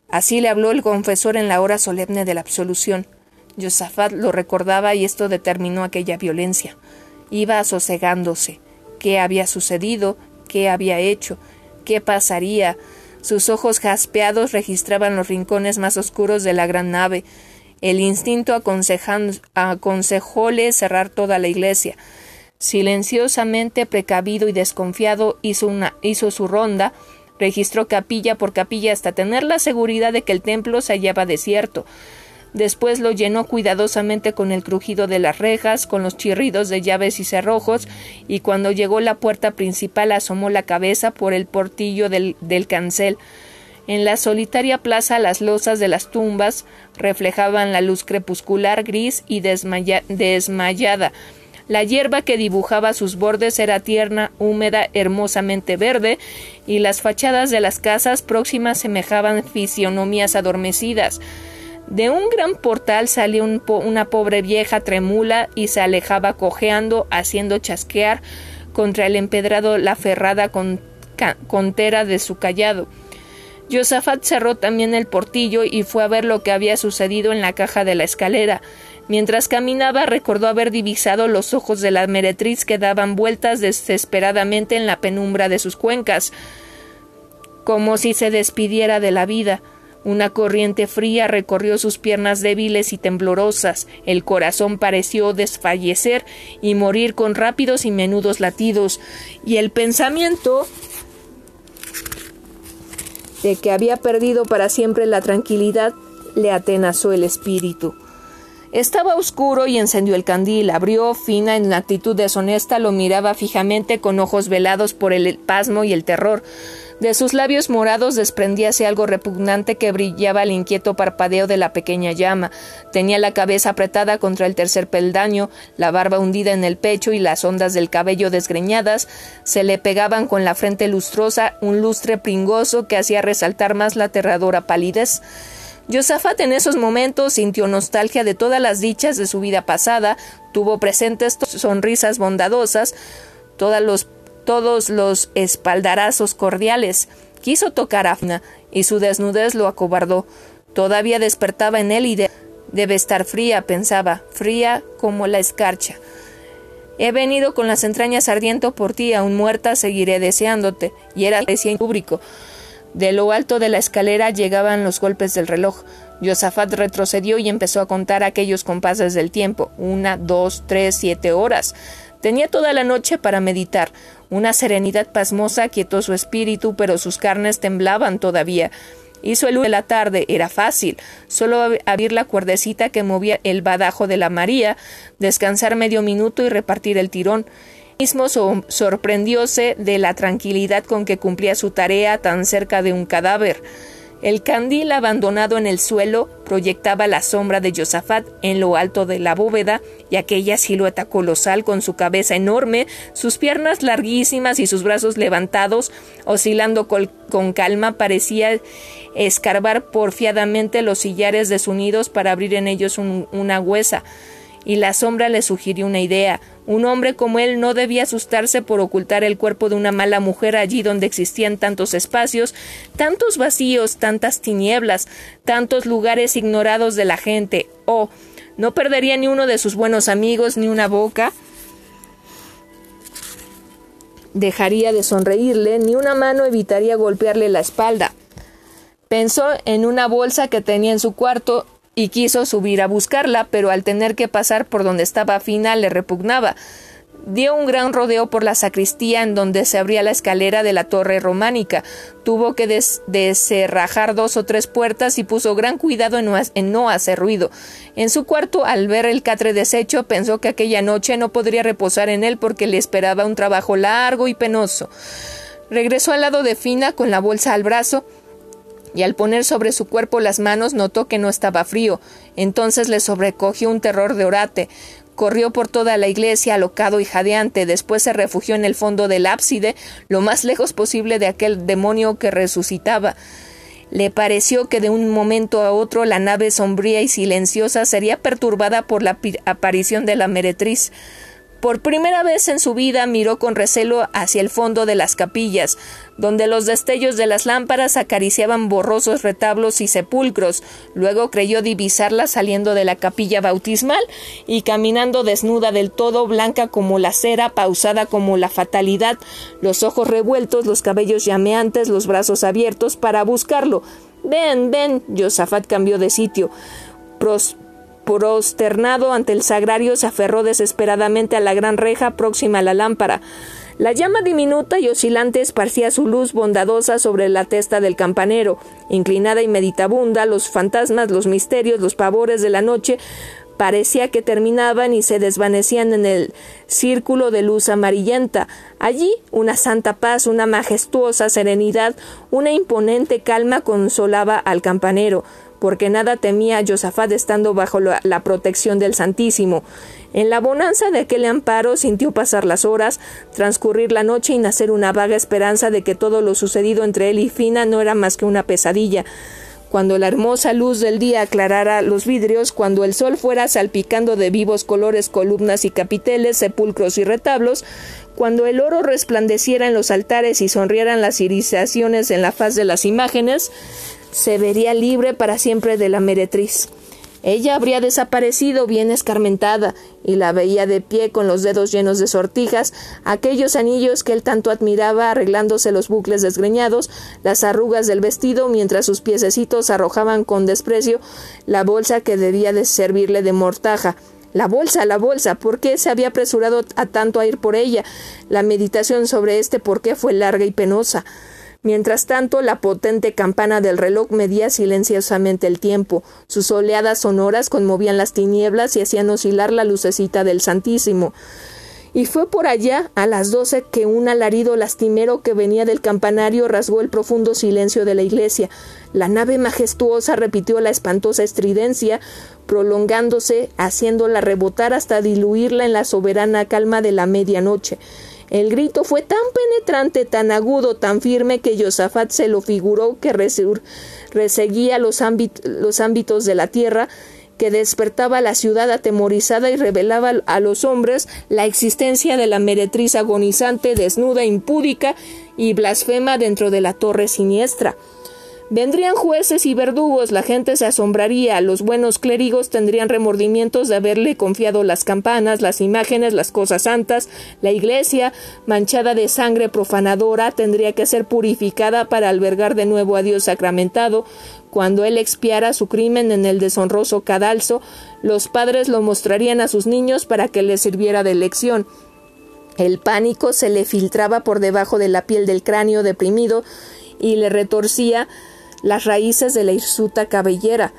Speaker 1: Así le habló el confesor en la hora solemne de la absolución. Josafat lo recordaba y esto determinó aquella violencia. Iba sosegándose. ¿Qué había sucedido? ¿Qué había hecho? ¿Qué pasaría? Sus ojos jaspeados registraban los rincones más oscuros de la gran nave. El instinto aconsejóle cerrar toda la iglesia. Silenciosamente, precavido y desconfiado, hizo, hizo su ronda, registró capilla por capilla hasta tener la seguridad de que el templo se hallaba desierto. Después lo llenó cuidadosamente con el crujido de las rejas, con los chirridos de llaves y cerrojos, y cuando llegó la puerta principal asomó la cabeza por el portillo del, cancel. En la solitaria plaza las losas de las tumbas reflejaban la luz crepuscular gris y desmayada. La hierba que dibujaba sus bordes era tierna, húmeda, hermosamente verde, y las fachadas de las casas próximas semejaban fisionomías adormecidas. De un gran portal salió una pobre vieja tremula y se alejaba cojeando, haciendo chasquear contra el empedrado la ferrada con, contera de su callado. Josafat cerró también el portillo y fue a ver lo que había sucedido en la caja de la escalera. Mientras caminaba recordó haber divisado los ojos de la meretriz que daban vueltas desesperadamente en la penumbra de sus cuencas, como si se despidiera de la vida. Una corriente fría recorrió sus piernas débiles y temblorosas, el corazón pareció desfallecer y morir con rápidos y menudos latidos, y el pensamiento de que había perdido para siempre la tranquilidad le atenazó el espíritu. Estaba oscuro y encendió el candil. Abrió, fina en actitud deshonesta, lo miraba fijamente con ojos velados por el pasmo y el terror. De sus labios morados desprendíase algo repugnante que brillaba al inquieto parpadeo de la pequeña llama. Tenía la cabeza apretada contra el tercer peldaño, la barba hundida en el pecho y las ondas del cabello desgreñadas se le pegaban con la frente lustrosa, un lustre pringoso que hacía resaltar más la aterradora palidez. Josafat en esos momentos sintió nostalgia de todas las dichas de su vida pasada, tuvo presentes sonrisas bondadosas, todos los todos los espaldarazos cordiales. Quiso tocar a Fina, y su desnudez lo acobardó. Todavía despertaba en él y debe estar fría, pensaba, fría como la escarcha. He venido con las entrañas ardiendo por ti, aún muerta seguiré deseándote. Y era recién público. De lo alto de la escalera llegaban los golpes del reloj. Josafat retrocedió y empezó a contar aquellos compases del tiempo. Una, dos, tres, siete horas. Tenía toda la noche para meditar. Una serenidad pasmosa quietó su espíritu, pero sus carnes temblaban todavía. Hizo el de la tarde, era fácil, solo abrir la cuerdecita que movía el badajo de la María, descansar medio minuto y repartir el tirón. Mismo sorprendióse de la tranquilidad con que cumplía su tarea tan cerca de un cadáver. El candil abandonado en el suelo proyectaba la sombra de Josafat en lo alto de la bóveda y aquella silueta colosal con su cabeza enorme, sus piernas larguísimas y sus brazos levantados, oscilando con calma, parecía escarbar porfiadamente los sillares de nidos para abrir en ellos una huesa y la sombra le sugirió una idea. Un hombre como él no debía asustarse por ocultar el cuerpo de una mala mujer allí donde existían tantos espacios, tantos vacíos, tantas tinieblas, tantos lugares ignorados de la gente. Oh, no perdería ni uno de sus buenos amigos ni una boca. Dejaría de sonreírle, ni una mano evitaría golpearle la espalda. Pensó en una bolsa que tenía en su cuarto y quiso subir a buscarla, pero al tener que pasar por donde estaba Fina le repugnaba. Dio un gran rodeo por la sacristía en donde se abría la escalera de la torre románica. Tuvo que descerrajar dos o tres puertas y puso gran cuidado en no, en no hacer ruido. En su cuarto, al ver el catre deshecho, pensó que aquella noche no podría reposar en él porque le esperaba un trabajo largo y penoso. Regresó al lado de Fina con la bolsa al brazo y al poner sobre su cuerpo las manos notó que no estaba frío. Entonces le sobrecogió un terror de orate. Corrió por toda la iglesia alocado y jadeante, después se refugió en el fondo del ábside, lo más lejos posible de aquel demonio que resucitaba. Le pareció que de un momento a otro la nave sombría y silenciosa sería perturbada por la aparición de la meretriz. Por primera vez en su vida miró con recelo hacia el fondo de las capillas, donde los destellos de las lámparas acariciaban borrosos retablos y sepulcros. Luego creyó divisarla saliendo de la capilla bautismal y caminando desnuda del todo, blanca como la cera, pausada como la fatalidad, los ojos revueltos, los cabellos llameantes, los brazos abiertos para buscarlo. Ven, ven. Josafat cambió de sitio. Prosternado ante el sagrario, se aferró desesperadamente a la gran reja próxima a la lámpara. La llama diminuta y oscilante esparcía su luz bondadosa sobre la testa del campanero. Inclinada y meditabunda, los fantasmas, los misterios, los pavores de la noche parecía que terminaban y se desvanecían en el círculo de luz amarillenta. Allí una santa paz, una majestuosa serenidad, una imponente calma consolaba al campanero porque nada temía a Josafat estando bajo la, protección del Santísimo. En la bonanza de aquel amparo sintió pasar las horas, transcurrir la noche y nacer una vaga esperanza de que todo lo sucedido entre él y Fina no era más que una pesadilla cuando la hermosa luz del día aclarara los vidrios, cuando el sol fuera salpicando de vivos colores columnas y capiteles, sepulcros y retablos, cuando el oro resplandeciera en los altares y sonrieran las irisaciones en la faz de las imágenes, se vería libre para siempre de la meretriz. Ella habría desaparecido bien escarmentada, y la veía de pie con los dedos llenos de sortijas, aquellos anillos que él tanto admiraba arreglándose los bucles desgreñados, las arrugas del vestido, mientras sus piececitos arrojaban con desprecio la bolsa que debía de servirle de mortaja. La bolsa, la bolsa, ¿por qué se había apresurado a tanto a ir por ella? La meditación sobre este por qué fue larga y penosa. Mientras tanto, la potente campana del reloj medía silenciosamente el tiempo. Sus oleadas sonoras conmovían las tinieblas y hacían oscilar la lucecita del Santísimo. Y fue por allá, a las doce, que un alarido lastimero que venía del campanario rasgó el profundo silencio de la iglesia. La nave majestuosa repitió la espantosa estridencia, prolongándose, haciéndola rebotar hasta diluirla en la soberana calma de la medianoche. El grito fue tan penetrante, tan agudo, tan firme que Josafat se lo figuró que reseguía los, los ámbitos de la tierra que despertaba la ciudad atemorizada y revelaba a los hombres la existencia de la meretriz agonizante, desnuda, impúdica y blasfema dentro de la torre siniestra. Vendrían jueces y verdugos, la gente se asombraría, los buenos clérigos tendrían remordimientos de haberle confiado las campanas, las imágenes, las cosas santas, la iglesia, manchada de sangre profanadora, tendría que ser purificada para albergar de nuevo a Dios sacramentado. Cuando él expiara su crimen en el deshonroso cadalso, los padres lo mostrarían a sus niños para que les sirviera de lección. El pánico se le filtraba por debajo de la piel del cráneo deprimido y le retorcía las raíces de la hirsuta cabellera.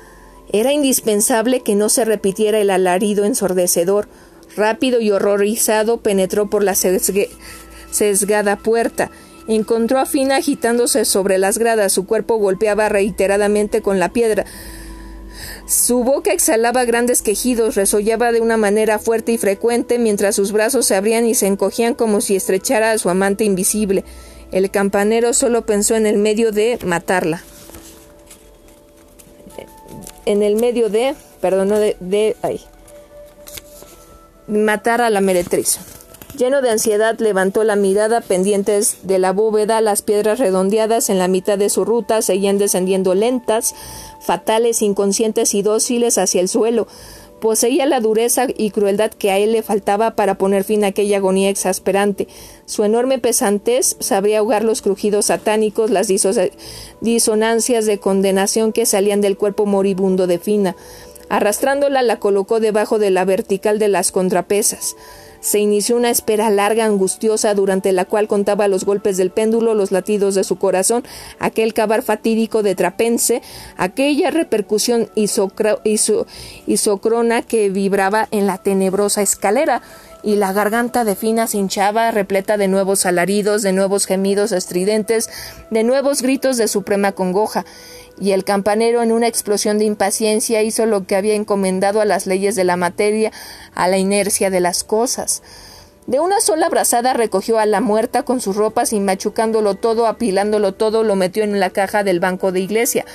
Speaker 1: Era indispensable que no se repitiera el alarido ensordecedor. Rápido y horrorizado penetró por la sesgada puerta. Encontró a Fina agitándose sobre las gradas. Su cuerpo golpeaba reiteradamente con la piedra. Su boca exhalaba grandes quejidos, resollaba de una manera fuerte y frecuente, mientras sus brazos se abrían y se encogían como si estrechara a su amante invisible. El campanero solo pensó en el medio de matarla en el medio de, perdón, de, de matar a la meretriz. Lleno de ansiedad, levantó la mirada pendientes de la bóveda, las piedras redondeadas en la mitad de su ruta seguían descendiendo lentas, fatales, inconscientes y dóciles hacia el suelo. Poseía la dureza y crueldad que a él le faltaba para poner fin a aquella agonía exasperante. Su enorme pesantez sabía ahogar los crujidos satánicos, las disonancias de condenación que salían del cuerpo moribundo de Fina. Arrastrándola la colocó debajo de la vertical de las contrapesas. Se inició una espera larga, angustiosa, durante la cual contaba los golpes del péndulo, los latidos de su corazón, aquel cabar fatídico de Trapense, aquella repercusión isocrona que vibraba en la tenebrosa escalera y la garganta de Fina hinchaba, repleta de nuevos alaridos, de nuevos gemidos estridentes, de nuevos gritos de suprema congoja y el campanero en una explosión de impaciencia hizo lo que había encomendado a las leyes de la materia, a la inercia de las cosas. De una sola brazada recogió a la muerta con sus ropas y machucándolo todo, apilándolo todo, lo metió en la caja del banco de iglesia.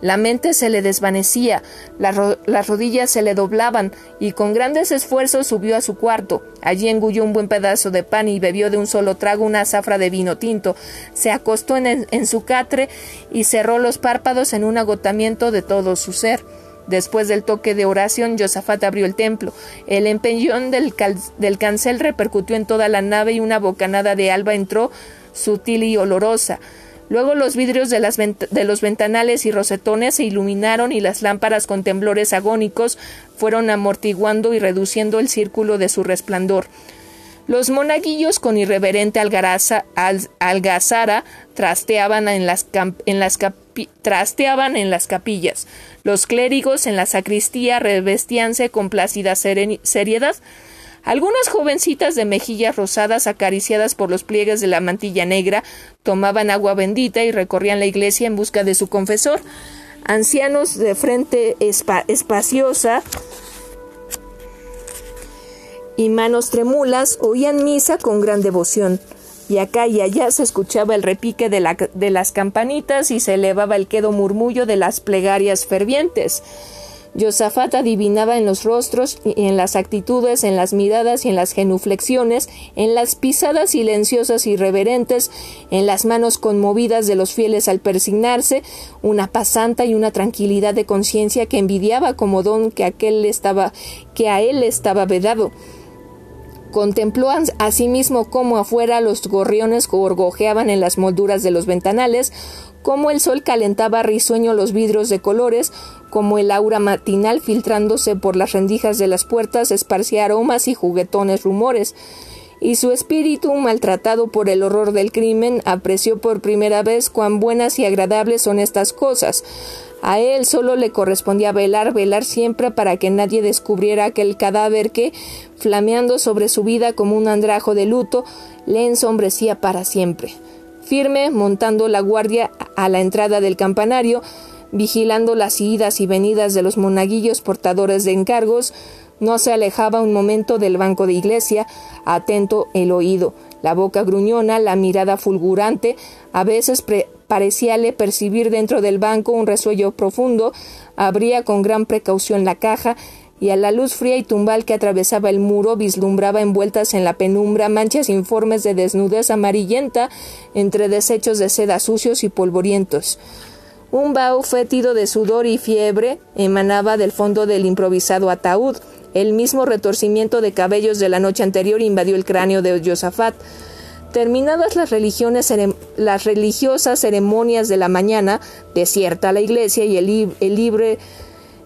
Speaker 1: La mente se le desvanecía, las rodillas se le doblaban, y con grandes esfuerzos subió a su cuarto. Allí engulló un buen pedazo de pan y bebió de un solo trago una zafra de vino tinto. Se acostó en, su catre y cerró los párpados en un agotamiento de todo su ser. Después del toque de oración, Josafat abrió el templo. El empeñón del, cancel repercutió en toda la nave y una bocanada de alba entró sutil y olorosa. Luego los vidrios de, los ventanales y rosetones se iluminaron y las lámparas con temblores agónicos fueron amortiguando y reduciendo el círculo de su resplandor. Los monaguillos con irreverente algazara trasteaban en las, en las trasteaban en las capillas. Los clérigos en la sacristía revestíanse con plácida seriedad algunas jovencitas de mejillas rosadas acariciadas por los pliegues de la mantilla negra tomaban agua bendita y recorrían la iglesia en busca de su confesor. Ancianos de frente espaciosa y manos tremulas oían misa con gran devoción y acá y allá se escuchaba el repique de, de, las campanitas y se elevaba el quedo murmullo de las plegarias fervientes. Josafat adivinaba en los rostros y en las actitudes, en las miradas y en las genuflexiones, en las pisadas silenciosas y reverentes, en las manos conmovidas de los fieles al persignarse, una paz santa y una tranquilidad de conciencia que envidiaba como don que aquel estaba que a él estaba vedado. Contempló asimismo cómo afuera los gorriones gorgojeaban en las molduras de los ventanales, cómo el sol calentaba risueño los vidrios de colores, como el aura matinal filtrándose por las rendijas de las puertas esparcía aromas y juguetones rumores, y su espíritu, maltratado por el horror del crimen, apreció por primera vez cuán buenas y agradables son estas cosas. A él solo le correspondía velar, velar siempre para que nadie descubriera aquel cadáver que, flameando sobre su vida como un andrajo de luto, le ensombrecía para siempre. Firme, montando la guardia a la entrada del campanario, vigilando las idas y venidas de los monaguillos portadores de encargos, no se alejaba un momento del banco de iglesia, atento el oído, la boca gruñona, la mirada fulgurante, a veces parecíale percibir dentro del banco un resuello profundo, abría con gran precaución la caja y a la luz fría y tumbal que atravesaba el muro vislumbraba envueltas en la penumbra manchas informes de desnudez amarillenta entre desechos de seda sucios y polvorientos. Un vaho fétido de sudor y fiebre emanaba del fondo del improvisado ataúd. El mismo retorcimiento de cabellos de la noche anterior invadió el cráneo de Josafat. Terminadas las, religiosas ceremonias de la mañana, desierta la iglesia y el libre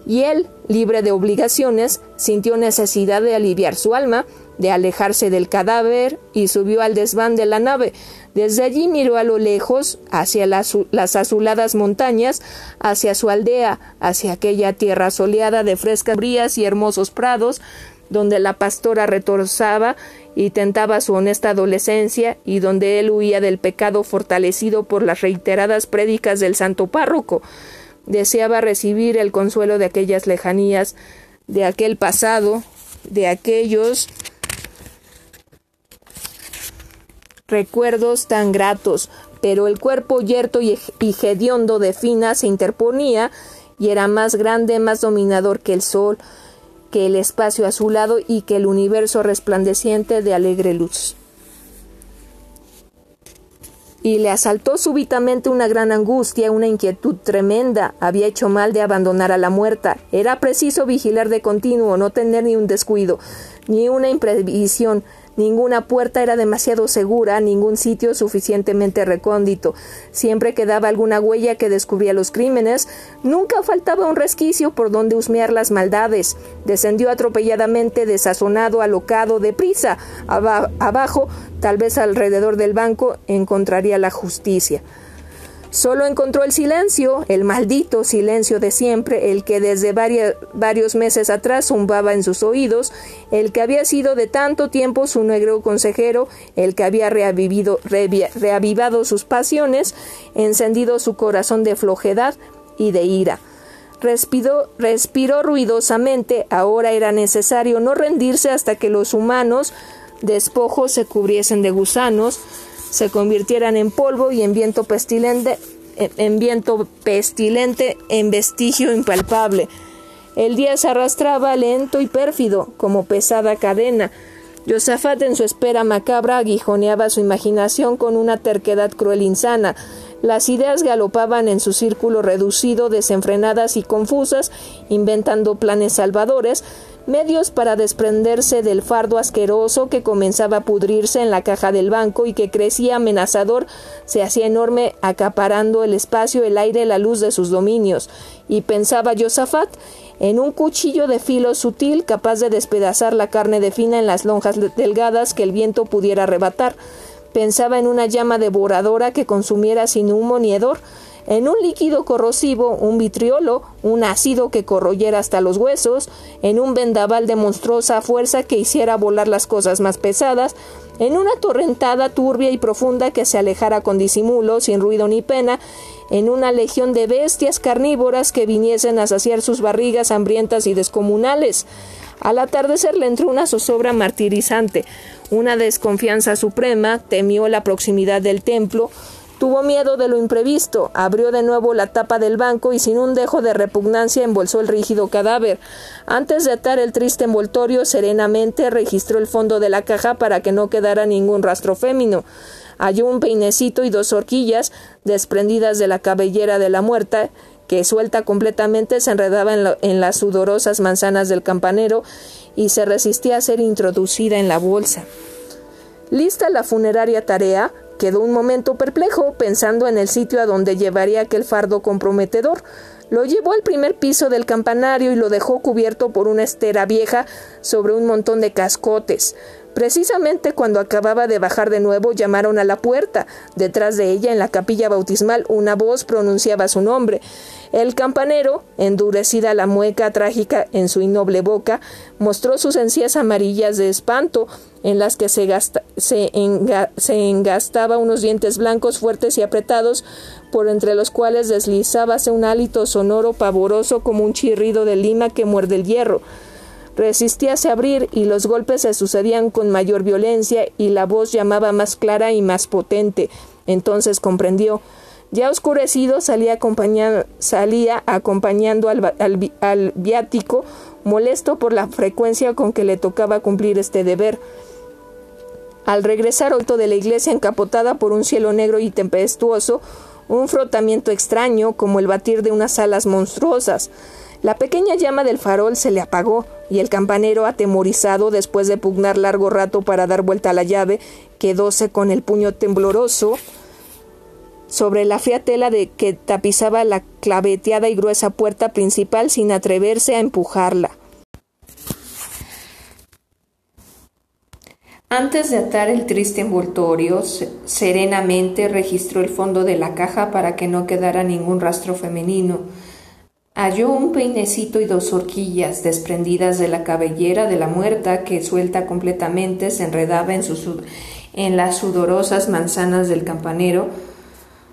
Speaker 1: y él, libre de obligaciones, sintió necesidad de aliviar su alma, de alejarse del cadáver y subió al desván de la nave. Desde allí miró a lo lejos, hacia las, azuladas montañas, hacia su aldea, hacia aquella tierra soleada de frescas brías y hermosos prados, donde la pastora retorzaba y tentaba su honesta adolescencia y donde él huía del pecado fortalecido por las reiteradas prédicas del santo párroco deseaba recibir el consuelo de aquellas lejanías, de aquel pasado, de aquellos recuerdos tan gratos, pero el cuerpo yerto y hediondo de Fina se interponía y era más grande, más dominador que el sol, que el espacio azulado y que el universo resplandeciente de alegre luz y le asaltó súbitamente una gran angustia, una inquietud tremenda. Había hecho mal de abandonar a la muerta. Era preciso vigilar de continuo, no tener ni un descuido, ni una imprevisión. Ninguna puerta era demasiado segura, ningún sitio suficientemente recóndito. Siempre quedaba alguna huella que descubría los crímenes. Nunca faltaba un resquicio por donde husmear las maldades. Descendió atropelladamente, desazonado, alocado, deprisa. abajo, tal vez alrededor del banco, encontraría la justicia. Solo encontró el silencio, el maldito silencio de siempre, el que desde varios meses atrás zumbaba en sus oídos, el que había sido de tanto tiempo su negro consejero, el que había reavivido, reavivado sus pasiones, encendido su corazón de flojedad y de ira. Respiró, respiró ruidosamente, ahora era necesario no rendirse hasta que los humanos despojos se cubriesen de gusanos, se convirtieran en polvo y en viento pestilente, en viento pestilente, en vestigio impalpable. El día se arrastraba lento y pérfido, como pesada cadena. Josafat en su espera macabra aguijoneaba su imaginación con una terquedad cruel insana. Las ideas galopaban en su círculo reducido, desenfrenadas y confusas, inventando planes salvadores, medios para desprenderse del fardo asqueroso que comenzaba a pudrirse en la caja del banco y que crecía amenazador, se hacía enorme, acaparando el espacio, el aire, la luz de sus dominios. Y pensaba Josafat en un cuchillo de filo sutil capaz de despedazar la carne de fina en las lonjas delgadas que el viento pudiera arrebatar. Pensaba en una llama devoradora que consumiera sin humo ni hedor, en un líquido corrosivo, un vitriolo, un ácido que corroyera hasta los huesos, en un vendaval de monstruosa fuerza que hiciera volar las cosas más pesadas, en una torrentada turbia y profunda que se alejara con disimulo, sin ruido ni pena, en una legión de bestias carnívoras que viniesen a saciar sus barrigas hambrientas y descomunales. Al atardecer le entró una zozobra martirizante, una desconfianza suprema, temió la proximidad del templo, Tuvo miedo de lo imprevisto, abrió de nuevo la tapa del banco y sin un dejo de repugnancia embolsó el rígido cadáver. Antes de atar el triste envoltorio, serenamente registró el fondo de la caja para que no quedara ningún rastro fémino. Halló un peinecito y dos horquillas desprendidas de la cabellera de la muerta, que suelta completamente se enredaba en, en las sudorosas manzanas del campanero y se resistía a ser introducida en la bolsa. Lista la funeraria tarea, Quedó un momento perplejo, pensando en el sitio a donde llevaría aquel fardo comprometedor. Lo llevó al primer piso del campanario y lo dejó cubierto por una estera vieja sobre un montón de cascotes. Precisamente cuando acababa de bajar de nuevo llamaron a la puerta. Detrás de ella, en la capilla bautismal, una voz pronunciaba su nombre. El campanero, endurecida la mueca trágica en su innoble boca, mostró sus encías amarillas de espanto, en las que se, se, engastaba unos dientes blancos fuertes y apretados, por entre los cuales deslizábase un hálito sonoro pavoroso como un chirrido de lima que muerde el hierro. Resistíase a abrir y los golpes se sucedían con mayor violencia y la voz llamaba más clara y más potente. Entonces comprendió. Ya oscurecido salía, salía acompañando al, al viático, molesto por la frecuencia con que le tocaba cumplir este deber. Al regresar alto de la iglesia encapotada por un cielo negro y tempestuoso, un frotamiento extraño como el batir de unas alas monstruosas. La pequeña llama del farol se le apagó y el campanero, atemorizado después de pugnar largo rato para dar vuelta a la llave, quedóse con el puño tembloroso sobre la fría tela de que tapizaba la claveteada y gruesa puerta principal sin atreverse a empujarla. Antes de atar el triste envoltorio, serenamente registró el fondo de la caja para que no quedara ningún rastro femenino. Halló un peinecito y dos horquillas desprendidas de la cabellera de la muerta que, suelta completamente, se enredaba en, en las sudorosas manzanas del campanero,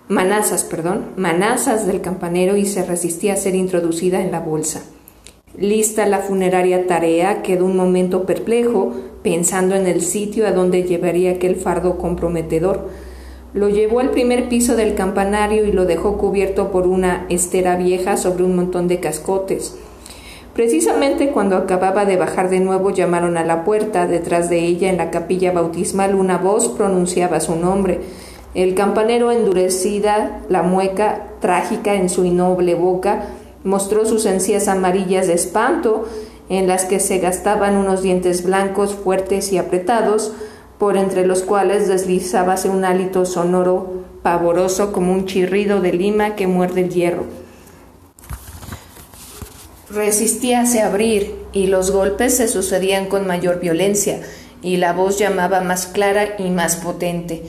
Speaker 1: manazas, perdón, manazas del campanero y se resistía a ser introducida en la bolsa. Lista la funeraria tarea, quedó un momento perplejo, pensando en el sitio a donde llevaría aquel fardo comprometedor. Lo llevó al primer piso del campanario y lo dejó cubierto por una estera vieja sobre un montón de cascotes. Precisamente cuando acababa de bajar de nuevo llamaron a la puerta. Detrás de ella, en la capilla bautismal, una voz pronunciaba su nombre. El campanero, endurecida, la mueca trágica en su innoble boca, Mostró sus encías amarillas de espanto, en las que se gastaban unos dientes blancos fuertes y apretados, por entre los cuales deslizábase un hálito sonoro pavoroso como un chirrido de lima que muerde el hierro. Resistíase a abrir, y los golpes se sucedían con mayor violencia, y la voz llamaba más clara y más potente.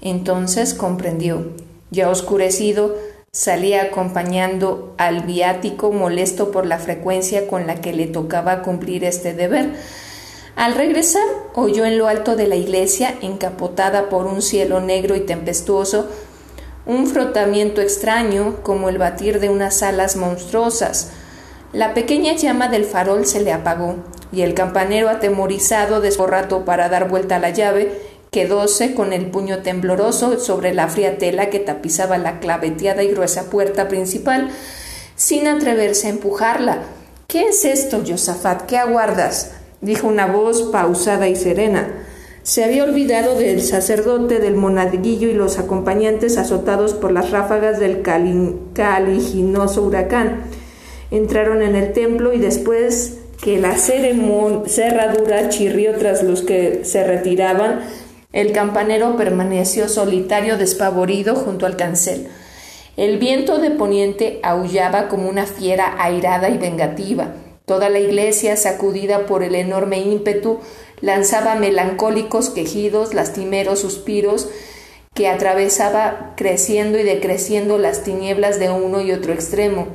Speaker 1: Entonces comprendió. Ya oscurecido, Salía acompañando al viático molesto por la frecuencia con la que le tocaba cumplir este deber. Al regresar, oyó en lo alto de la iglesia, encapotada por un cielo negro y tempestuoso, un frotamiento extraño como el batir de unas alas monstruosas. La pequeña llama del farol se le apagó, y el campanero, atemorizado, rato para dar vuelta a la llave, Quedóse con el puño tembloroso sobre la fría tela que tapizaba la claveteada y gruesa puerta principal, sin atreverse a empujarla. ¿Qué es esto, Josafat? ¿Qué aguardas? Dijo una voz pausada y serena. Se había olvidado del sacerdote, del monaguillo y los acompañantes azotados por las ráfagas del caliginoso huracán. Entraron en el templo y después que la cerradura chirrió tras los que se retiraban, el campanero permaneció solitario despavorido junto al cancel. El viento de poniente aullaba como una fiera airada y vengativa. Toda la iglesia, sacudida por el enorme ímpetu, lanzaba melancólicos quejidos, lastimeros suspiros, que atravesaba creciendo y decreciendo las tinieblas de uno y otro extremo.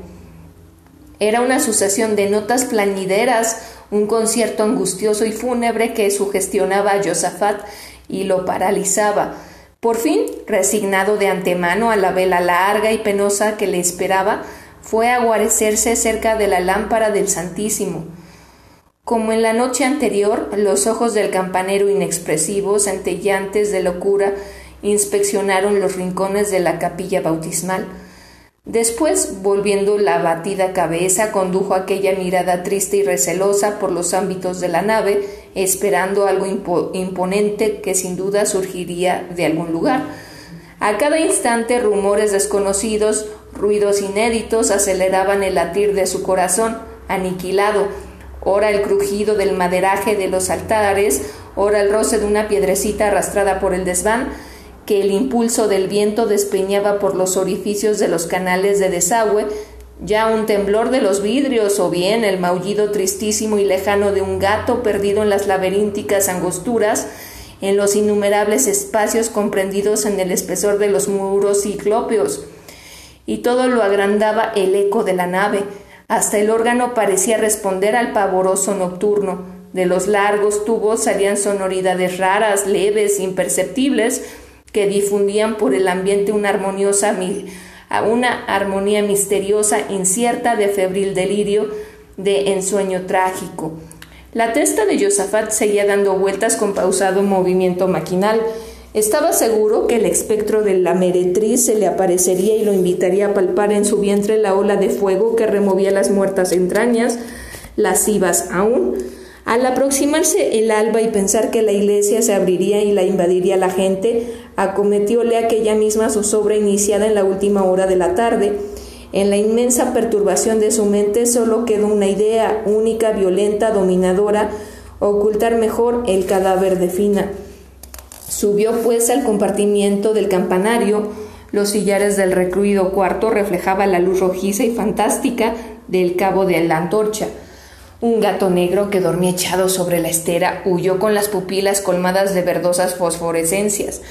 Speaker 1: Era una sucesión de notas plañideras, un concierto angustioso y fúnebre que sugestionaba a Josafat y lo paralizaba. Por fin, resignado de antemano a la vela larga y penosa que le esperaba, fue a guarecerse cerca de la lámpara del Santísimo. Como en la noche anterior, los ojos del campanero inexpresivos, centellantes de locura, inspeccionaron los rincones de la capilla bautismal. Después, volviendo la batida cabeza, condujo aquella mirada triste y recelosa por los ámbitos de la nave, esperando algo imponente que sin duda surgiría de algún lugar. A cada instante rumores desconocidos, ruidos inéditos aceleraban el latir de su corazón, aniquilado, ora el crujido del maderaje de los altares, ora el roce de una piedrecita arrastrada por el desván, que el impulso del viento despeñaba por los orificios de los canales de desagüe, ya un temblor de los vidrios o bien el maullido tristísimo y lejano de un gato perdido en las laberínticas angosturas, en los innumerables espacios comprendidos en el espesor de los muros ciclópeos. Y todo lo agrandaba el eco de la nave, hasta el órgano parecía responder al pavoroso nocturno. De los largos tubos salían sonoridades raras, leves, imperceptibles, que difundían por el ambiente una armoniosa una armonía misteriosa, incierta, de febril delirio, de ensueño trágico. La testa de Josafat seguía dando vueltas con pausado movimiento maquinal. Estaba seguro que el espectro de la meretriz se le aparecería y lo invitaría a palpar en su vientre la ola de fuego que removía las muertas entrañas, lascivas aún. Al aproximarse el alba y pensar que la iglesia se abriría y la invadiría la gente, acometióle aquella misma zozobra iniciada en la última hora de la tarde. En la inmensa perturbación de su mente solo quedó una idea única, violenta, dominadora, ocultar mejor el cadáver de Fina. Subió pues al compartimiento del campanario. Los sillares del recluido cuarto reflejaban la luz rojiza y fantástica del cabo de la antorcha. Un gato negro que dormía echado sobre la estera huyó con las pupilas colmadas de verdosas fosforescencias.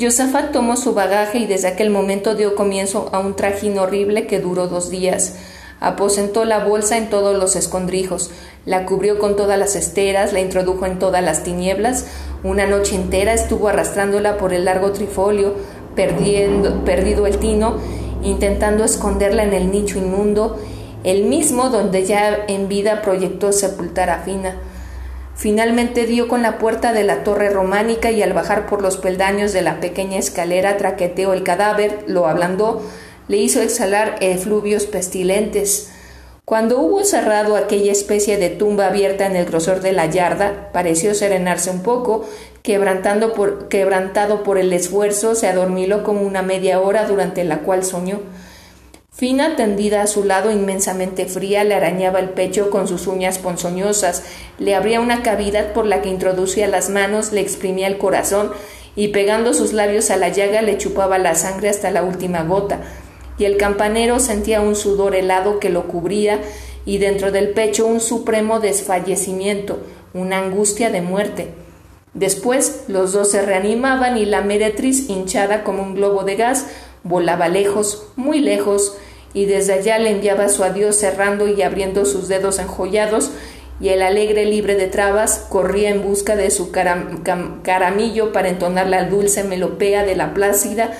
Speaker 1: Josafat tomó su bagaje y desde aquel momento dio comienzo a un trajín horrible que duró dos días. Aposentó la bolsa en todos los escondrijos, la cubrió con todas las esteras, la introdujo en todas las tinieblas. Una noche entera estuvo arrastrándola por el largo trifolio, perdiendo, perdido el tino, intentando esconderla en el nicho inmundo, el mismo donde ya en vida proyectó sepultar a Fina. Finalmente dio con la puerta de la torre románica y al bajar por los peldaños de la pequeña escalera traqueteó el cadáver, lo ablandó, le hizo exhalar efluvios pestilentes. Cuando hubo cerrado aquella especie de tumba abierta en el grosor de la yarda, pareció serenarse un poco, quebrantando por, quebrantado por el esfuerzo, se adormiló como una media hora durante la cual soñó. Fina, tendida a su lado, inmensamente fría, le arañaba el pecho con sus uñas ponzoñosas, le abría una cavidad por la que introducía las manos, le exprimía el corazón y pegando sus labios a la llaga le chupaba la sangre hasta la última gota y el campanero sentía un sudor helado que lo cubría y dentro del pecho un supremo desfallecimiento, una angustia de muerte. Después los dos se reanimaban y la meretriz, hinchada como un globo de gas, volaba lejos, muy lejos, y desde allá le enviaba su adiós cerrando y abriendo sus dedos enjollados, y el alegre libre de trabas corría en busca de su caramillo para entonar la dulce melopea de la plácida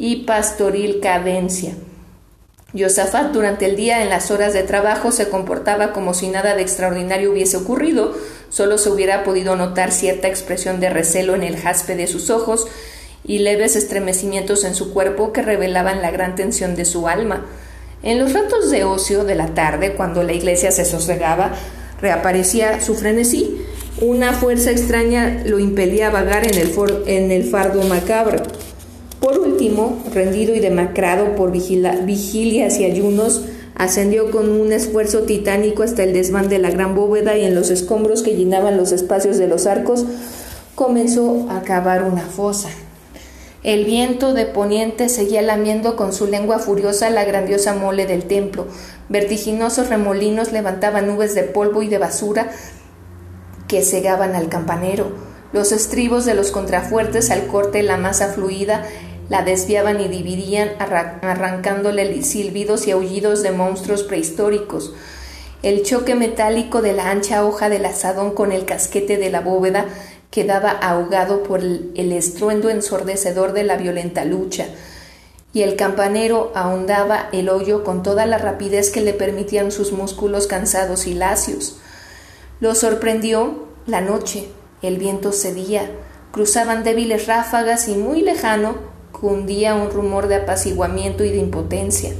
Speaker 1: y pastoril cadencia. Yosafat durante el día en las horas de trabajo se comportaba como si nada de extraordinario hubiese ocurrido, solo se hubiera podido notar cierta expresión de recelo en el jaspe de sus ojos y leves estremecimientos en su cuerpo que revelaban la gran tensión de su alma. En los ratos de ocio de la tarde, cuando la iglesia se sosegaba, reaparecía su frenesí. Una fuerza extraña lo impelía a vagar en el fardo macabro. Por último, rendido y demacrado por vigilias y ayunos, ascendió con un esfuerzo titánico hasta el desván de la gran bóveda y en los escombros que llenaban los espacios de los arcos comenzó a cavar una fosa. El viento de poniente seguía lamiendo con su lengua furiosa la grandiosa mole del templo. Vertiginosos remolinos levantaban nubes de polvo y de basura que cegaban al campanero. Los estribos de los contrafuertes al corte la masa fluida la desviaban y dividían, arrancándole silbidos y aullidos de monstruos prehistóricos. El choque metálico de la ancha hoja del asadón con el casquete de la bóveda quedaba ahogado por el, estruendo ensordecedor de la violenta lucha, y el campanero ahondaba el hoyo con toda la rapidez que le permitían sus músculos cansados y lacios. Lo sorprendió la noche, el viento cedía, cruzaban débiles ráfagas y muy lejano cundía un rumor de apaciguamiento y de impotencia.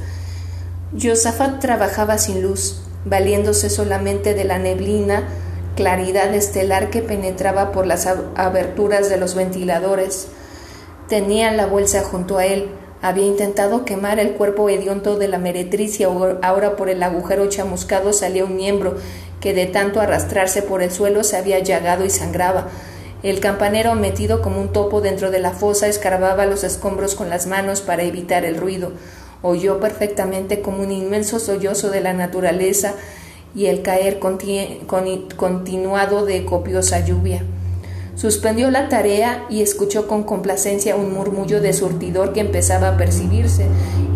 Speaker 1: Josafat trabajaba sin luz, valiéndose solamente de la neblina, claridad estelar que penetraba por las aberturas de los ventiladores. Tenía la bolsa junto a él, había intentado quemar el cuerpo hediondo de la meretriz y ahora por el agujero chamuscado salía un miembro que de tanto arrastrarse por el suelo se había llagado y sangraba. El campanero, metido como un topo dentro de la fosa, escarbaba los escombros con las manos para evitar el ruido. Oyó perfectamente como un inmenso sollozo de la naturaleza y el caer continuado de copiosa lluvia. Suspendió la tarea y escuchó con complacencia un murmullo de surtidor que empezaba a percibirse.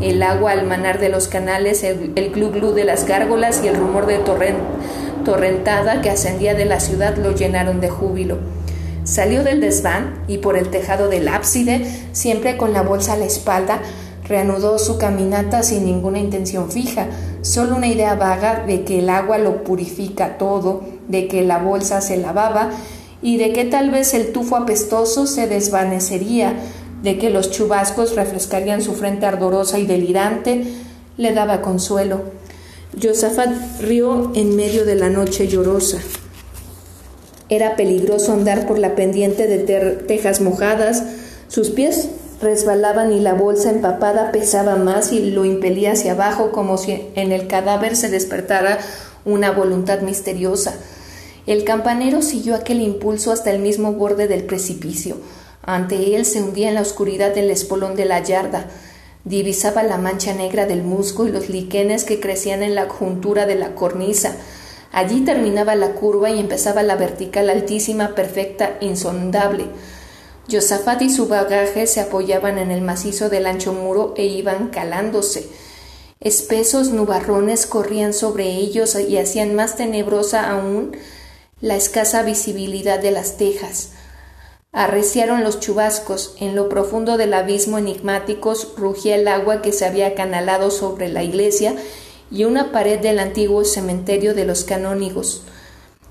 Speaker 1: El agua al manar de los canales, el, el glu de las gárgolas y el rumor de torrentada que ascendía de la ciudad lo llenaron de júbilo. Salió del desván y por el tejado del ábside, siempre con la bolsa a la espalda, reanudó su caminata sin ninguna intención fija, solo una idea vaga de que el agua lo purifica todo, de que la bolsa se lavaba y de que tal vez el tufo apestoso se desvanecería, de que los chubascos refrescarían su frente ardorosa y delirante, le daba consuelo. Josafat rió en medio de la noche llorosa. Era peligroso andar por la pendiente de tejas mojadas, sus pies resbalaban y la bolsa empapada pesaba más y lo impelía hacia abajo como si en el cadáver se despertara una voluntad misteriosa. El campanero siguió aquel impulso hasta el mismo borde del precipicio. Ante él se hundía en la oscuridad el espolón de la yarda. Divisaba la mancha negra del musgo y los liquenes que crecían en la juntura de la cornisa. Allí terminaba la curva y empezaba la vertical altísima, perfecta, insondable. Josafat y su bagaje se apoyaban en el macizo del ancho muro e iban calándose. Espesos nubarrones corrían sobre ellos y hacían más tenebrosa aún la escasa visibilidad de las tejas. Arreciaron los chubascos, en lo profundo del abismo enigmáticos rugía el agua que se había canalado sobre la iglesia y una pared del antiguo cementerio de los canónigos.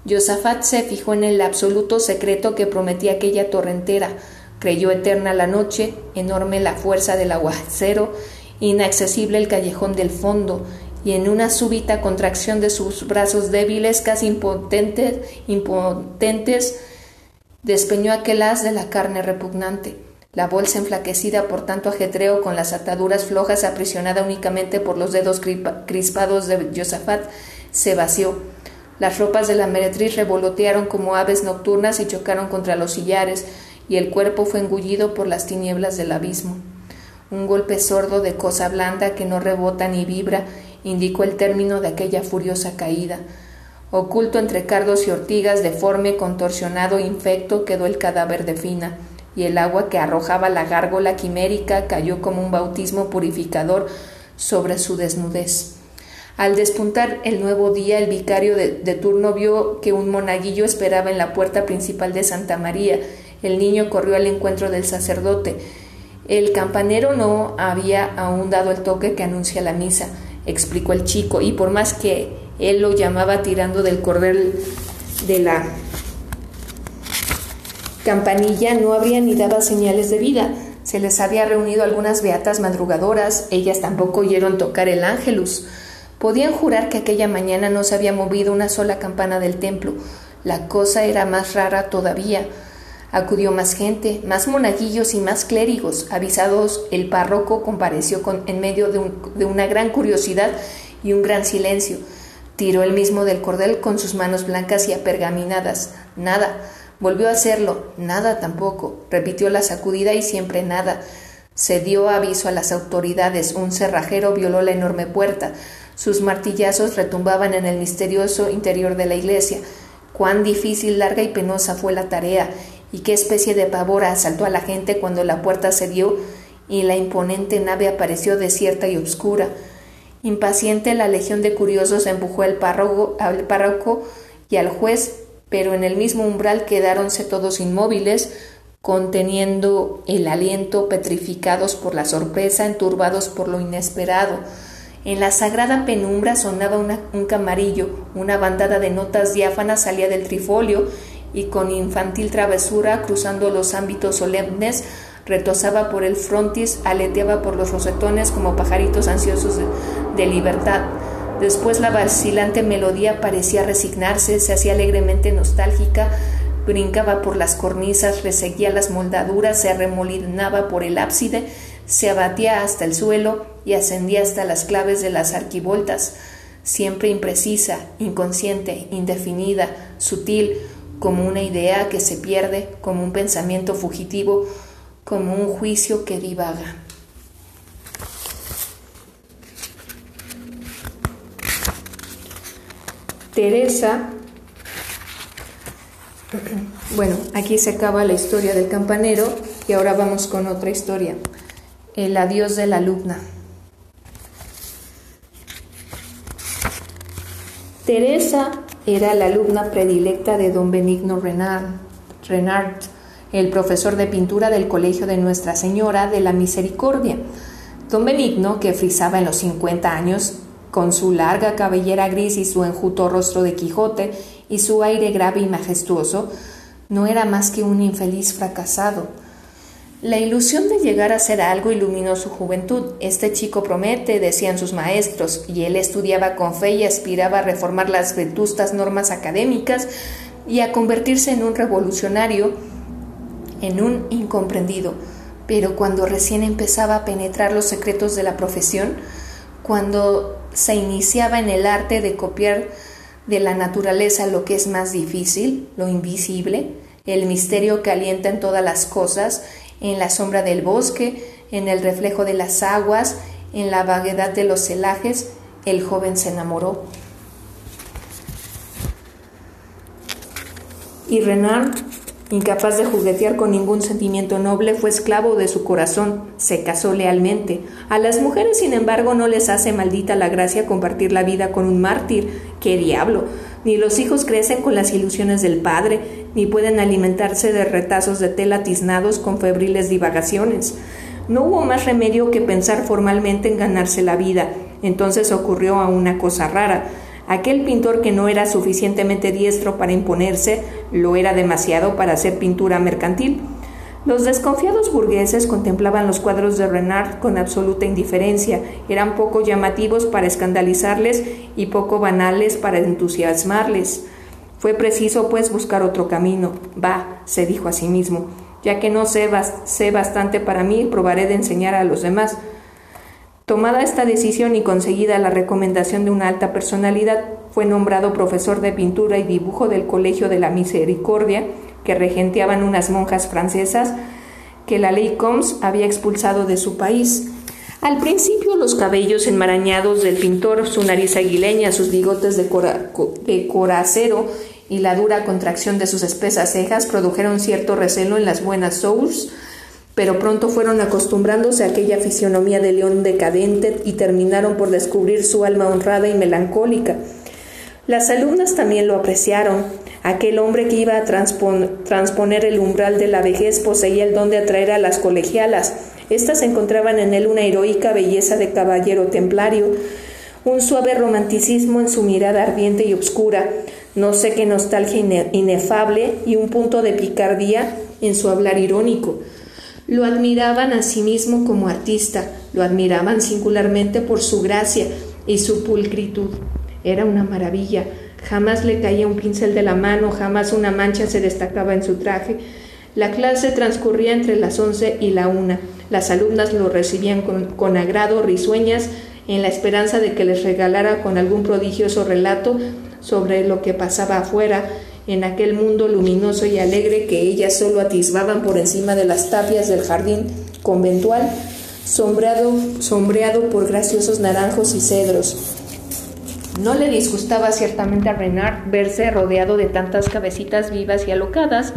Speaker 1: Josafat se fijó en el absoluto secreto que prometía aquella torrentera, creyó eterna la noche, enorme la fuerza del aguacero, inaccesible el callejón del fondo, y en una súbita contracción de sus brazos débiles, casi impotentes, impotentes, despeñó aquel haz de la carne repugnante. La bolsa enflaquecida por tanto ajetreo con las ataduras flojas aprisionada únicamente por los dedos crispados de Josafat se vació. Las ropas de la meretriz revolotearon como aves nocturnas y chocaron contra los sillares, y el cuerpo fue engullido por las tinieblas del abismo. Un golpe sordo de cosa blanda que no rebota ni vibra indicó el término de aquella furiosa caída. Oculto entre cardos y ortigas, deforme, contorsionado, infecto, quedó el cadáver de Fina, y el agua que arrojaba la gárgola quimérica cayó como un bautismo purificador sobre su desnudez. Al despuntar el nuevo día, el vicario de, de, turno vio que un monaguillo esperaba en la puerta principal de Santa María. El niño corrió al encuentro del sacerdote. El campanero no había aún dado el toque que anuncia la misa explicó el chico, y por más que él lo llamaba tirando del cordel de la campanilla, no habría ni daba señales de vida. Se les había reunido algunas beatas madrugadoras, ellas tampoco oyeron tocar el ángelus. Podían jurar que aquella mañana no se había movido una sola campana del templo. La cosa era más rara todavía. Acudió más gente, más monaguillos y más clérigos. Avisados, el párroco compareció en medio de, de una gran curiosidad y un gran silencio. Tiró el mismo del cordel con sus manos blancas y apergaminadas. Nada. Volvió a hacerlo. Nada tampoco. Repitió la sacudida y siempre nada. Se dio aviso a las autoridades. Un cerrajero violó la enorme puerta. Sus martillazos retumbaban en el misterioso interior de la iglesia. Cuán difícil, larga y penosa fue la tarea, y qué especie de pavor asaltó a la gente cuando la puerta se dio y la imponente nave apareció desierta y oscura. Impaciente, la legión de curiosos empujó al párroco, al párroco y al juez, pero en el mismo umbral quedáronse todos inmóviles, conteniendo el aliento, petrificados por la sorpresa, enturbados por lo inesperado. En la sagrada penumbra sonaba un camarillo, una bandada de notas diáfanas salía del trifolio y con infantil travesura, cruzando los ámbitos solemnes, retosaba por el frontis, aleteaba por los rosetones como pajaritos ansiosos de, libertad. Después la vacilante melodía parecía resignarse, se hacía alegremente nostálgica, brincaba por las cornisas, reseguía las moldaduras, se arremolinaba por el ábside, se abatía hasta el suelo y ascendía hasta las claves de las arquivoltas, siempre imprecisa, inconsciente, indefinida, sutil, como una idea que se pierde, como un pensamiento fugitivo, como un juicio que divaga. Teresa, bueno, aquí se acaba la historia del campanero y ahora vamos con otra historia, el adiós de la alumna. Teresa era la alumna predilecta de don Benigno Renard, el profesor de pintura del Colegio de Nuestra Señora de la Misericordia. Don Benigno, que frisaba en los 50 años, con su larga cabellera gris y su enjuto rostro de Quijote y su aire grave y majestuoso, no era más que un infeliz fracasado. La ilusión de llegar a ser algo iluminó su juventud. Este chico promete, decían sus maestros, y él estudiaba con fe y aspiraba a reformar las vetustas normas académicas y a convertirse en un revolucionario, en un incomprendido. Pero cuando recién empezaba a penetrar los secretos de la profesión, cuando se iniciaba en el arte de copiar de la naturaleza lo que es más difícil, lo invisible, el misterio que alienta en todas las cosas, en la sombra del bosque, en el reflejo de las aguas, en la vaguedad de los celajes, el joven se enamoró. Y Renard Incapaz de juguetear con ningún sentimiento noble, fue esclavo de su corazón, se casó lealmente. A las mujeres, sin embargo, no les hace maldita la gracia compartir la vida con un mártir. ¡Qué diablo! Ni los hijos crecen con las ilusiones del padre, ni pueden alimentarse de retazos de tela tiznados con febriles divagaciones. No hubo más remedio que pensar formalmente en ganarse la vida. Entonces ocurrió a una cosa rara. Aquel pintor que no era suficientemente diestro para imponerse, lo era demasiado para hacer pintura mercantil. Los desconfiados burgueses contemplaban los cuadros de Renard con absoluta indiferencia, eran poco llamativos para escandalizarles y poco banales para entusiasmarles. Fue preciso, pues, buscar otro camino. Va, se dijo a sí mismo, ya que no sé, sé bastante para mí, probaré de enseñar a los demás. Tomada esta decisión y conseguida la recomendación de una alta personalidad, fue nombrado profesor de pintura y dibujo del Colegio de la Misericordia, que regenteaban unas monjas francesas que la ley Combs había expulsado de su país. Al principio los cabellos enmarañados del pintor, su nariz aguileña, sus bigotes de, de coracero y la dura contracción de sus espesas cejas produjeron cierto recelo en las buenas souls pero pronto fueron acostumbrándose a aquella fisionomía de león decadente y terminaron por descubrir su alma honrada y melancólica. Las alumnas también lo apreciaron. Aquel hombre que iba a transponer el umbral de la vejez poseía el don de atraer a las colegialas. Estas encontraban en él una heroica belleza de caballero templario, un suave romanticismo en su mirada ardiente y obscura, no sé qué nostalgia inefable y un punto de picardía en su hablar irónico. Lo admiraban a sí mismo como artista, lo admiraban singularmente por su gracia y su pulcritud. Era una maravilla. Jamás le caía un pincel de la mano, jamás una mancha se destacaba en su traje. La clase transcurría entre las once y la una. Las alumnas lo recibían con, con agrado, risueñas, en la esperanza de que les regalara con algún prodigioso relato sobre lo que pasaba afuera en aquel mundo luminoso y alegre que ellas solo atisbaban por encima de las tapias del jardín conventual, sombreado, sombreado por graciosos naranjos y cedros. No le disgustaba ciertamente a Renard verse rodeado de tantas cabecitas vivas y alocadas,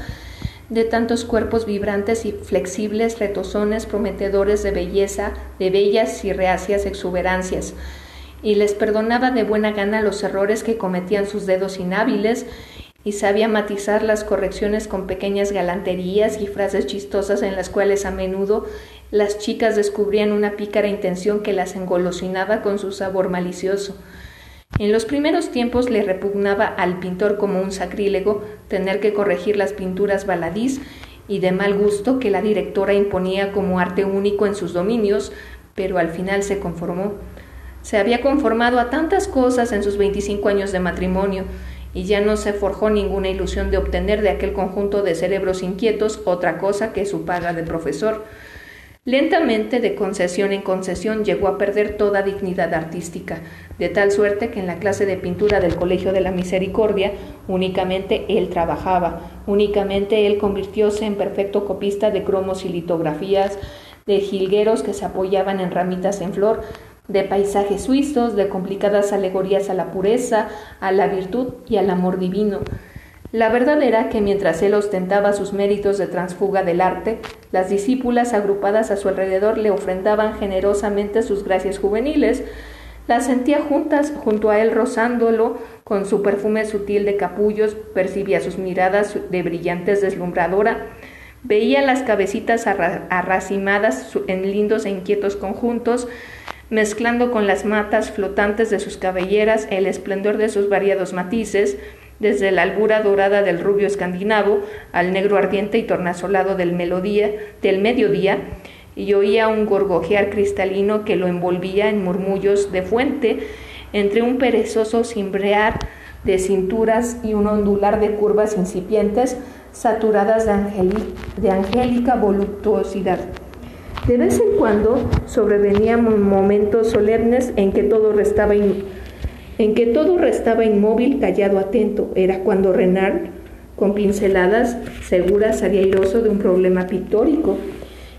Speaker 1: de tantos cuerpos vibrantes y flexibles, retozones, prometedores de belleza, de bellas y reacias exuberancias, y les perdonaba de buena gana los errores que cometían sus dedos inhábiles y sabía matizar las correcciones con pequeñas galanterías y frases chistosas en las cuales a menudo las chicas descubrían una pícara intención que las engolosinaba con su sabor malicioso. En los primeros tiempos le repugnaba al pintor como un sacrílego tener que corregir las pinturas baladís y de mal gusto que la directora imponía como arte único en sus dominios, pero al final se conformó. Se había conformado a tantas cosas en sus veinticinco años de matrimonio, y ya no se forjó ninguna ilusión de obtener de aquel conjunto de cerebros inquietos otra cosa que su paga de profesor. Lentamente, de concesión en concesión, llegó a perder toda dignidad artística, de tal suerte que en la clase de pintura del Colegio de la Misericordia únicamente él trabajaba, únicamente él convirtióse en perfecto copista de cromos y litografías, de jilgueros que se apoyaban en ramitas en flor, de paisajes suizos, de complicadas alegorías a la pureza, a la virtud y al amor divino. La verdad era que mientras él ostentaba sus méritos de transfuga del arte, las discípulas agrupadas a su alrededor le ofrendaban generosamente sus gracias juveniles, las sentía juntas junto a él rozándolo con su perfume sutil de capullos, percibía sus miradas de brillantes deslumbradora, veía las cabecitas arracimadas en lindos e inquietos conjuntos, mezclando con las matas flotantes de sus cabelleras el esplendor de sus variados matices, desde la albura dorada del rubio escandinavo al negro ardiente y tornasolado del, melodía, del mediodía, y oía un gorgojear cristalino que lo envolvía en murmullos de fuente entre un perezoso cimbrear de cinturas y un ondular de curvas incipientes saturadas de, angélica voluptuosidad. De vez en cuando sobrevenían momentos solemnes en que todo restaba en que todo restaba inmóvil, callado, atento. Era cuando Renard, con pinceladas seguras, haría airoso de un problema pictórico.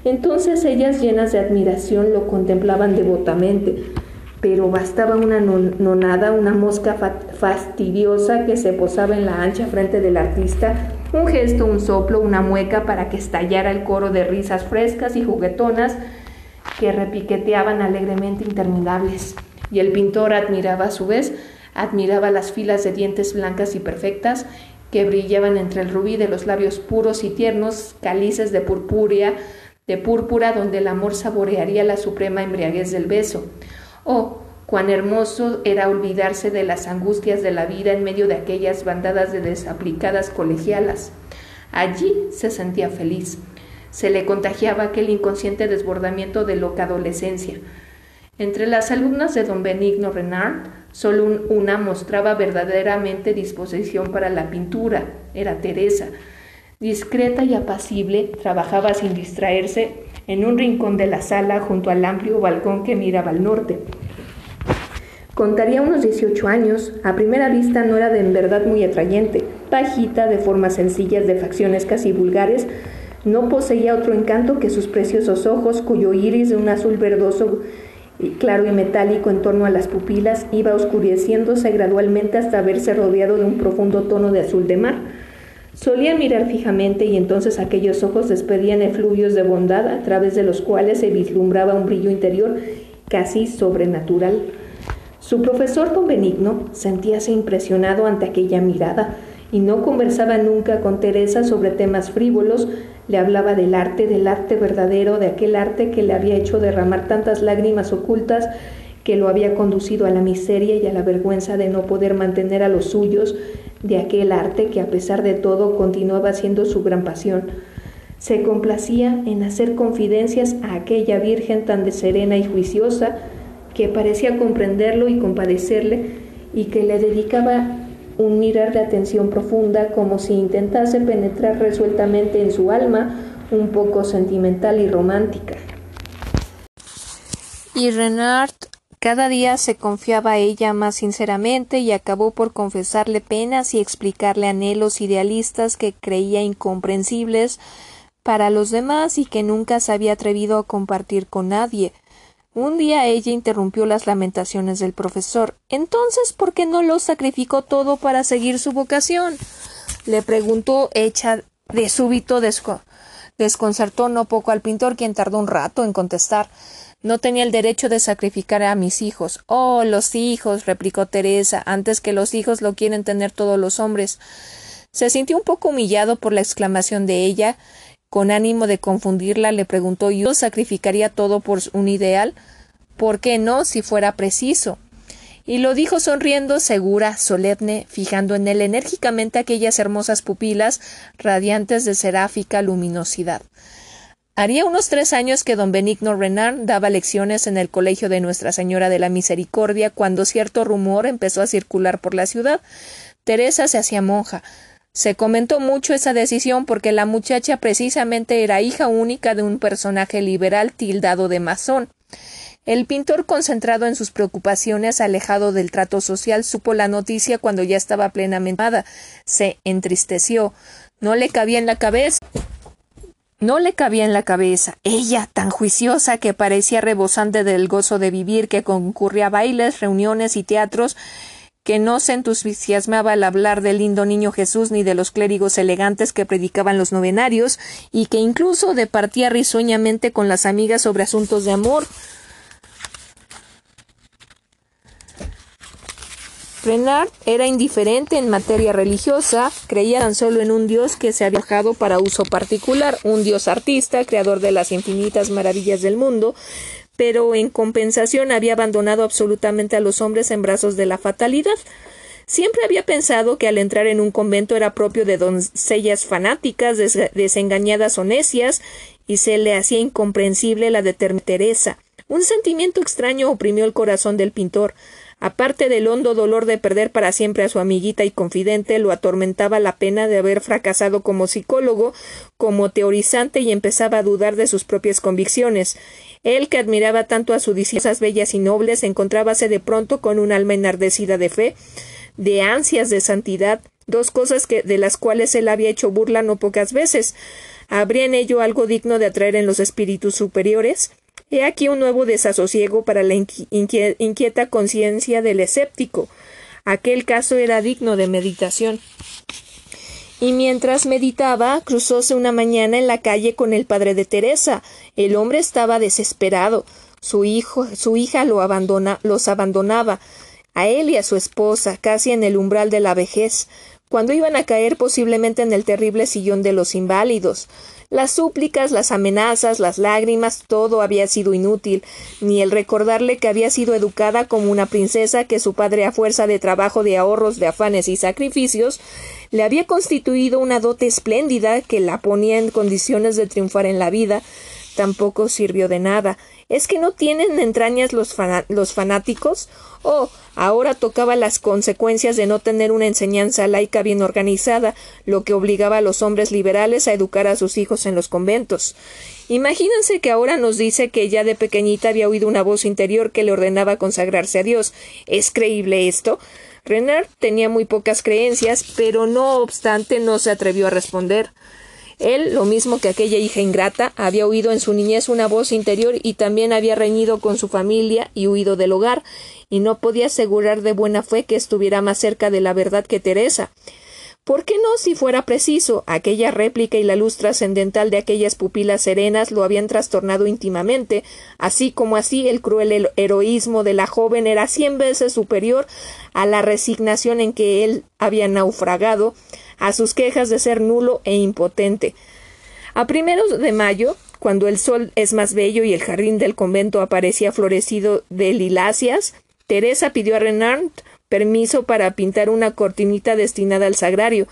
Speaker 1: Entonces ellas, llenas de admiración, lo contemplaban devotamente, pero bastaba una nonada, una mosca fastidiosa que se posaba en la ancha frente del artista, un gesto, un soplo, una mueca para que estallara el coro de risas frescas y juguetonas que repiqueteaban alegremente interminables. Y el pintor admiraba a su vez, admiraba las filas de dientes blancas y perfectas que brillaban entre el rubí de los labios puros y tiernos, cálices de purpúrea, de púrpura donde el amor saborearía la suprema embriaguez del beso. Oh, cuán hermoso era olvidarse de las angustias de la vida en medio de aquellas bandadas de desaplicadas colegialas. Allí se sentía feliz. Se le contagiaba aquel inconsciente desbordamiento de loca adolescencia. Entre las alumnas de don Benigno Renard, solo una mostraba verdaderamente disposición para la pintura, era Teresa. Discreta y apacible, trabajaba sin distraerse en un rincón de la sala junto al amplio balcón que miraba al norte. Contaría unos 18 años, a primera vista no era de en verdad muy atrayente, bajita, de formas sencillas, de facciones casi vulgares, no poseía otro encanto que sus preciosos ojos, cuyo iris de un azul verdoso claro y metálico en torno a las pupilas iba oscureciéndose gradualmente hasta verse rodeado de un profundo tono de azul de mar. Solía mirar fijamente y entonces aquellos ojos despedían efluvios de bondad a través de los cuales se vislumbraba un brillo interior casi sobrenatural. Su profesor don Benigno sentíase impresionado ante aquella mirada y no conversaba nunca con Teresa sobre temas frívolos, le hablaba del arte, del arte verdadero, de aquel arte que le había hecho derramar tantas lágrimas ocultas que lo había conducido a la miseria y a la vergüenza de no poder mantener a los suyos, de aquel arte que a pesar de todo continuaba siendo su gran pasión. Se complacía en hacer confidencias a aquella Virgen tan de serena y juiciosa, que parecía comprenderlo y compadecerle, y que le dedicaba un mirar de atención profunda como si intentase penetrar resueltamente en su alma, un poco sentimental y romántica.
Speaker 2: Y Renard cada día se confiaba a ella más sinceramente y acabó por confesarle penas y explicarle anhelos idealistas que creía incomprensibles para los demás y que nunca se había atrevido a compartir con nadie. Un día ella interrumpió las lamentaciones del profesor. Entonces, ¿por qué no lo sacrificó todo para seguir su vocación? le preguntó hecha de súbito desconcertó no poco al pintor, quien tardó un rato en contestar. No tenía el derecho de sacrificar a mis hijos. Oh, los hijos, replicó Teresa, antes que los hijos lo quieren tener todos los hombres. Se sintió un poco humillado por la exclamación de ella. Con ánimo de confundirla, le preguntó ¿Yo sacrificaría todo por un ideal? ¿Por qué no, si fuera preciso? Y lo dijo sonriendo, segura, solemne, fijando en él enérgicamente aquellas hermosas pupilas radiantes de seráfica luminosidad. Haría unos tres años que don Benigno Renard daba lecciones en el colegio de Nuestra Señora de la Misericordia cuando cierto rumor empezó a circular por la ciudad. Teresa se hacía monja. Se comentó mucho esa decisión porque la muchacha precisamente era hija única de un personaje liberal tildado de masón. El pintor, concentrado en sus preocupaciones, alejado del trato social, supo la noticia cuando ya estaba plenamente amada. Se entristeció. No le cabía en la cabeza. No le cabía en la cabeza. Ella, tan juiciosa que parecía rebosante del gozo de vivir, que concurría a bailes, reuniones y teatros, que no se entusiasmaba al hablar del lindo niño Jesús ni de los clérigos elegantes que predicaban los novenarios, y que incluso departía risueñamente con las amigas sobre asuntos de amor. Renard era indiferente en materia religiosa, creía tan solo en un Dios que se había dejado para uso particular, un Dios artista, creador de las infinitas maravillas del mundo, pero en compensación había abandonado absolutamente a los hombres en brazos de la fatalidad.
Speaker 1: Siempre había pensado que al entrar en un convento era propio de doncellas fanáticas, desengañadas o necias, y se le hacía incomprensible la de Teresa. Un sentimiento extraño oprimió el corazón del pintor. Aparte del hondo dolor de perder para siempre a su amiguita y confidente, lo atormentaba la pena de haber fracasado como psicólogo, como teorizante y empezaba a dudar de sus propias convicciones. Él, que admiraba tanto a sus discípulas bellas y nobles, encontrábase de pronto con un alma enardecida de fe, de ansias de santidad, dos cosas de las cuales él había hecho burla no pocas veces. ¿Habría en ello algo digno de atraer en los espíritus superiores? He aquí un nuevo desasosiego para la inquieta conciencia del escéptico. Aquel caso era digno de meditación. Y mientras meditaba, cruzóse una mañana en la calle con el padre de Teresa. El hombre estaba desesperado. Su hijo, su hija lo abandona, los abandonaba, a él y a su esposa, casi en el umbral de la vejez, cuando iban a caer posiblemente en el terrible sillón de los inválidos. Las súplicas, las amenazas, las lágrimas, todo había sido inútil, ni el recordarle que había sido educada como una princesa que su padre a fuerza de trabajo, de ahorros, de afanes y sacrificios, le había constituido una dote espléndida que la ponía en condiciones de triunfar en la vida, tampoco sirvió de nada. ¿Es que no tienen entrañas los, fanáticos? Oh, ahora tocaba las consecuencias de no tener una enseñanza laica bien organizada, lo que obligaba a los hombres liberales a educar a sus hijos en los conventos. Imagínense que ahora nos dice que ya de pequeñita había oído una voz interior que le ordenaba consagrarse a Dios. ¿Es creíble esto? Renard tenía muy pocas creencias, pero no obstante no se atrevió a responder. Él, lo mismo que aquella hija ingrata, había oído en su niñez una voz interior y también había reñido con su familia y huido del hogar, y no podía asegurar de buena fe que estuviera más cerca de la verdad que Teresa. ¿Por qué no, si fuera preciso? Aquella réplica y la luz trascendental de aquellas pupilas serenas lo habían trastornado íntimamente, así como así el cruel heroísmo de la joven era cien veces superior a la resignación en que él había naufragado, a sus quejas de ser nulo e impotente. A primeros de mayo, cuando el sol es más bello y el jardín del convento aparecía florecido de liláceas, Teresa pidió a Renard permiso para pintar una cortinita destinada al sagrario.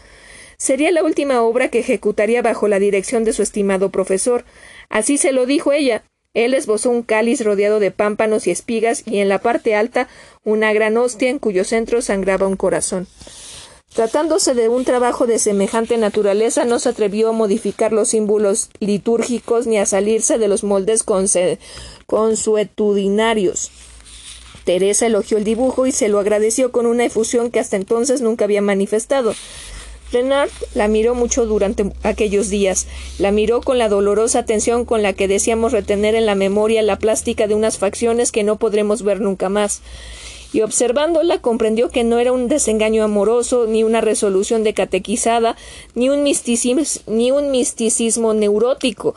Speaker 1: Sería la última obra que ejecutaría bajo la dirección de su estimado profesor. Así se lo dijo ella. Él esbozó un cáliz rodeado de pámpanos y espigas y en la parte alta una gran hostia en cuyo centro sangraba un corazón. Tratándose de un trabajo de semejante naturaleza, no se atrevió a modificar los símbolos litúrgicos ni a salirse de los moldes consuetudinarios. Teresa elogió el dibujo y se lo agradeció con una efusión que hasta entonces nunca había manifestado. Renard la miró mucho durante aquellos días, la miró con la dolorosa atención con la que deseamos retener en la memoria la plástica de unas facciones que no podremos ver nunca más y observándola comprendió que no era un desengaño amoroso, ni una resolución de catequizada, ni un misticismo, ni un misticismo neurótico,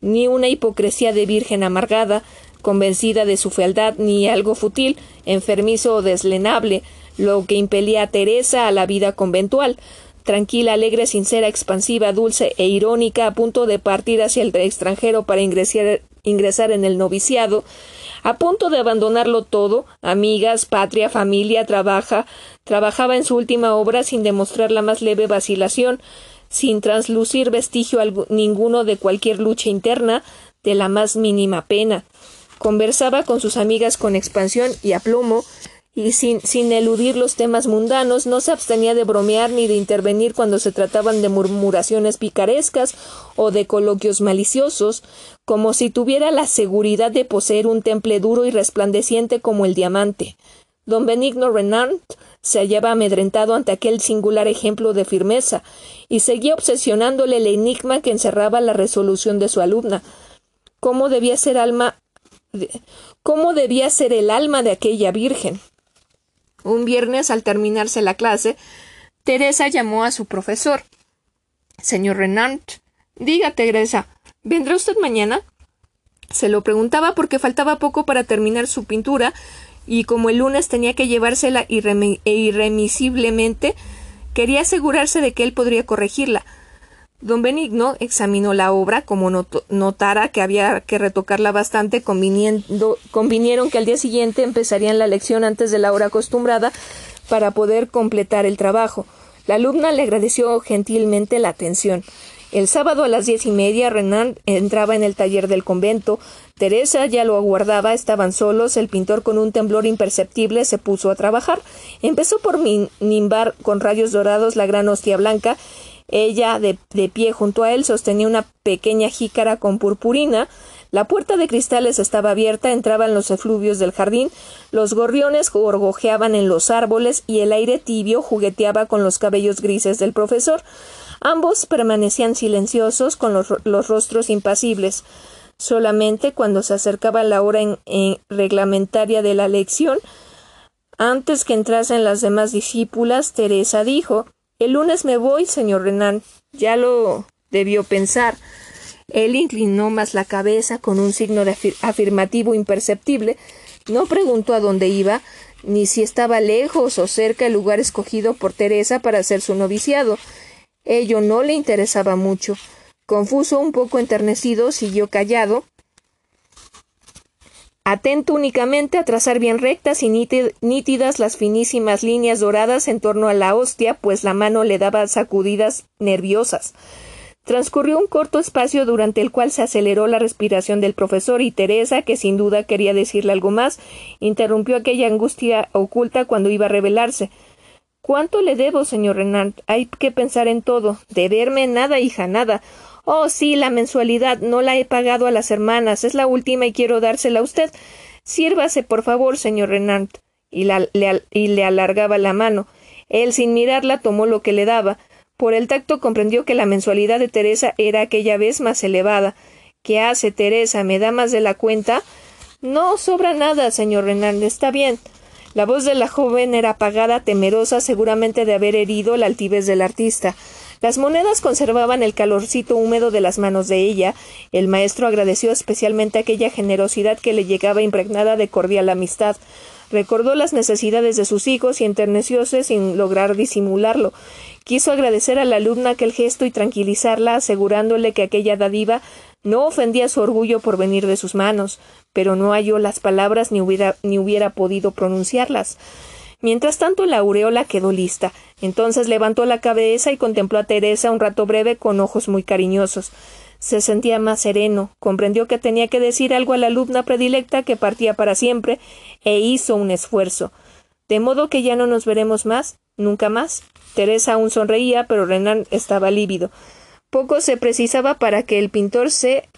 Speaker 1: ni una hipocresía de virgen amargada, convencida de su fealdad, ni algo fútil, enfermizo o deslenable, lo que impelía a Teresa a la vida conventual, tranquila, alegre, sincera, expansiva, dulce e irónica, a punto de partir hacia el extranjero para ingresar, ingresar en el noviciado, a punto de abandonarlo todo, amigas, patria, familia, trabaja, trabajaba en su última obra sin demostrar la más leve vacilación, sin translucir vestigio ninguno de cualquier lucha interna, de la más mínima pena. Conversaba con sus amigas con expansión y aplomo, y sin, sin eludir los temas mundanos, no se abstenía de bromear ni de intervenir cuando se trataban de murmuraciones picarescas o de coloquios maliciosos, como si tuviera la seguridad de poseer un temple duro y resplandeciente como el diamante. Don Benigno Renard se hallaba amedrentado ante aquel singular ejemplo de firmeza, y seguía obsesionándole el enigma que encerraba la resolución de su alumna. ¿Cómo debía ser alma cómo debía ser el alma de aquella virgen? Un viernes, al terminarse la clase, Teresa llamó a su profesor. Señor Renard, diga, Teresa, ¿vendrá usted mañana? Se lo preguntaba porque faltaba poco para terminar su pintura y como el lunes tenía que llevársela e irremisiblemente, quería asegurarse de que él podría corregirla. Don Benigno examinó la obra, como notara que había que retocarla bastante, convinieron que al día siguiente empezarían la lección antes de la hora acostumbrada para poder completar el trabajo. La alumna le agradeció gentilmente la atención. El sábado a las diez y media Renan entraba en el taller del convento. Teresa ya lo aguardaba, estaban solos. El pintor con un temblor imperceptible se puso a trabajar. Empezó por nimbar con rayos dorados la gran hostia blanca. Ella, de, pie junto a él, sostenía una pequeña jícara con purpurina. La puerta de cristales estaba abierta, entraban los efluvios del jardín, los gorriones gorgojeaban en los árboles y el aire tibio jugueteaba con los cabellos grises del profesor. Ambos permanecían silenciosos con los, rostros impasibles. Solamente cuando se acercaba la hora en, reglamentaria de la lección, antes que entrasen las demás discípulas, Teresa dijo El lunes me voy, señor Renan. Ya lo debió pensar. Él inclinó más la cabeza con un signo afirmativo imperceptible. No preguntó a dónde iba, ni si estaba lejos o cerca el lugar escogido por Teresa para hacer su noviciado. Ello no le interesaba mucho. Confuso, un poco enternecido, siguió callado, atento únicamente a trazar bien rectas y nítidas las finísimas líneas doradas en torno a la hostia, pues la mano le daba sacudidas nerviosas. Transcurrió un corto espacio durante el cual se aceleró la respiración del profesor y Teresa, que sin duda quería decirle algo más, interrumpió aquella angustia oculta cuando iba a revelarse. ¿Cuánto le debo, señor Renard? Hay que pensar en todo. Deberme nada, hija, nada. Oh, sí, la mensualidad. No la he pagado a las hermanas. Es la última y quiero dársela a usted. Sírvase, por favor, señor Renard. Y, le, alargaba la mano. Él, sin mirarla, tomó lo que le daba. Por el tacto comprendió que la mensualidad de Teresa era aquella vez más elevada. ¿Qué hace Teresa? ¿Me da más de la cuenta? No sobra nada, señor Renard. Está bien. La voz de la joven era apagada, temerosa seguramente de haber herido la altivez del artista. Las monedas conservaban el calorcito húmedo de las manos de ella. El maestro agradeció especialmente aquella generosidad que le llegaba impregnada de cordial amistad. Recordó las necesidades de sus hijos y enternecióse sin lograr disimularlo. Quiso agradecer a la alumna aquel gesto y tranquilizarla, asegurándole que aquella dádiva no ofendía su orgullo por venir de sus manos, pero no halló las palabras ni hubiera, ni hubiera podido pronunciarlas. Mientras tanto la aureola quedó lista. Entonces levantó la cabeza y contempló a Teresa un rato breve con ojos muy cariñosos. Se sentía más sereno, comprendió que tenía que decir algo a la alumna predilecta que partía para siempre, e hizo un esfuerzo. De modo que ya no nos veremos más, nunca más. Teresa aún sonreía, pero Renan estaba lívido. Poco se precisaba para que el pintor se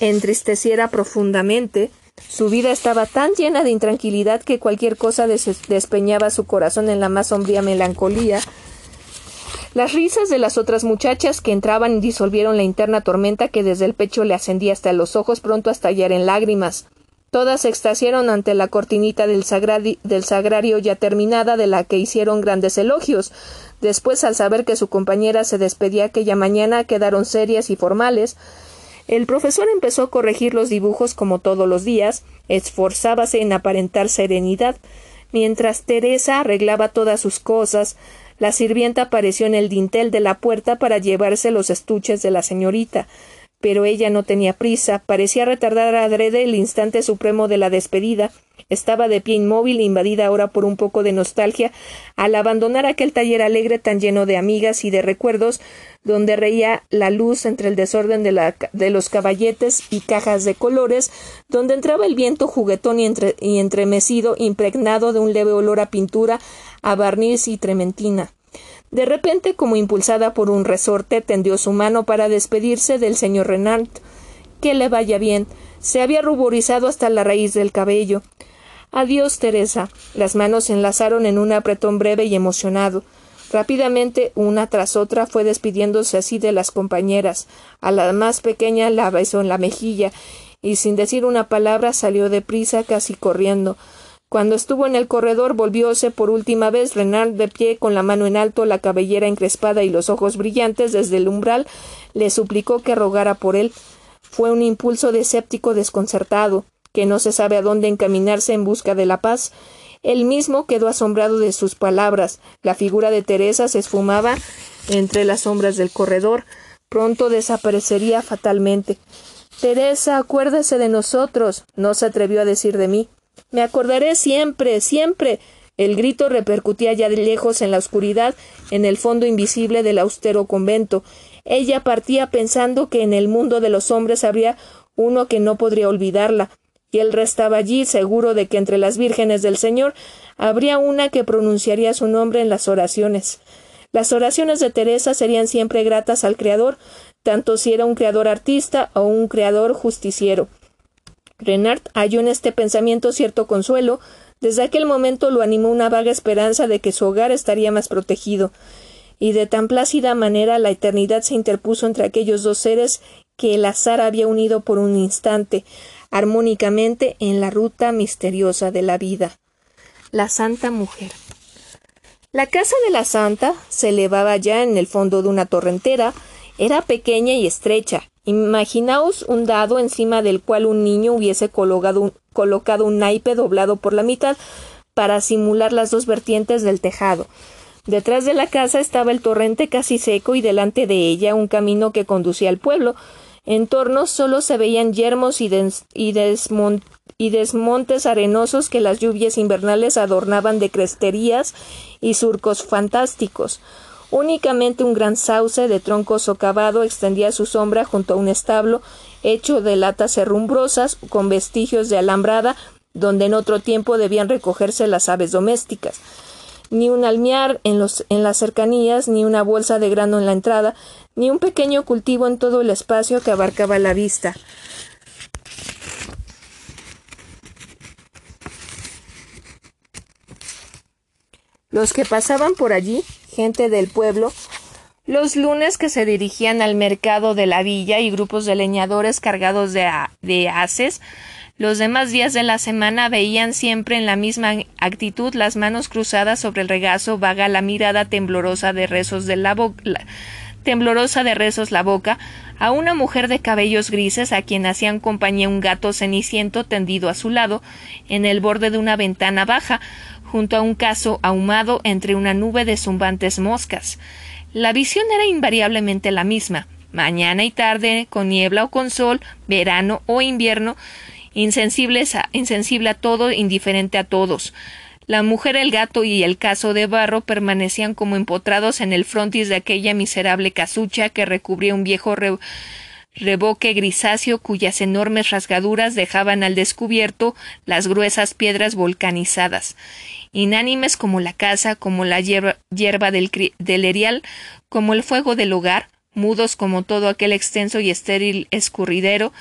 Speaker 1: entristeciera profundamente. Su vida estaba tan llena de intranquilidad que cualquier cosa despeñaba su corazón en la más sombría melancolía. Las risas de las otras muchachas que entraban disolvieron la interna tormenta que desde el pecho le ascendía hasta los ojos pronto a estallar en lágrimas. Todas se extasiaron ante la cortinita del, del, sagrario ya terminada, de la que hicieron grandes elogios. Después, al saber que su compañera se despedía aquella mañana, quedaron serias y formales. El profesor empezó a corregir los dibujos como todos los días, esforzábase en aparentar serenidad. Mientras Teresa arreglaba todas sus cosas, la sirvienta apareció en el dintel de la puerta para llevarse los estuches de la señorita pero ella no tenía prisa, parecía retardar adrede el instante supremo de la despedida. Estaba de pie inmóvil, invadida ahora por un poco de nostalgia, al abandonar aquel taller alegre tan lleno de amigas y de recuerdos, donde reía la luz entre el desorden de, los caballetes y cajas de colores, donde entraba el viento juguetón y, y entremecido, impregnado de un leve olor a pintura, a barniz y trementina. De repente, como impulsada por un resorte, tendió su mano para despedirse del señor Renard. Que le vaya bien. Se había ruborizado hasta la raíz del cabello. Adiós, Teresa. Las manos se enlazaron en un apretón breve y emocionado. Rápidamente, una tras otra, fue despidiéndose así de las compañeras. A la más pequeña la besó en la mejilla, y sin decir una palabra salió deprisa, casi corriendo. Cuando estuvo en el corredor volvióse por última vez Renard de pie con la mano en alto, la cabellera encrespada y los ojos brillantes desde el umbral, le suplicó que rogara por él. Fue un impulso de escéptico desconcertado, que no se sabe a dónde encaminarse en busca de la paz. Él mismo quedó asombrado de sus palabras. La figura de Teresa se esfumaba entre las sombras del corredor. Pronto desaparecería fatalmente. Teresa, acuérdese de nosotros. no se atrevió a decir de mí. Me acordaré siempre, siempre. El grito repercutía ya de lejos en la oscuridad, en el fondo invisible del austero convento. Ella partía pensando que en el mundo de los hombres habría uno que no podría olvidarla, y él restaba allí seguro de que entre las vírgenes del Señor habría una que pronunciaría su nombre en las oraciones. Las oraciones de Teresa serían siempre gratas al Creador, tanto si era un creador artista o un creador justiciero. Renard halló en este pensamiento cierto consuelo, desde aquel momento lo animó una vaga esperanza de que su hogar estaría más protegido, y de tan plácida manera la eternidad se interpuso entre aquellos dos seres que el azar había unido por un instante, armónicamente en la ruta misteriosa de la vida. La Santa Mujer. La casa de la Santa se elevaba ya en el fondo de una torrentera, era pequeña y estrecha. Imaginaos un dado encima del cual un niño hubiese colocado un, colocado un naipe doblado por la mitad para simular las dos vertientes del tejado. Detrás de la casa estaba el torrente casi seco y delante de ella un camino que conducía al pueblo, en torno solo se veían yermos y, desmontes arenosos que las lluvias invernales adornaban de cresterías y surcos fantásticos. Únicamente un gran sauce de tronco socavado extendía su sombra junto a un establo hecho de latas herrumbrosas con vestigios de alambrada donde en otro tiempo debían recogerse las aves domésticas ni un almiar en, los, en las cercanías, ni una bolsa de grano en la entrada, ni un pequeño cultivo en todo el espacio que abarcaba la vista. Los que pasaban por allí, gente del pueblo, los lunes que se dirigían al mercado de la villa y grupos de leñadores cargados de, haces, los demás días de la semana veían siempre en la misma actitud las manos cruzadas sobre el regazo, vaga la mirada temblorosa de rezos de la boca temblorosa de rezos la boca, a una mujer de cabellos grises a quien hacían compañía un gato ceniciento tendido a su lado, en el borde de una ventana baja, junto a un caso ahumado entre una nube de zumbantes moscas. La visión era invariablemente la misma, mañana y tarde, con niebla o con sol, verano o invierno, insensible a todo, indiferente a todos. La mujer, el gato y el caso de barro permanecían como empotrados en el frontis de aquella miserable casucha que recubría un viejo reboque grisáceo cuyas enormes rasgaduras dejaban al descubierto las gruesas piedras volcanizadas. Inánimes como la casa, como la hierba, del, del erial, como el fuego del hogar, mudos como todo aquel extenso y estéril escurridero,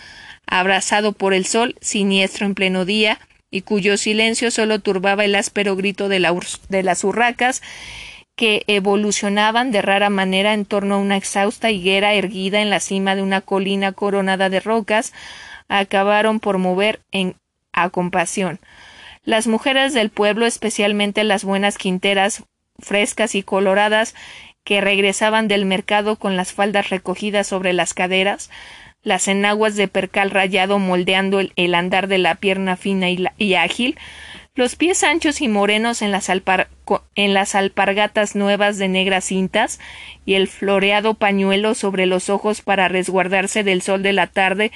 Speaker 1: abrazado por el sol, siniestro en pleno día, y cuyo silencio solo turbaba el áspero grito de, las urracas que evolucionaban de rara manera en torno a una exhausta higuera erguida en la cima de una colina coronada de rocas, acabaron por mover en a compasión. Las mujeres del pueblo, especialmente las buenas quinteras frescas y coloradas, que regresaban del mercado con las faldas recogidas sobre las caderas, las enaguas de percal rayado moldeando el, andar de la pierna fina y, ágil, los pies anchos y morenos en las, en las alpargatas nuevas de negras cintas y el floreado pañuelo sobre los ojos para resguardarse del sol de la tarde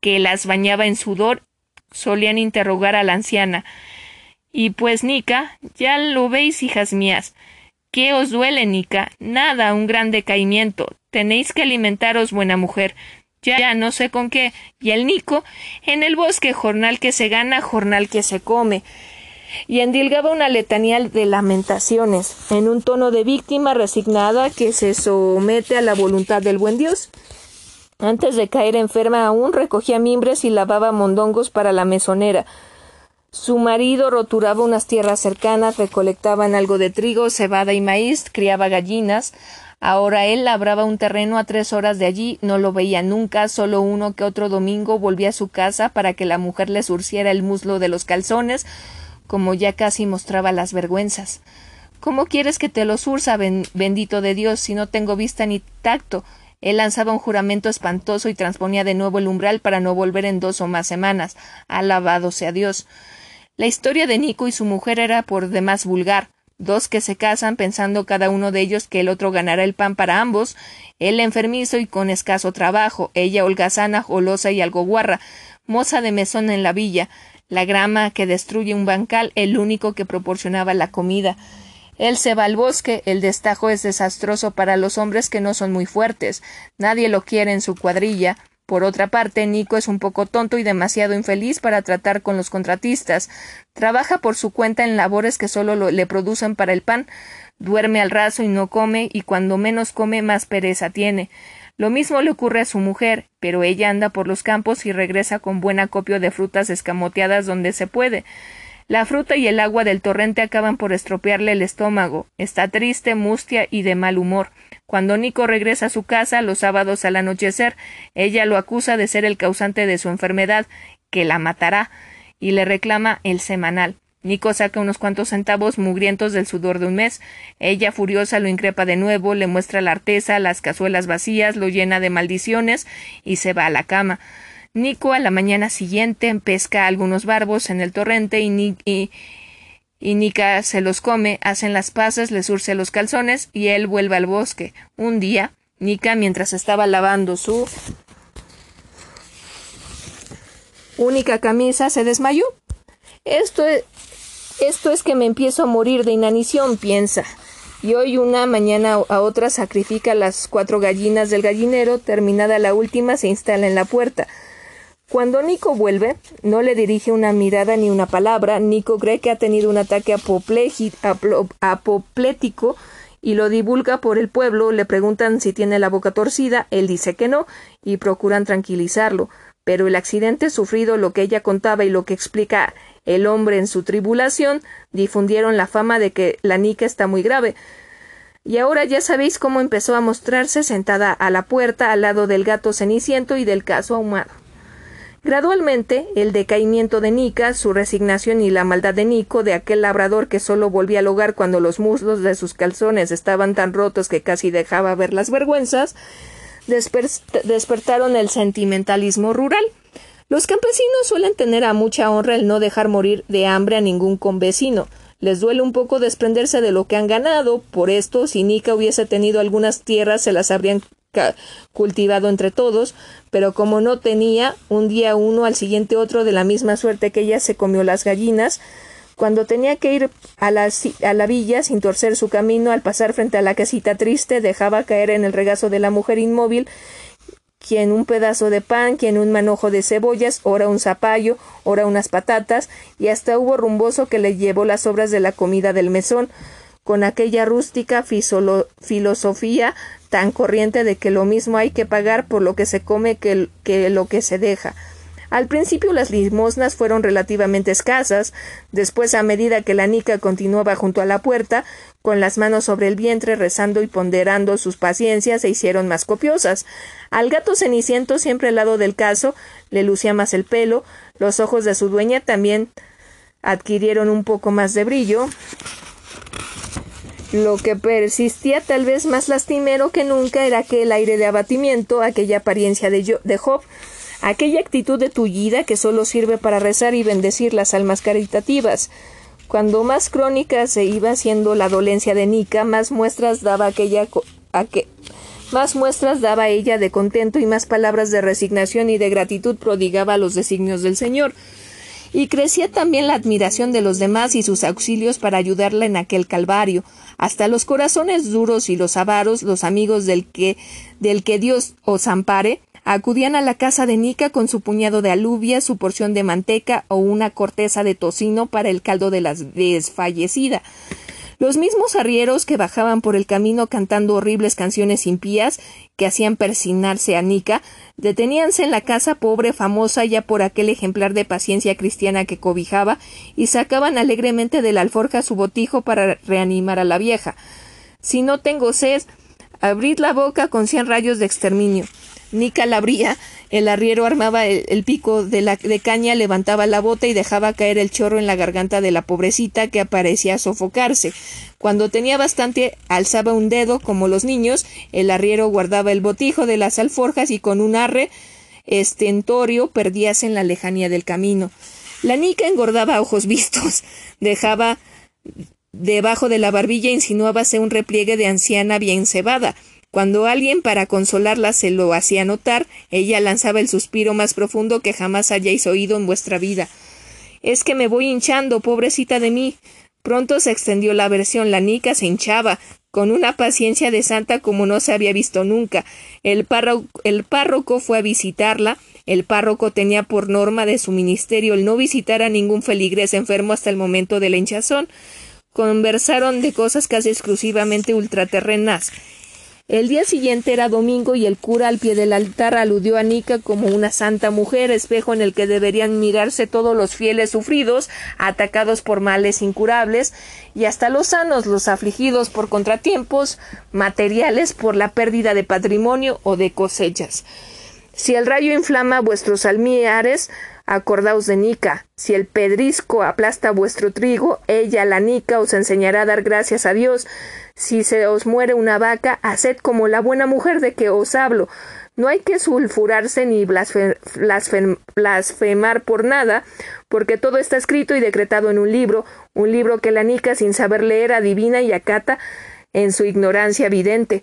Speaker 1: que las bañaba en sudor, solían interrogar a la anciana. Y pues, Nica, ya lo veis, hijas mías. ¿Qué os duele, Nica? Nada, un gran decaimiento. Tenéis que alimentaros, buena mujer ya no sé con qué, y el Nico, en el bosque, jornal que se gana, jornal que se come. Y endilgaba una letanía de lamentaciones, en un tono de víctima resignada que se somete a la voluntad del buen Dios. Antes de caer enferma aún recogía mimbres y lavaba mondongos para la mesonera. Su marido roturaba unas tierras cercanas, recolectaban algo de trigo, cebada y maíz, criaba gallinas, Ahora él labraba un terreno a tres horas de allí, no lo veía nunca, solo uno que otro domingo volvía a su casa para que la mujer le surciera el muslo de los calzones, como ya casi mostraba las vergüenzas. ¿Cómo quieres que te lo surza, bendito de Dios, si no tengo vista ni tacto? Él lanzaba un juramento espantoso y transponía de nuevo el umbral para no volver en dos o más semanas. Alabado sea Dios. La historia de Nico y su mujer era por demás vulgar dos que se casan pensando cada uno de ellos que el otro ganará el pan para ambos, él enfermizo y con escaso trabajo, ella holgazana, golosa y algo guarra, moza de mesón en la villa, la grama que destruye un bancal, el único que proporcionaba la comida. Él se va al bosque, el destajo es desastroso para los hombres que no son muy fuertes, nadie lo quiere en su cuadrilla, por otra parte, Nico es un poco tonto y demasiado infeliz para tratar con los contratistas. Trabaja por su cuenta en labores que solo le producen para el pan. Duerme al raso y no come, y cuando menos come más pereza tiene. Lo mismo le ocurre a su mujer, pero ella anda por los campos y regresa con buen acopio de frutas escamoteadas donde se puede. La fruta y el agua del torrente acaban por estropearle el estómago. Está triste, mustia y de mal humor. Cuando Nico regresa a su casa los sábados al anochecer, ella lo acusa de ser el causante de su enfermedad, que la matará, y le reclama el semanal. Nico saca unos cuantos centavos mugrientos del sudor de un mes. Ella, furiosa, lo increpa de nuevo, le muestra la arteza, las cazuelas vacías, lo llena de maldiciones y se va a la cama. Nico a la mañana siguiente pesca algunos barbos en el torrente y, y, Nica se los come, hacen las pasas, le surce los calzones y él vuelve al bosque. Un día, Nica, mientras estaba lavando su única camisa, se desmayó. Esto es, esto es que me empiezo a morir de inanición, piensa. Y hoy una, mañana a otra sacrifica las cuatro gallinas del gallinero, terminada la última se instala en la puerta. Cuando Nico vuelve, no le dirige una mirada ni una palabra. Nico cree que ha tenido un ataque apoplético y lo divulga por el pueblo. Le preguntan si tiene la boca torcida. Él dice que no y procuran tranquilizarlo. Pero el accidente sufrido, lo que ella contaba y lo que explica el hombre en su tribulación, difundieron la fama de que la Nica está muy grave. Y ahora ya sabéis cómo empezó a mostrarse sentada a la puerta al lado del gato ceniciento y del caso ahumado. Gradualmente, el decaimiento de Nica, su resignación y la maldad de Nico, de aquel labrador que solo volvía al hogar cuando los muslos de sus calzones estaban tan rotos que casi dejaba ver las vergüenzas, despertaron el sentimentalismo rural. Los campesinos suelen tener a mucha honra el no dejar morir de hambre a ningún convecino. Les duele un poco desprenderse de lo que han ganado, por esto, si Nica hubiese tenido algunas tierras, se las habrían cultivado entre todos, pero como no tenía, un día uno al siguiente otro de la misma suerte que ella se comió las gallinas, cuando tenía que ir a la, a la villa sin torcer su camino, al pasar frente a la casita triste, dejaba caer en el regazo de la mujer inmóvil quien un pedazo de pan, quien un manojo de cebollas, ora un zapallo, ora unas patatas, y hasta hubo rumboso que le llevó las obras de la comida del mesón, con aquella rústica filosofía tan corriente de que lo mismo hay que pagar por lo que se come que, que lo que se deja. Al principio las limosnas fueron relativamente escasas, después a medida que la nica continuaba junto a la puerta, con las manos sobre el vientre rezando y ponderando sus paciencias se hicieron más copiosas. Al gato ceniciento siempre al lado del caso le lucía más el pelo, los ojos de su dueña también adquirieron un poco más de brillo, lo que persistía tal vez más lastimero que nunca era aquel aire de abatimiento, aquella apariencia de, de Job, aquella actitud de tullida que solo sirve para rezar y bendecir las almas caritativas. Cuando más crónica se iba haciendo la dolencia de Nica, más muestras daba aquella más muestras daba ella de contento y más palabras de resignación y de gratitud prodigaba a los designios del Señor y crecía también la admiración de los demás y sus auxilios para ayudarla en aquel calvario. Hasta los corazones duros y los avaros, los amigos del que, del que Dios os ampare, acudían a la casa de Nica con su puñado de alubia, su porción de manteca o una corteza de tocino para el caldo de la desfallecida. Los mismos arrieros que bajaban por el camino cantando horribles canciones impías que hacían persignarse a Nica, deteníanse en la casa pobre famosa ya por aquel ejemplar de paciencia cristiana que cobijaba y sacaban alegremente de la alforja su botijo para reanimar a la vieja. Si no tengo sed, abrid la boca con cien rayos de exterminio. Nica la abría el arriero armaba el, pico de, la, de caña, levantaba la bota y dejaba caer el chorro en la garganta de la pobrecita que aparecía sofocarse. Cuando tenía bastante, alzaba un dedo como los niños, el arriero guardaba el botijo de las alforjas y con un arre estentorio perdíase en la lejanía del camino. La nica engordaba ojos vistos, dejaba debajo de la barbilla insinuábase un repliegue de anciana bien cebada, cuando alguien para consolarla se lo hacía notar, ella lanzaba el suspiro más profundo que jamás hayáis oído en vuestra vida. Es que me voy hinchando, pobrecita de mí. Pronto se extendió la versión, la nica se hinchaba, con una paciencia de santa como no se había visto nunca. El párroco, el párroco fue a visitarla. El párroco tenía por norma de su ministerio el no visitar a ningún feligrés enfermo hasta el momento de la hinchazón. Conversaron de cosas casi exclusivamente ultraterrenas. El día siguiente era domingo y el cura al pie del altar aludió a Nica como una santa mujer, espejo en el que deberían mirarse todos los fieles sufridos, atacados por males incurables, y hasta los sanos, los afligidos por contratiempos materiales, por la pérdida de patrimonio o de cosechas. Si el rayo inflama vuestros almiares, acordaos de Nica. Si el pedrisco aplasta vuestro trigo, ella, la Nica, os enseñará a dar gracias a Dios. Si se os muere una vaca, haced como la buena mujer de que os hablo. No hay que sulfurarse ni blasfemar por nada, porque todo está escrito y decretado en un libro, un libro que la Nica, sin saber leer, adivina y acata en su ignorancia evidente.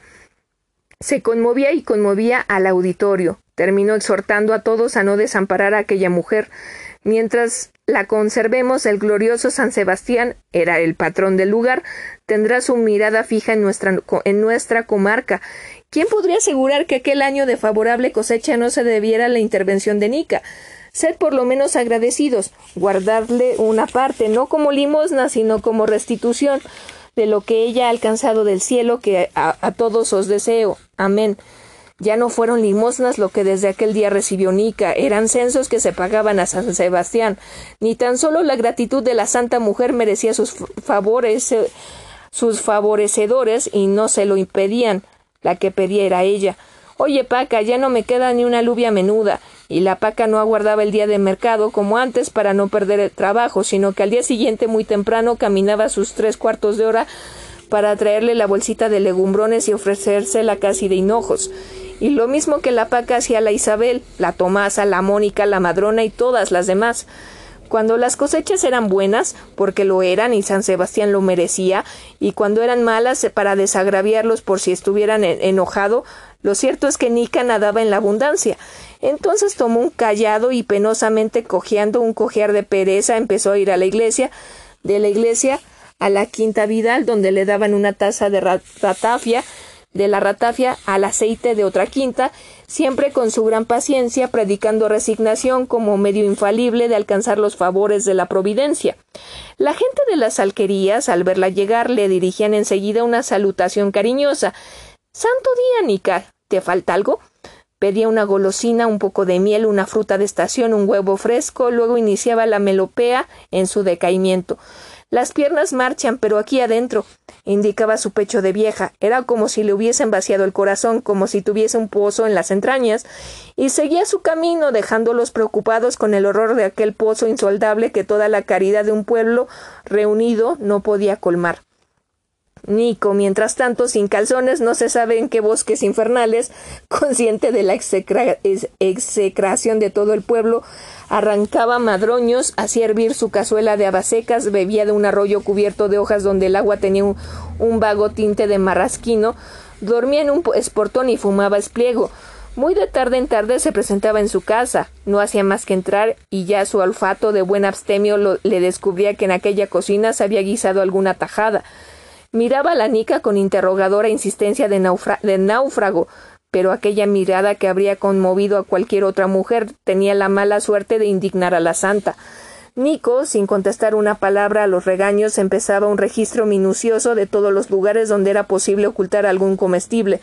Speaker 1: Se conmovía y conmovía al auditorio. Terminó exhortando a todos a no desamparar a aquella mujer. Mientras la conservemos, el glorioso San Sebastián era el patrón del lugar, tendrá su mirada fija en nuestra, en nuestra comarca. ¿Quién podría asegurar que aquel año de favorable cosecha no se debiera a la intervención de Nica? Sed por lo menos agradecidos, guardarle una parte, no como limosna, sino como restitución de lo que ella ha alcanzado del cielo, que a todos os deseo. Amén. Ya no fueron limosnas lo que desde aquel día recibió Nica, eran censos que se pagaban a San Sebastián. Ni tan solo la gratitud de la santa mujer merecía sus favores, sus favorecedores y no se lo impedían. La que pedía era ella. Oye, Paca, ya no me queda ni una alubia menuda. Y la Paca no aguardaba el día de mercado como antes para no perder el trabajo, sino que al día siguiente muy temprano caminaba sus tres cuartos de hora para traerle la bolsita de legumbrones y ofrecérsela casi de hinojos. Y lo mismo que la Paca hacía la Isabel, la Tomasa, la Mónica, la Madrona y todas las demás. Cuando las cosechas eran buenas, porque lo eran y San Sebastián lo merecía, y cuando eran malas para desagraviarlos por si estuvieran enojado, lo cierto es que Nica nadaba en la abundancia. Entonces tomó un callado y penosamente cojeando un cojear de pereza empezó a ir a la iglesia, de la iglesia a la quinta Vidal, donde le daban una taza de ratafia, de la ratafia al aceite de otra quinta, siempre con su gran paciencia, predicando resignación como medio infalible de alcanzar los favores de la providencia. La gente de las alquerías, al verla llegar, le dirigían enseguida una salutación cariñosa. Santo día, Nica. ¿Te falta algo? Pedía una golosina, un poco de miel, una fruta de estación, un huevo fresco, luego iniciaba la melopea en su decaimiento. Las piernas marchan, pero aquí adentro, indicaba su pecho de vieja. Era como si le hubiesen vaciado el corazón, como si tuviese un pozo en las entrañas, y seguía su camino, dejándolos preocupados con el horror de aquel pozo insoldable que toda la caridad de un pueblo reunido no podía colmar. Nico, mientras tanto, sin calzones, no se sabe en qué bosques infernales, consciente de la execración de todo el pueblo, arrancaba madroños, hacía hervir su cazuela de habas secas, bebía de un arroyo cubierto de hojas donde el agua tenía un, un vago tinte de marrasquino, dormía en un esportón y fumaba espliego. Muy de tarde en tarde se presentaba en su casa, no hacía más que entrar y ya su olfato de buen abstemio le descubría que en aquella cocina se había guisado alguna tajada. Miraba a la Nica con interrogadora insistencia de, náufrago, pero aquella mirada que habría conmovido a cualquier otra mujer tenía la mala suerte de indignar a la santa. Nico, sin contestar una palabra a los regaños, empezaba un registro minucioso de todos los lugares donde era posible ocultar algún comestible.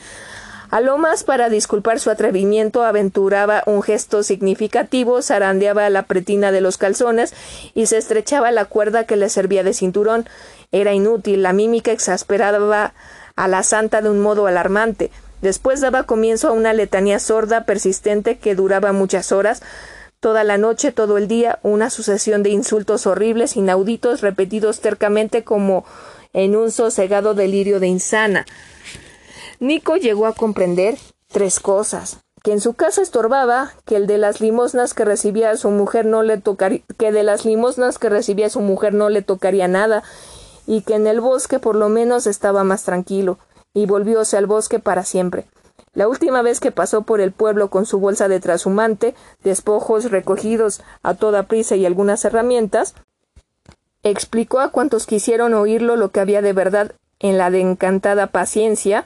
Speaker 1: A lo más para disculpar su atrevimiento aventuraba un gesto significativo, zarandeaba la pretina de los calzones y se estrechaba la cuerda que le servía de cinturón. Era inútil, la mímica exasperaba a la santa de un modo alarmante. Después daba comienzo a una letanía sorda, persistente, que duraba muchas horas, toda la noche, todo el día, una sucesión de insultos horribles, inauditos, repetidos tercamente como en un sosegado delirio de insana. Nico llegó a comprender tres cosas que en su casa estorbaba, que el de las limosnas que recibía su mujer no le tocaría, que de las limosnas que recibía su mujer no le tocaría nada, y que en el bosque por lo menos estaba más tranquilo, y volvióse al bosque para siempre. La última vez que pasó por el pueblo con su bolsa de trashumante, despojos recogidos a toda prisa y algunas herramientas, explicó a cuantos quisieron oírlo lo que había de verdad en la de encantada paciencia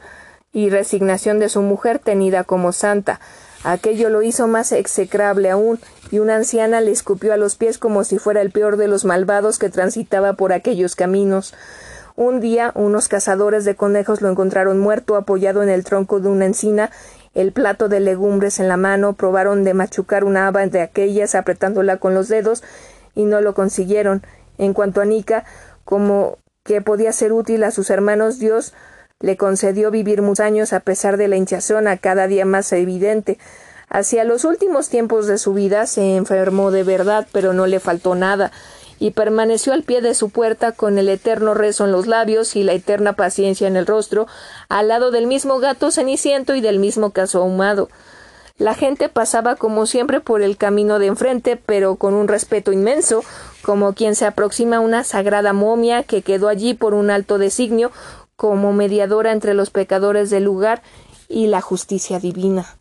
Speaker 1: y resignación de su mujer tenida como santa. Aquello lo hizo más execrable aún, y una anciana le escupió a los pies como si fuera el peor de los malvados que transitaba por aquellos caminos. Un día unos cazadores de conejos lo encontraron muerto apoyado en el tronco de una encina, el plato de legumbres en la mano, probaron de machucar una haba de aquellas apretándola con los dedos y no lo consiguieron. En cuanto a Nica, como que podía ser útil a sus hermanos, Dios le concedió vivir muchos años a pesar de la hinchazón a cada día más evidente. Hacia los últimos tiempos de su vida se enfermó de verdad, pero no le faltó nada y permaneció al pie de su puerta con el eterno rezo en los labios y la eterna paciencia en el rostro, al lado del mismo gato ceniciento y del mismo caso ahumado. La gente pasaba como siempre por el camino de enfrente, pero con un respeto inmenso, como quien se aproxima a una sagrada momia que quedó allí por un alto designio, como mediadora entre los pecadores del lugar y la justicia divina.